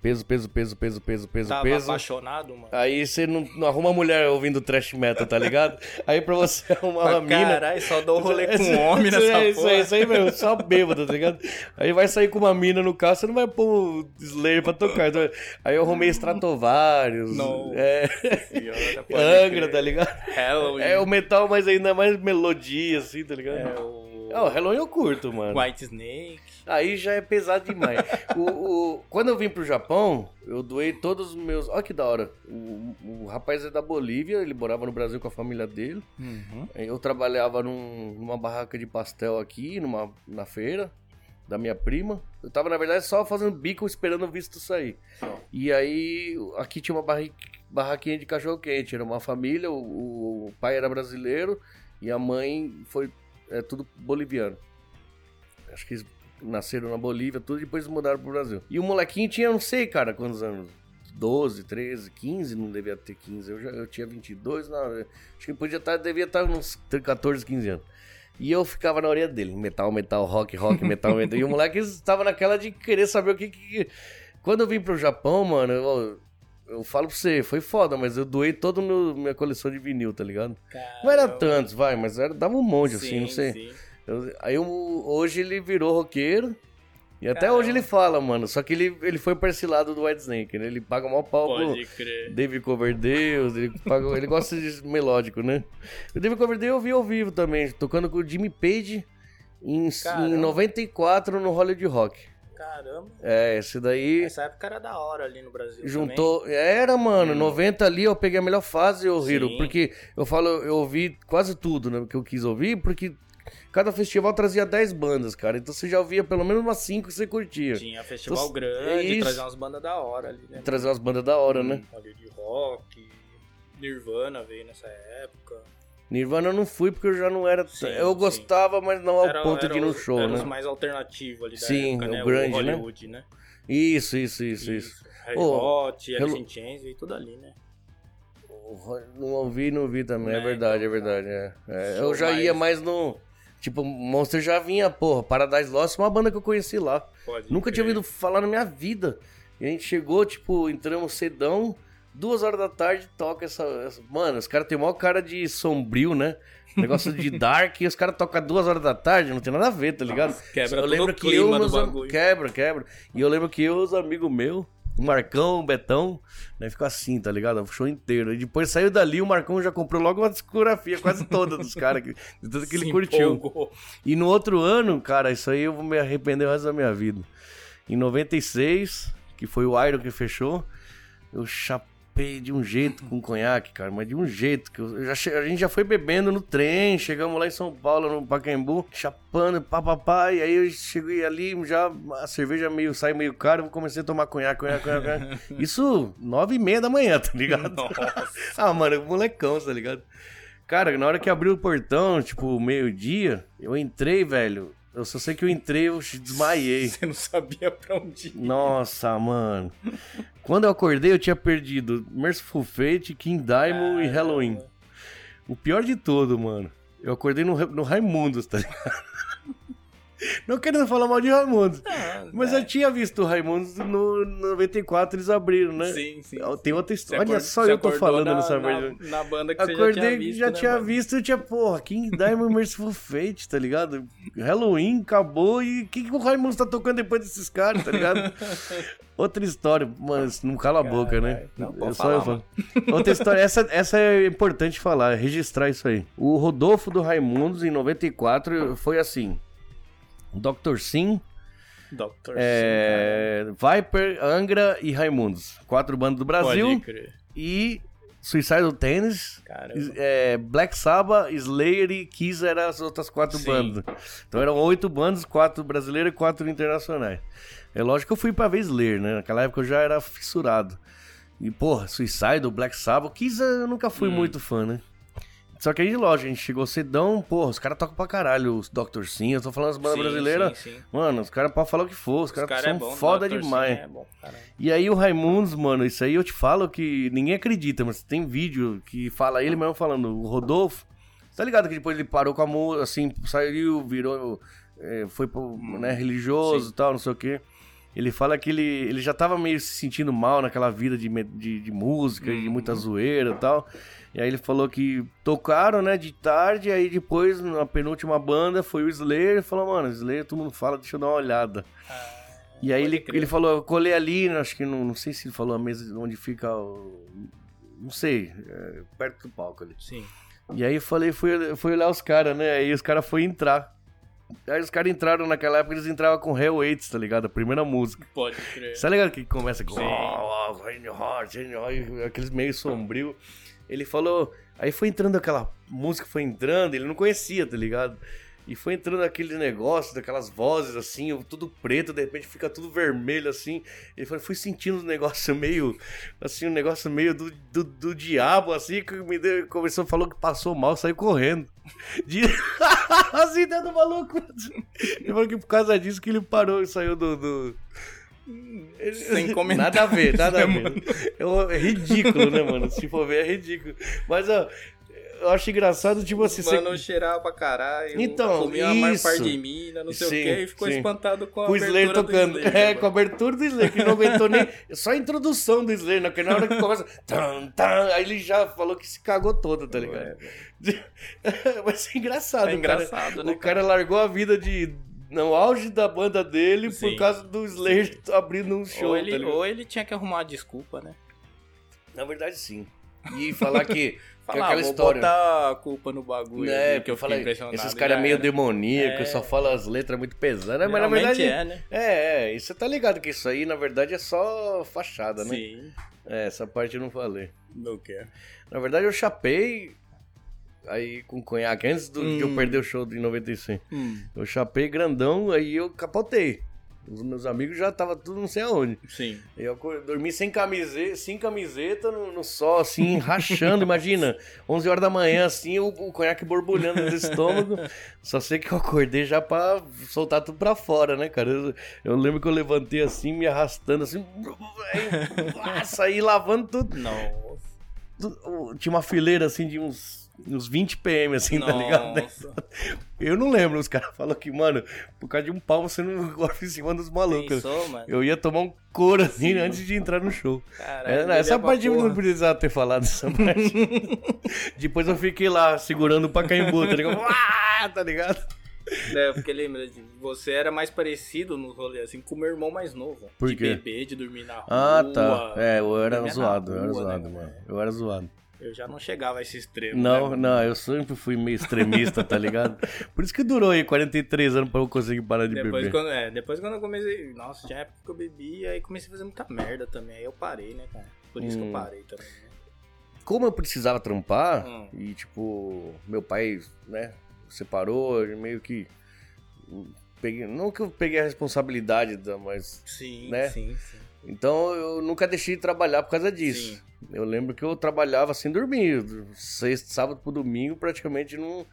peso, peso, peso, peso, peso, peso, Tava peso. apaixonado, mano. Aí você não, não arruma mulher ouvindo trash metal, tá ligado? Aí pra você arrumar uma mina. Caralho, só dou rolê com um homem nessa é, isso, porra. aí, isso aí mesmo, só bêbado, tá ligado? Aí vai sair com uma mina no carro, você não vai pôr o Slayer pra tocar. Então, aí eu arrumei Stratovarius, Não. é, Senhora, Angra, tá ligado? Halloween. É o metal, mas ainda mais melodia, assim, tá ligado? É o... É, o Halloween eu curto, mano. White Snake. Aí já é pesado demais. o, o- quando eu vim pro Japão, eu doei todos os meus. Olha que da hora. O, o rapaz é da Bolívia, ele morava no Brasil com a família dele. Uhum. Eu trabalhava num- numa barraca de pastel aqui, numa, na feira da minha prima. Eu tava, na verdade, só fazendo bico esperando o visto sair. E aí, aqui tinha uma barri- barraquinha de cachorro-quente. Era uma família, o, o pai era brasileiro e a mãe foi é, tudo boliviano. Acho que eles nasceram na Bolívia, tudo, e depois mudaram pro Brasil. E o molequinho tinha, não sei, cara, quantos anos. 12, 13, 15, não devia ter 15. Eu, já, eu tinha 22, não, acho que podia estar, devia estar uns 14, 15 anos. E eu ficava na orelha dele, metal, metal, rock, rock, metal, metal. E o moleque estava naquela de querer saber o que que... Quando eu vim pro Japão, mano, eu, eu falo pra você, foi foda, mas eu doei toda a minha coleção de vinil, tá ligado? Não era Caramba. tantos, vai, mas era, dava um monte, assim, Sim, não sei. sim. Eu- aí eu- hoje ele virou roqueiro. E até Caramba. hoje ele fala, mano. Só que ele, ele foi pra esse lado do White Snake, né? Ele paga maior pau pro Pode crer. David Coverdale. Ele, paga, ele gosta de melódico, né? O David Coverdale eu vi ao vivo também, tocando com o Jimmy Page em, em Caramba. 94 no Hollywood Rock. Caramba. É, esse daí Essa época era da hora ali no Brasil juntou. Era, mano, Hum. 90 ali eu peguei a melhor fase, ô Hiro. Porque eu falo, eu ouvi quase tudo, né? Que eu quis ouvir, porque cada festival trazia 10 bandas, cara. Então você já ouvia pelo menos umas 5 que você curtia. Tinha festival Então, grande, isso. trazer umas bandas da hora ali, né? Trazer umas bandas da hora, né? Hum, Ali de rock, Nirvana veio nessa época. Nirvana eu não fui porque eu já não era. Sim, eu sim. gostava, mas não ao Era- ponto era de ir no show, era né? os mais alternativos ali da Sim, época, o né? grande, né? Hollywood, né? Isso, isso, isso, isso. Red Ô, Hot, Alice in Chains, veio tudo ali, né? Não ouvi, não vi também, é, É, verdade, é então, verdade. é. É, show eu já ia mais no. Tipo, Monster já vinha, porra. Paradise Lost é uma banda que eu conheci lá. Pode Nunca tinha crer. ouvido falar na minha vida. E a gente chegou, tipo, entramos cedão, duas horas da tarde, toca essa. essa- Mano, os caras têm maior cara de sombrio, né? Negócio de dark e os caras tocam duas horas da tarde, não tem nada a ver, tá ligado? Quebra eu lembro que eu, meus am-. Quebra, quebra. E eu lembro que eu os amigos meus, o Marcão, o Betão, né, ficou assim, tá ligado? O show inteiro. E depois saiu dali, o Marcão já comprou logo uma discografia quase toda dos caras, que- de tudo que ele Se curtiu. empolgou. E no outro ano, cara, isso aí eu vou me arrepender o resto da minha vida. Em 96, que foi o Iron que fechou, eu chapei de um jeito com conhaque, cara, mas de um jeito que eu já a gente já foi bebendo no trem, chegamos lá em São Paulo, no Pacaembu, chapando, papapá, e aí eu cheguei ali, já a cerveja meio sai meio cara, eu comecei a tomar conhaque, conhaque, conhaque. conhaque. Isso nove e meia da manhã, tá ligado? Nossa. Ah, mano, molecão, tá ligado? Cara, na hora que abriu o portão, tipo, meio-dia, eu entrei, velho. Eu só sei que eu entrei, eu desmaiei. Você não sabia pra onde ir. Nossa, mano. Quando eu acordei, eu tinha perdido Merciful Fate, King Diamond e Halloween. O pior de tudo, mano. Eu acordei no, no Raimundos, tá ligado? Não querendo falar mal de Raimundos. Ah, Mas né? eu tinha visto o Raimundos no 94, eles abriram, né? Sim, sim. Tem outra Você história. Olha só você eu tô falando na, nessa na, vez. na banda que você Acordei, já tinha visto, né, mano? eu tinha, porra, King Diamond Merciful Fate, tá ligado? Halloween acabou e o que, que o Raimundo tá tocando depois desses caras, tá ligado? Outra história, mano, não cala a boca, né? Não, pode Eu falar. Outra história, essa, essa é importante falar, registrar isso aí. O Rodolfo do Raimundos, em 94, foi assim: Dr. Sim, Dr. é, Viper, Angra e Raimundos. Quatro bandas do Sim, Brasil. Pode crer. E Suicidal Tennis, é, Black Sabbath, Slayer e Kiss eram as outras quatro Sim. bandas. Então eram oito bandas, quatro brasileiras e quatro internacionais. É lógico que eu fui pra ver Slayer, né? Naquela época eu já era fissurado. E, porra, Suicidal, Black Sabbath, Kiss eu nunca fui Hum. muito fã, né? Só que aí, lógico, a gente chegou cedão, porra, os caras tocam pra caralho, os Dr. Sim, eu tô falando as bandas Sim, brasileiras. sim, sim. Mano, os caras podem falar o que for, os caras cara são é bom, foda Dr. Sim demais. É bom. E aí o Raimundos, mano, isso aí eu te falo que ninguém acredita, mas tem vídeo que fala ele mesmo falando, o Rodolfo, tá ligado que depois ele parou com a música, assim, saiu, virou, é, foi pro, né, religioso Sim. e tal, não sei o quê. Ele fala que ele, ele já tava meio se sentindo mal naquela vida de, de, de música, de muita zoeira e tal. E aí ele falou que tocaram, né, de tarde, aí depois, na penúltima banda, foi o Slayer, ele falou, mano, Slayer todo mundo fala, deixa eu dar uma olhada. E aí ele, crer. ele falou, eu colei ali, né, acho que não, não sei se ele falou a mesa onde fica o. Não sei, é, perto do palco ali. Sim. E aí eu falei, fui, fui olhar os caras, né? Aí os caras foram entrar. Aí os caras entraram naquela época, eles entravam com Hell Waits, tá ligado? A primeira música. Pode crer. Você tá ligado que começa com. Oh, oh, in your heart, in your heart", aqueles meio sombrio. Ele falou. Aí foi entrando aquela música, foi entrando, ele não conhecia, tá ligado? E foi entrando aquele negócio, daquelas vozes assim, tudo preto, de repente fica tudo vermelho assim. Ele falou, fui sentindo um negócio meio, assim, um negócio meio do, do, do diabo, assim, que me deu, começou, falou que passou mal, saiu correndo. De... assim, dando maluco. Ele falou que por causa disso que ele parou e saiu do. do... Sem comentar. Nada a ver, nada a ver. É, é ridículo, né, mano? Se for ver, é ridículo. Mas, ó, eu acho engraçado, tipo assim, você- Mano, cheirava pra caralho. Então, comia isso. parte de mina, não sei Sim, o quê, e ficou sim. espantado com a o Slayer tocando. Slayer, é, mano. com a abertura do Slayer, que não aguentou nem. Só a introdução do Slayer, né? Porque na hora que começa. Tan, tan, aí ele já falou que se cagou todo, tá ligado? Mas é engraçado, É o cara- engraçado, né, O cara largou a vida de. No auge da banda dele por Sim. causa do Slayer abrindo um show. Ou tá ele, ligado? ou ele tinha que arrumar uma desculpa, né? Na verdade, sim. E falar que. que Falar, aquela vou história. botar a culpa no bagulho. É, ali, que eu impressionado. esses caras meio demoníacos, É. só falam as letras muito pesadas, mas na verdade. é, né? É, é, e você tá ligado que isso aí, na verdade, é só fachada, né? Sim. É, essa parte eu não falei. Não quer. Na verdade, eu chapei. Aí com conhaque, antes do, de eu Hum. perder o show de 95. Hum, Eu chapei grandão, aí eu capotei. Os meus amigos já tava tudo não sei aonde. sim. Eu dormi sem camiseta, sem camiseta no, no sol, assim, rachando, imagina. 11 horas da manhã, assim, o, o conhaque borbulhando no estômago. Só sei que eu acordei já pra soltar tudo pra fora, né, cara? Eu, eu lembro que eu levantei assim, me arrastando assim, aí, saí lavando tudo. Nossa. Tinha uma fileira assim de uns, uns 20 PM, assim, tá ligado? Nossa. Eu não lembro, os caras falam que, mano, por causa de um pau você não gorfa em cima dos malucos. Pensou, mano? Eu ia tomar um couro assim antes de entrar no show. Caralho, É, essa parte eu não precisava ter falado essa parte. Depois eu fiquei lá segurando o Pacaembu, tá ligado? Ah, tá ligado? É, porque lembra de você era mais parecido no rolê assim com o meu irmão mais novo. Por de quê? beber, de dormir na rua. Ah, tá. É, eu era zoado, eu era rua, zoado, né, mano. Eu era zoado. Eu já não chegava a esse extremo. Não, né, não, eu sempre fui meio extremista, tá ligado? Por isso que durou aí 43 anos pra eu conseguir parar de Depois beber. quando, é, depois quando eu comecei. Nossa, tinha época que eu bebia aí comecei a fazer muita merda também. Aí eu parei, né, cara? Por isso que Hum. eu parei também. Né? Como eu precisava trampar, Hum. e tipo, meu pai, né, separou, meio que. Peguei, não que eu peguei a responsabilidade, da, mas. Sim, Né? sim, sim. Então eu nunca deixei de trabalhar por causa disso. Sim. Eu lembro que eu trabalhava sem dormir. Sexta, sábado pro domingo praticamente não,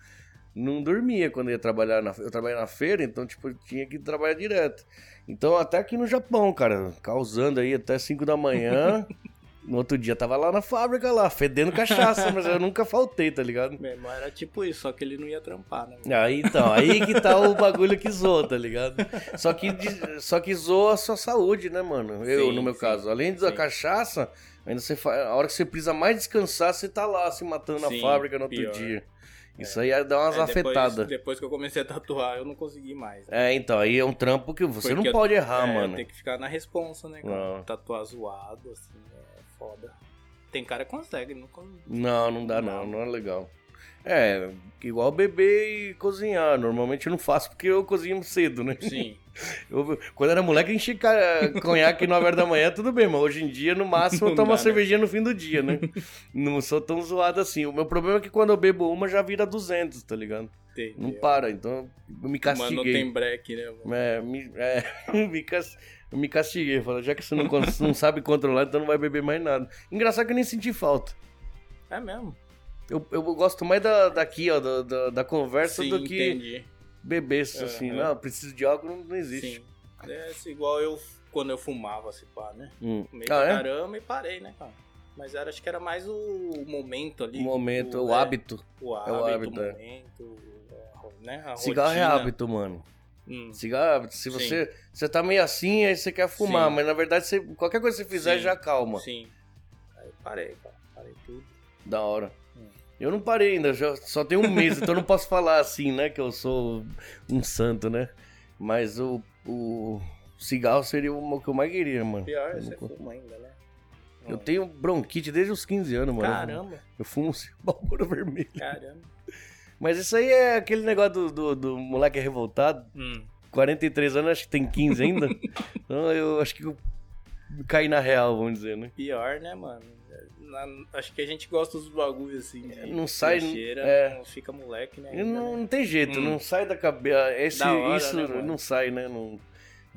não dormia quando ia trabalhar na Eu trabalhava na feira, então tipo, eu tinha que trabalhar direto. Então até aqui no Japão, cara, causando aí até 5 da manhã. no outro dia tava lá na fábrica lá, fedendo cachaça, mas eu nunca faltei, tá ligado? Meu irmão era tipo isso, só que ele não ia trampar, né? Aí então, aí que tá o bagulho que zoa, tá ligado? Só que, só que zoa a sua saúde, né, mano? Eu, Sim, no meu sim, caso. Além da sim. cachaça, ainda você a hora que você precisa mais descansar, você tá lá se matando na fábrica no outro pior. dia. Isso aí dá umas Aí depois, afetadas. depois que eu comecei a tatuar, eu não consegui mais. né? É, então, aí é um trampo que você Porque não eu- pode errar, é, mano. Tem que ficar na responsa, né, cara? Tatuar zoado, assim, é foda. Tem cara que consegue, não Não, não dá não, Não. não é legal. É, igual beber e cozinhar. Normalmente eu não faço porque eu cozinho cedo, né? Sim. Eu- quando era moleque, enchi conhaque 9 horas da manhã, tudo bem, mas hoje em dia, no máximo, eu tomo dá, uma né? cervejinha no fim do dia, né? não sou tão zoado assim. O meu problema é que quando eu bebo uma, já vira 200, tá ligado? Não para, então eu me Mas não castiguei. tem break, né, mano? É, me, é, me, cas- eu me castiguei. Falei, já que você não, não sabe controlar, então não vai beber mais nada. Engraçado que eu nem senti falta. É mesmo. Eu, eu gosto mais da, daqui, ó, da, da, da conversa Sim, do que entendi. beber, assim. Aham. Não, preciso de algo, não, não existe. Sim. É assim, igual eu quando eu fumava, se pá, né? Hum. Fumei Ah, é? caramba e parei, né, cara? Mas era, acho que era mais o momento ali. O momento, o é, hábito. O É hábito, o o hábito, é. momento, a- né? A Cigarro é rotina. hábito, mano. Hum, Cigarro é. Se Sim. você, você tá meio assim, aí você quer fumar, Sim. mas na verdade você, qualquer coisa que você fizer Sim. já calma. Sim. Aí parei, cara. Parei tudo. Da hora. Hum. Eu não parei ainda, já, só tem um mês, então eu não posso falar assim, né? Que eu sou um santo, né? Mas o, o cigarro seria o que eu mais queria, mano. Pior, eu, você não- fuma ainda, né? eu tenho bronquite desde os 15 anos, mano. Caramba, Eu fumo balbura vermelho. caramba. Mas isso aí é aquele negócio do, do, do moleque revoltado. Hum. 43 anos, acho que tem 15 ainda. então eu acho que eu caí na real, vamos dizer, né? Pior, né, mano? Na- acho que a gente gosta dos bagulhos assim. De Não sai, trecheira, é. não fica moleque, né? Ainda, não, né? não tem jeito, Hum. não sai da cabeça. Esse, Da hora, isso né, não sai, né? Não...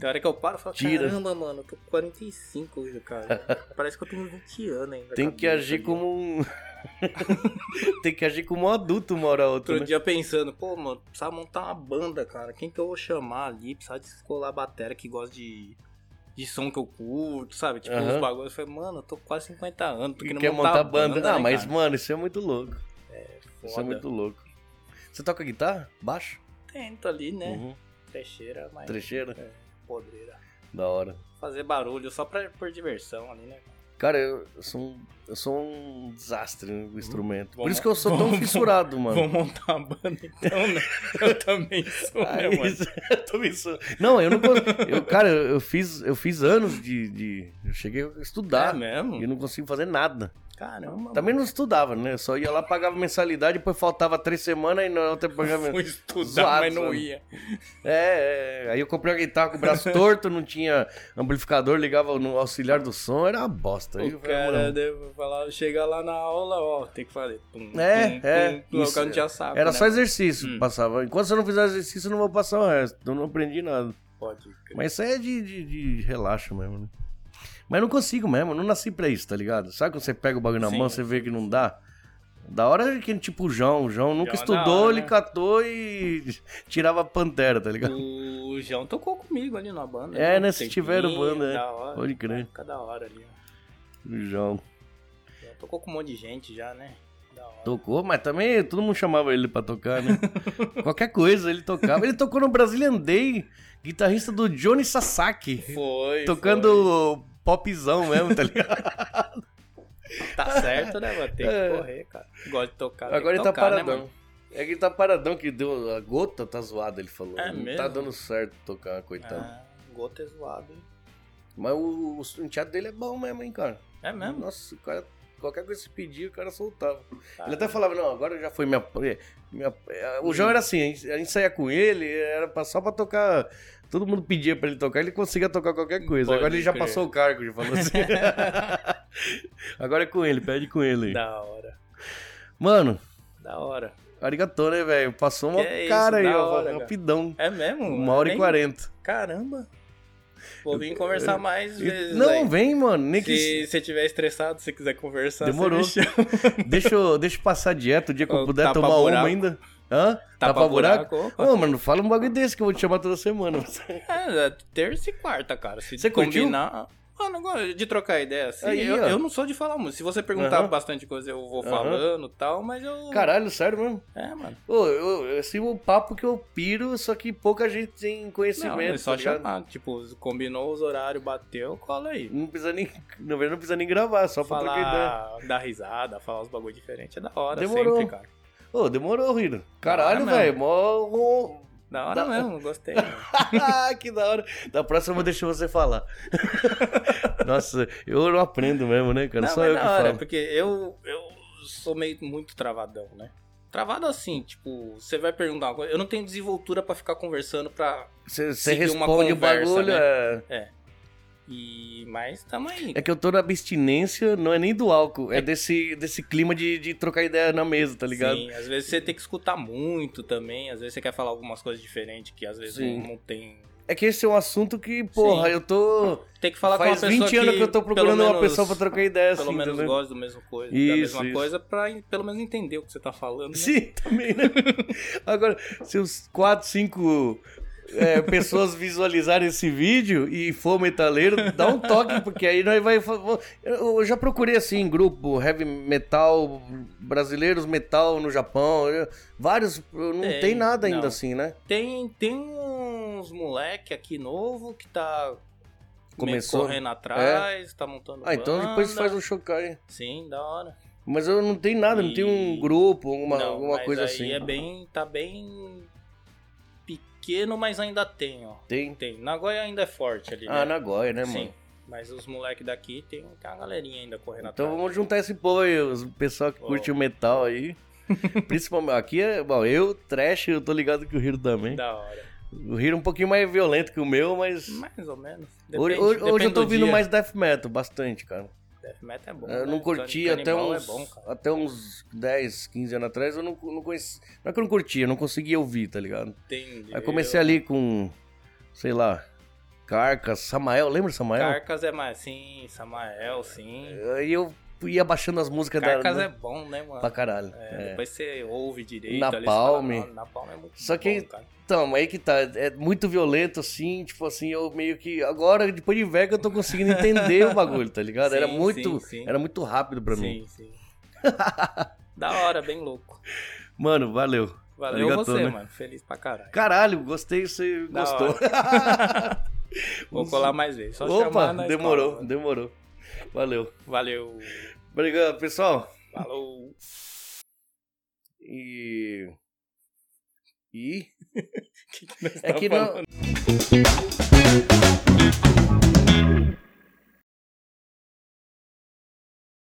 Tem hora que eu paro e falo, Tira. caramba, mano, eu tô com 45 hoje, cara. Parece que eu tenho 20 anos ainda. Tem que agir ali, como um. tem que agir como um adulto uma hora ou outra. Outro Né? dia pensando, pô, mano, precisa montar uma banda, cara. Quem que eu vou chamar ali? Precisa descolar a bateria que gosta de, de som que eu curto, sabe? Tipo, Aham. os bagulhos. Eu falei, mano, eu tô quase 50 anos, tô querendo quer montar, montar banda. banda. ah, né, mas, cara? mano, isso é muito louco. Isso é Foda. muito louco. Você toca guitarra? Baixo? Tento ali, né? Uhum. Trecheira, mas. Trecheira? É, podreira. Da hora. Fazer barulho só pra, por diversão ali, né? Cara, eu eu sou um, eu sou um desastre no instrumento. Por isso que eu sou tão fissurado, mano. Vou montar uma banda então, né? Eu também sou, né, Aí, mano? eu me su- Não, eu não consigo. Eu, cara, eu fiz, eu fiz anos de, de. Eu cheguei a É estudar. mesmo? e não consigo fazer nada. Caramba. Também não estudava, né? Só ia lá, pagava mensalidade, depois faltava três semanas e na outra pagava. Fui estudar, Zoado, mas não sabe? ia. É, é, aí eu comprei uma guitarra com o braço torto, não tinha amplificador, ligava no auxiliar do som, era uma bosta. Aí O eu falei, cara mano, deve falar, chega lá na aula, ó, tem que fazer. Tum, É, tum, é, o isso, não tinha saco, Era né? só exercício que Hum. passava. Enquanto você não fizer exercício, eu não vou passar o resto. Eu não aprendi nada. Pode crer. Mas isso aí é de, de, de relaxo mesmo, né? Mas não consigo mesmo, eu não nasci pra isso, tá ligado? Sabe quando você pega o bagulho na Sim, mão, você vê que não dá? Da hora que, tipo, o João, o João nunca João é estudou, hora, ele né? catou e tirava a pantera, tá ligado? O João tocou comigo ali na banda. É, né? né, se tiveram banda, é. Hora. Pode crer. Fica da hora ali, ó. O João. Já tocou com um monte de gente já, né? Tocou, mas também todo mundo chamava ele pra tocar, né? Qualquer coisa ele tocava. Ele tocou no Brazilian Day, guitarrista do Johnny Sasaki. Foi. Tocando popzão mesmo, tá ligado? Tá certo, né, mano? Tem que É. correr, cara. Gosta de tocar. Agora ele tá tocar, né, paradão. mano? é que ele tá paradão, que deu. A gota tá zoada, ele falou. É não mesmo? tá dando certo tocar, coitado. Ah, gota é zoado, hein? Mas o, o enteado dele é bom mesmo, hein, cara. É mesmo? Nossa, o cara. Qualquer coisa que se pedir, o cara soltava. Tá. Ele até falava, não, agora já foi minha. minha- o João era assim, a gente- a gente saía com ele, era só pra tocar. Todo mundo pedia pra ele tocar, ele conseguia tocar qualquer coisa. Pode agora ele já crer. passou o cargo, já falou assim. agora é com ele, pede com ele aí. Da hora. Mano, Da hora. arigatô, né, velho? Passou uma Que é isso, cara aí, da ó, hora, rapidão. É mesmo? Uma hora e Vem- quarenta. Caramba. Vou vir conversar mais vezes. Não, aí. vem, mano. Nem que. Se você estiver estressado, se quiser conversar, Demorou. Deixa eu, deixa eu passar dieta o dia que eu puder tomar buraco. uma ainda. Hã? Tapa Tapa buraco? buraco. Ô, mano, fala um bagulho desse que eu vou te chamar toda semana. É, é terça e quarta, cara. Se Você curtiu? combinar. Mano, gosto de trocar ideia assim. Aí, eu, eu não sou de falar muito. Se você perguntar Aham. bastante coisa, eu vou falando e tal, mas eu. Caralho, sério mesmo? É, mano. Ô, eu, assim, o papo que eu piro, só que pouca gente tem Não, conhecimento. é só tá chamar. Tipo, combinou os horários, bateu, cola aí. Não precisa nem. Na verdade, não precisa nem gravar, só pra trocar ideia. Falar, dar risada, falar uns bagulho diferente é da hora, Demorou. sempre, cara. Ô, demorou, Rino. Caralho, velho. Mó. Da hora Da- mesmo, gostei. que da hora. Da próxima eu vou deixar você falar. Nossa, eu não aprendo mesmo, né, cara? Não, Só mas eu da que hora, falo. porque eu, eu sou meio muito travadão, né? Travado assim, tipo, você vai perguntar uma coisa. Eu não tenho desenvoltura pra ficar conversando pra. Você seguir uma responde o conversa, bagulho. né? É... E. Mas tamo aí. é que eu tô na abstinência, não é nem do álcool, é desse, desse clima de, de trocar ideia na mesa, tá ligado? Sim, às vezes você tem que escutar muito também. Às vezes você quer falar algumas coisas diferentes que às vezes Sim. não, tem. É que esse é um assunto que, porra, Sim. eu tô. Tem que falar Faz com uma pessoa 20 anos que eu tô pelo procurando uma menos- pessoa pra trocar ideia assim, Pelo menos entendeu? gosta do mesmo coisa, da Isso, mesma isso. coisa, pra pelo menos entender o que você tá falando. né? Sim, também, né? Agora, se os 4, 5 é, pessoas visualizarem esse vídeo e for metaleiro, dá um toque, porque aí nós vai. Eu já procurei assim, em grupo, heavy metal, brasileiros metal no Japão, vários. Não tem, Tem, nada ainda não. assim, né? Tem, tem uns moleque aqui novo que tá Começou? correndo atrás, tá montando Ah, então banda. depois faz um chocai. Sim, da hora. Mas eu não tenho nada, não E- tem um grupo, alguma, Não, alguma coisa aí assim. é bem, tá bem pequeno, mas ainda tem, ó. Tem? Tem. Nagoya ainda é forte ali, Ah, né? Nagoya, né, Sim. mano? Mas os moleques daqui tem, tem uma galerinha ainda correndo Então atrás. vamos juntar esse povo aí, os pessoal que Ó. curte o metal aí. Principalmente aqui é. Bom, eu, trash, eu tô ligado que o Hiro também. Da hora. O Hiro é um pouquinho mais violento que o meu, mas. Mais ou menos. hoje, Depende- hoje- hoje depende eu tô do ouvindo dia. mais death metal, bastante, cara. Death metal é bom. eu né? não curti Can- até uns. É bom, até uns 10, 15 anos atrás, eu não, não conheci. Não é que eu não curtia, eu não conseguia ouvir, tá ligado? Entendi. Aí comecei ali com. Sei lá. Carcas, Samael, lembra Samael? Carcas é mais, sim, Samael, sim. Aí eu ia baixando as músicas Carcas da. é bom, né, mano? Pra caralho. É, é. Depois você ouve direito. Napalm. ali, fala, "Não, Napalm é muito Só que- bom, cara. Então, aí que tá, é muito violento assim, tipo assim, eu meio que agora depois de velho que eu tô conseguindo entender o bagulho, tá ligado? era Sim, muito, sim, sim. era muito rápido pra mim. Sim, sim. da hora, bem louco. Mano, valeu. Valeu Arigatou, você, né? mano. Feliz pra caralho. Caralho, gostei, você Da gostou. Vou colar mais vezes. Só Opa, demorou, escola. demorou. Valeu. Valeu. Obrigado, pessoal. Falou. E e Aquí no.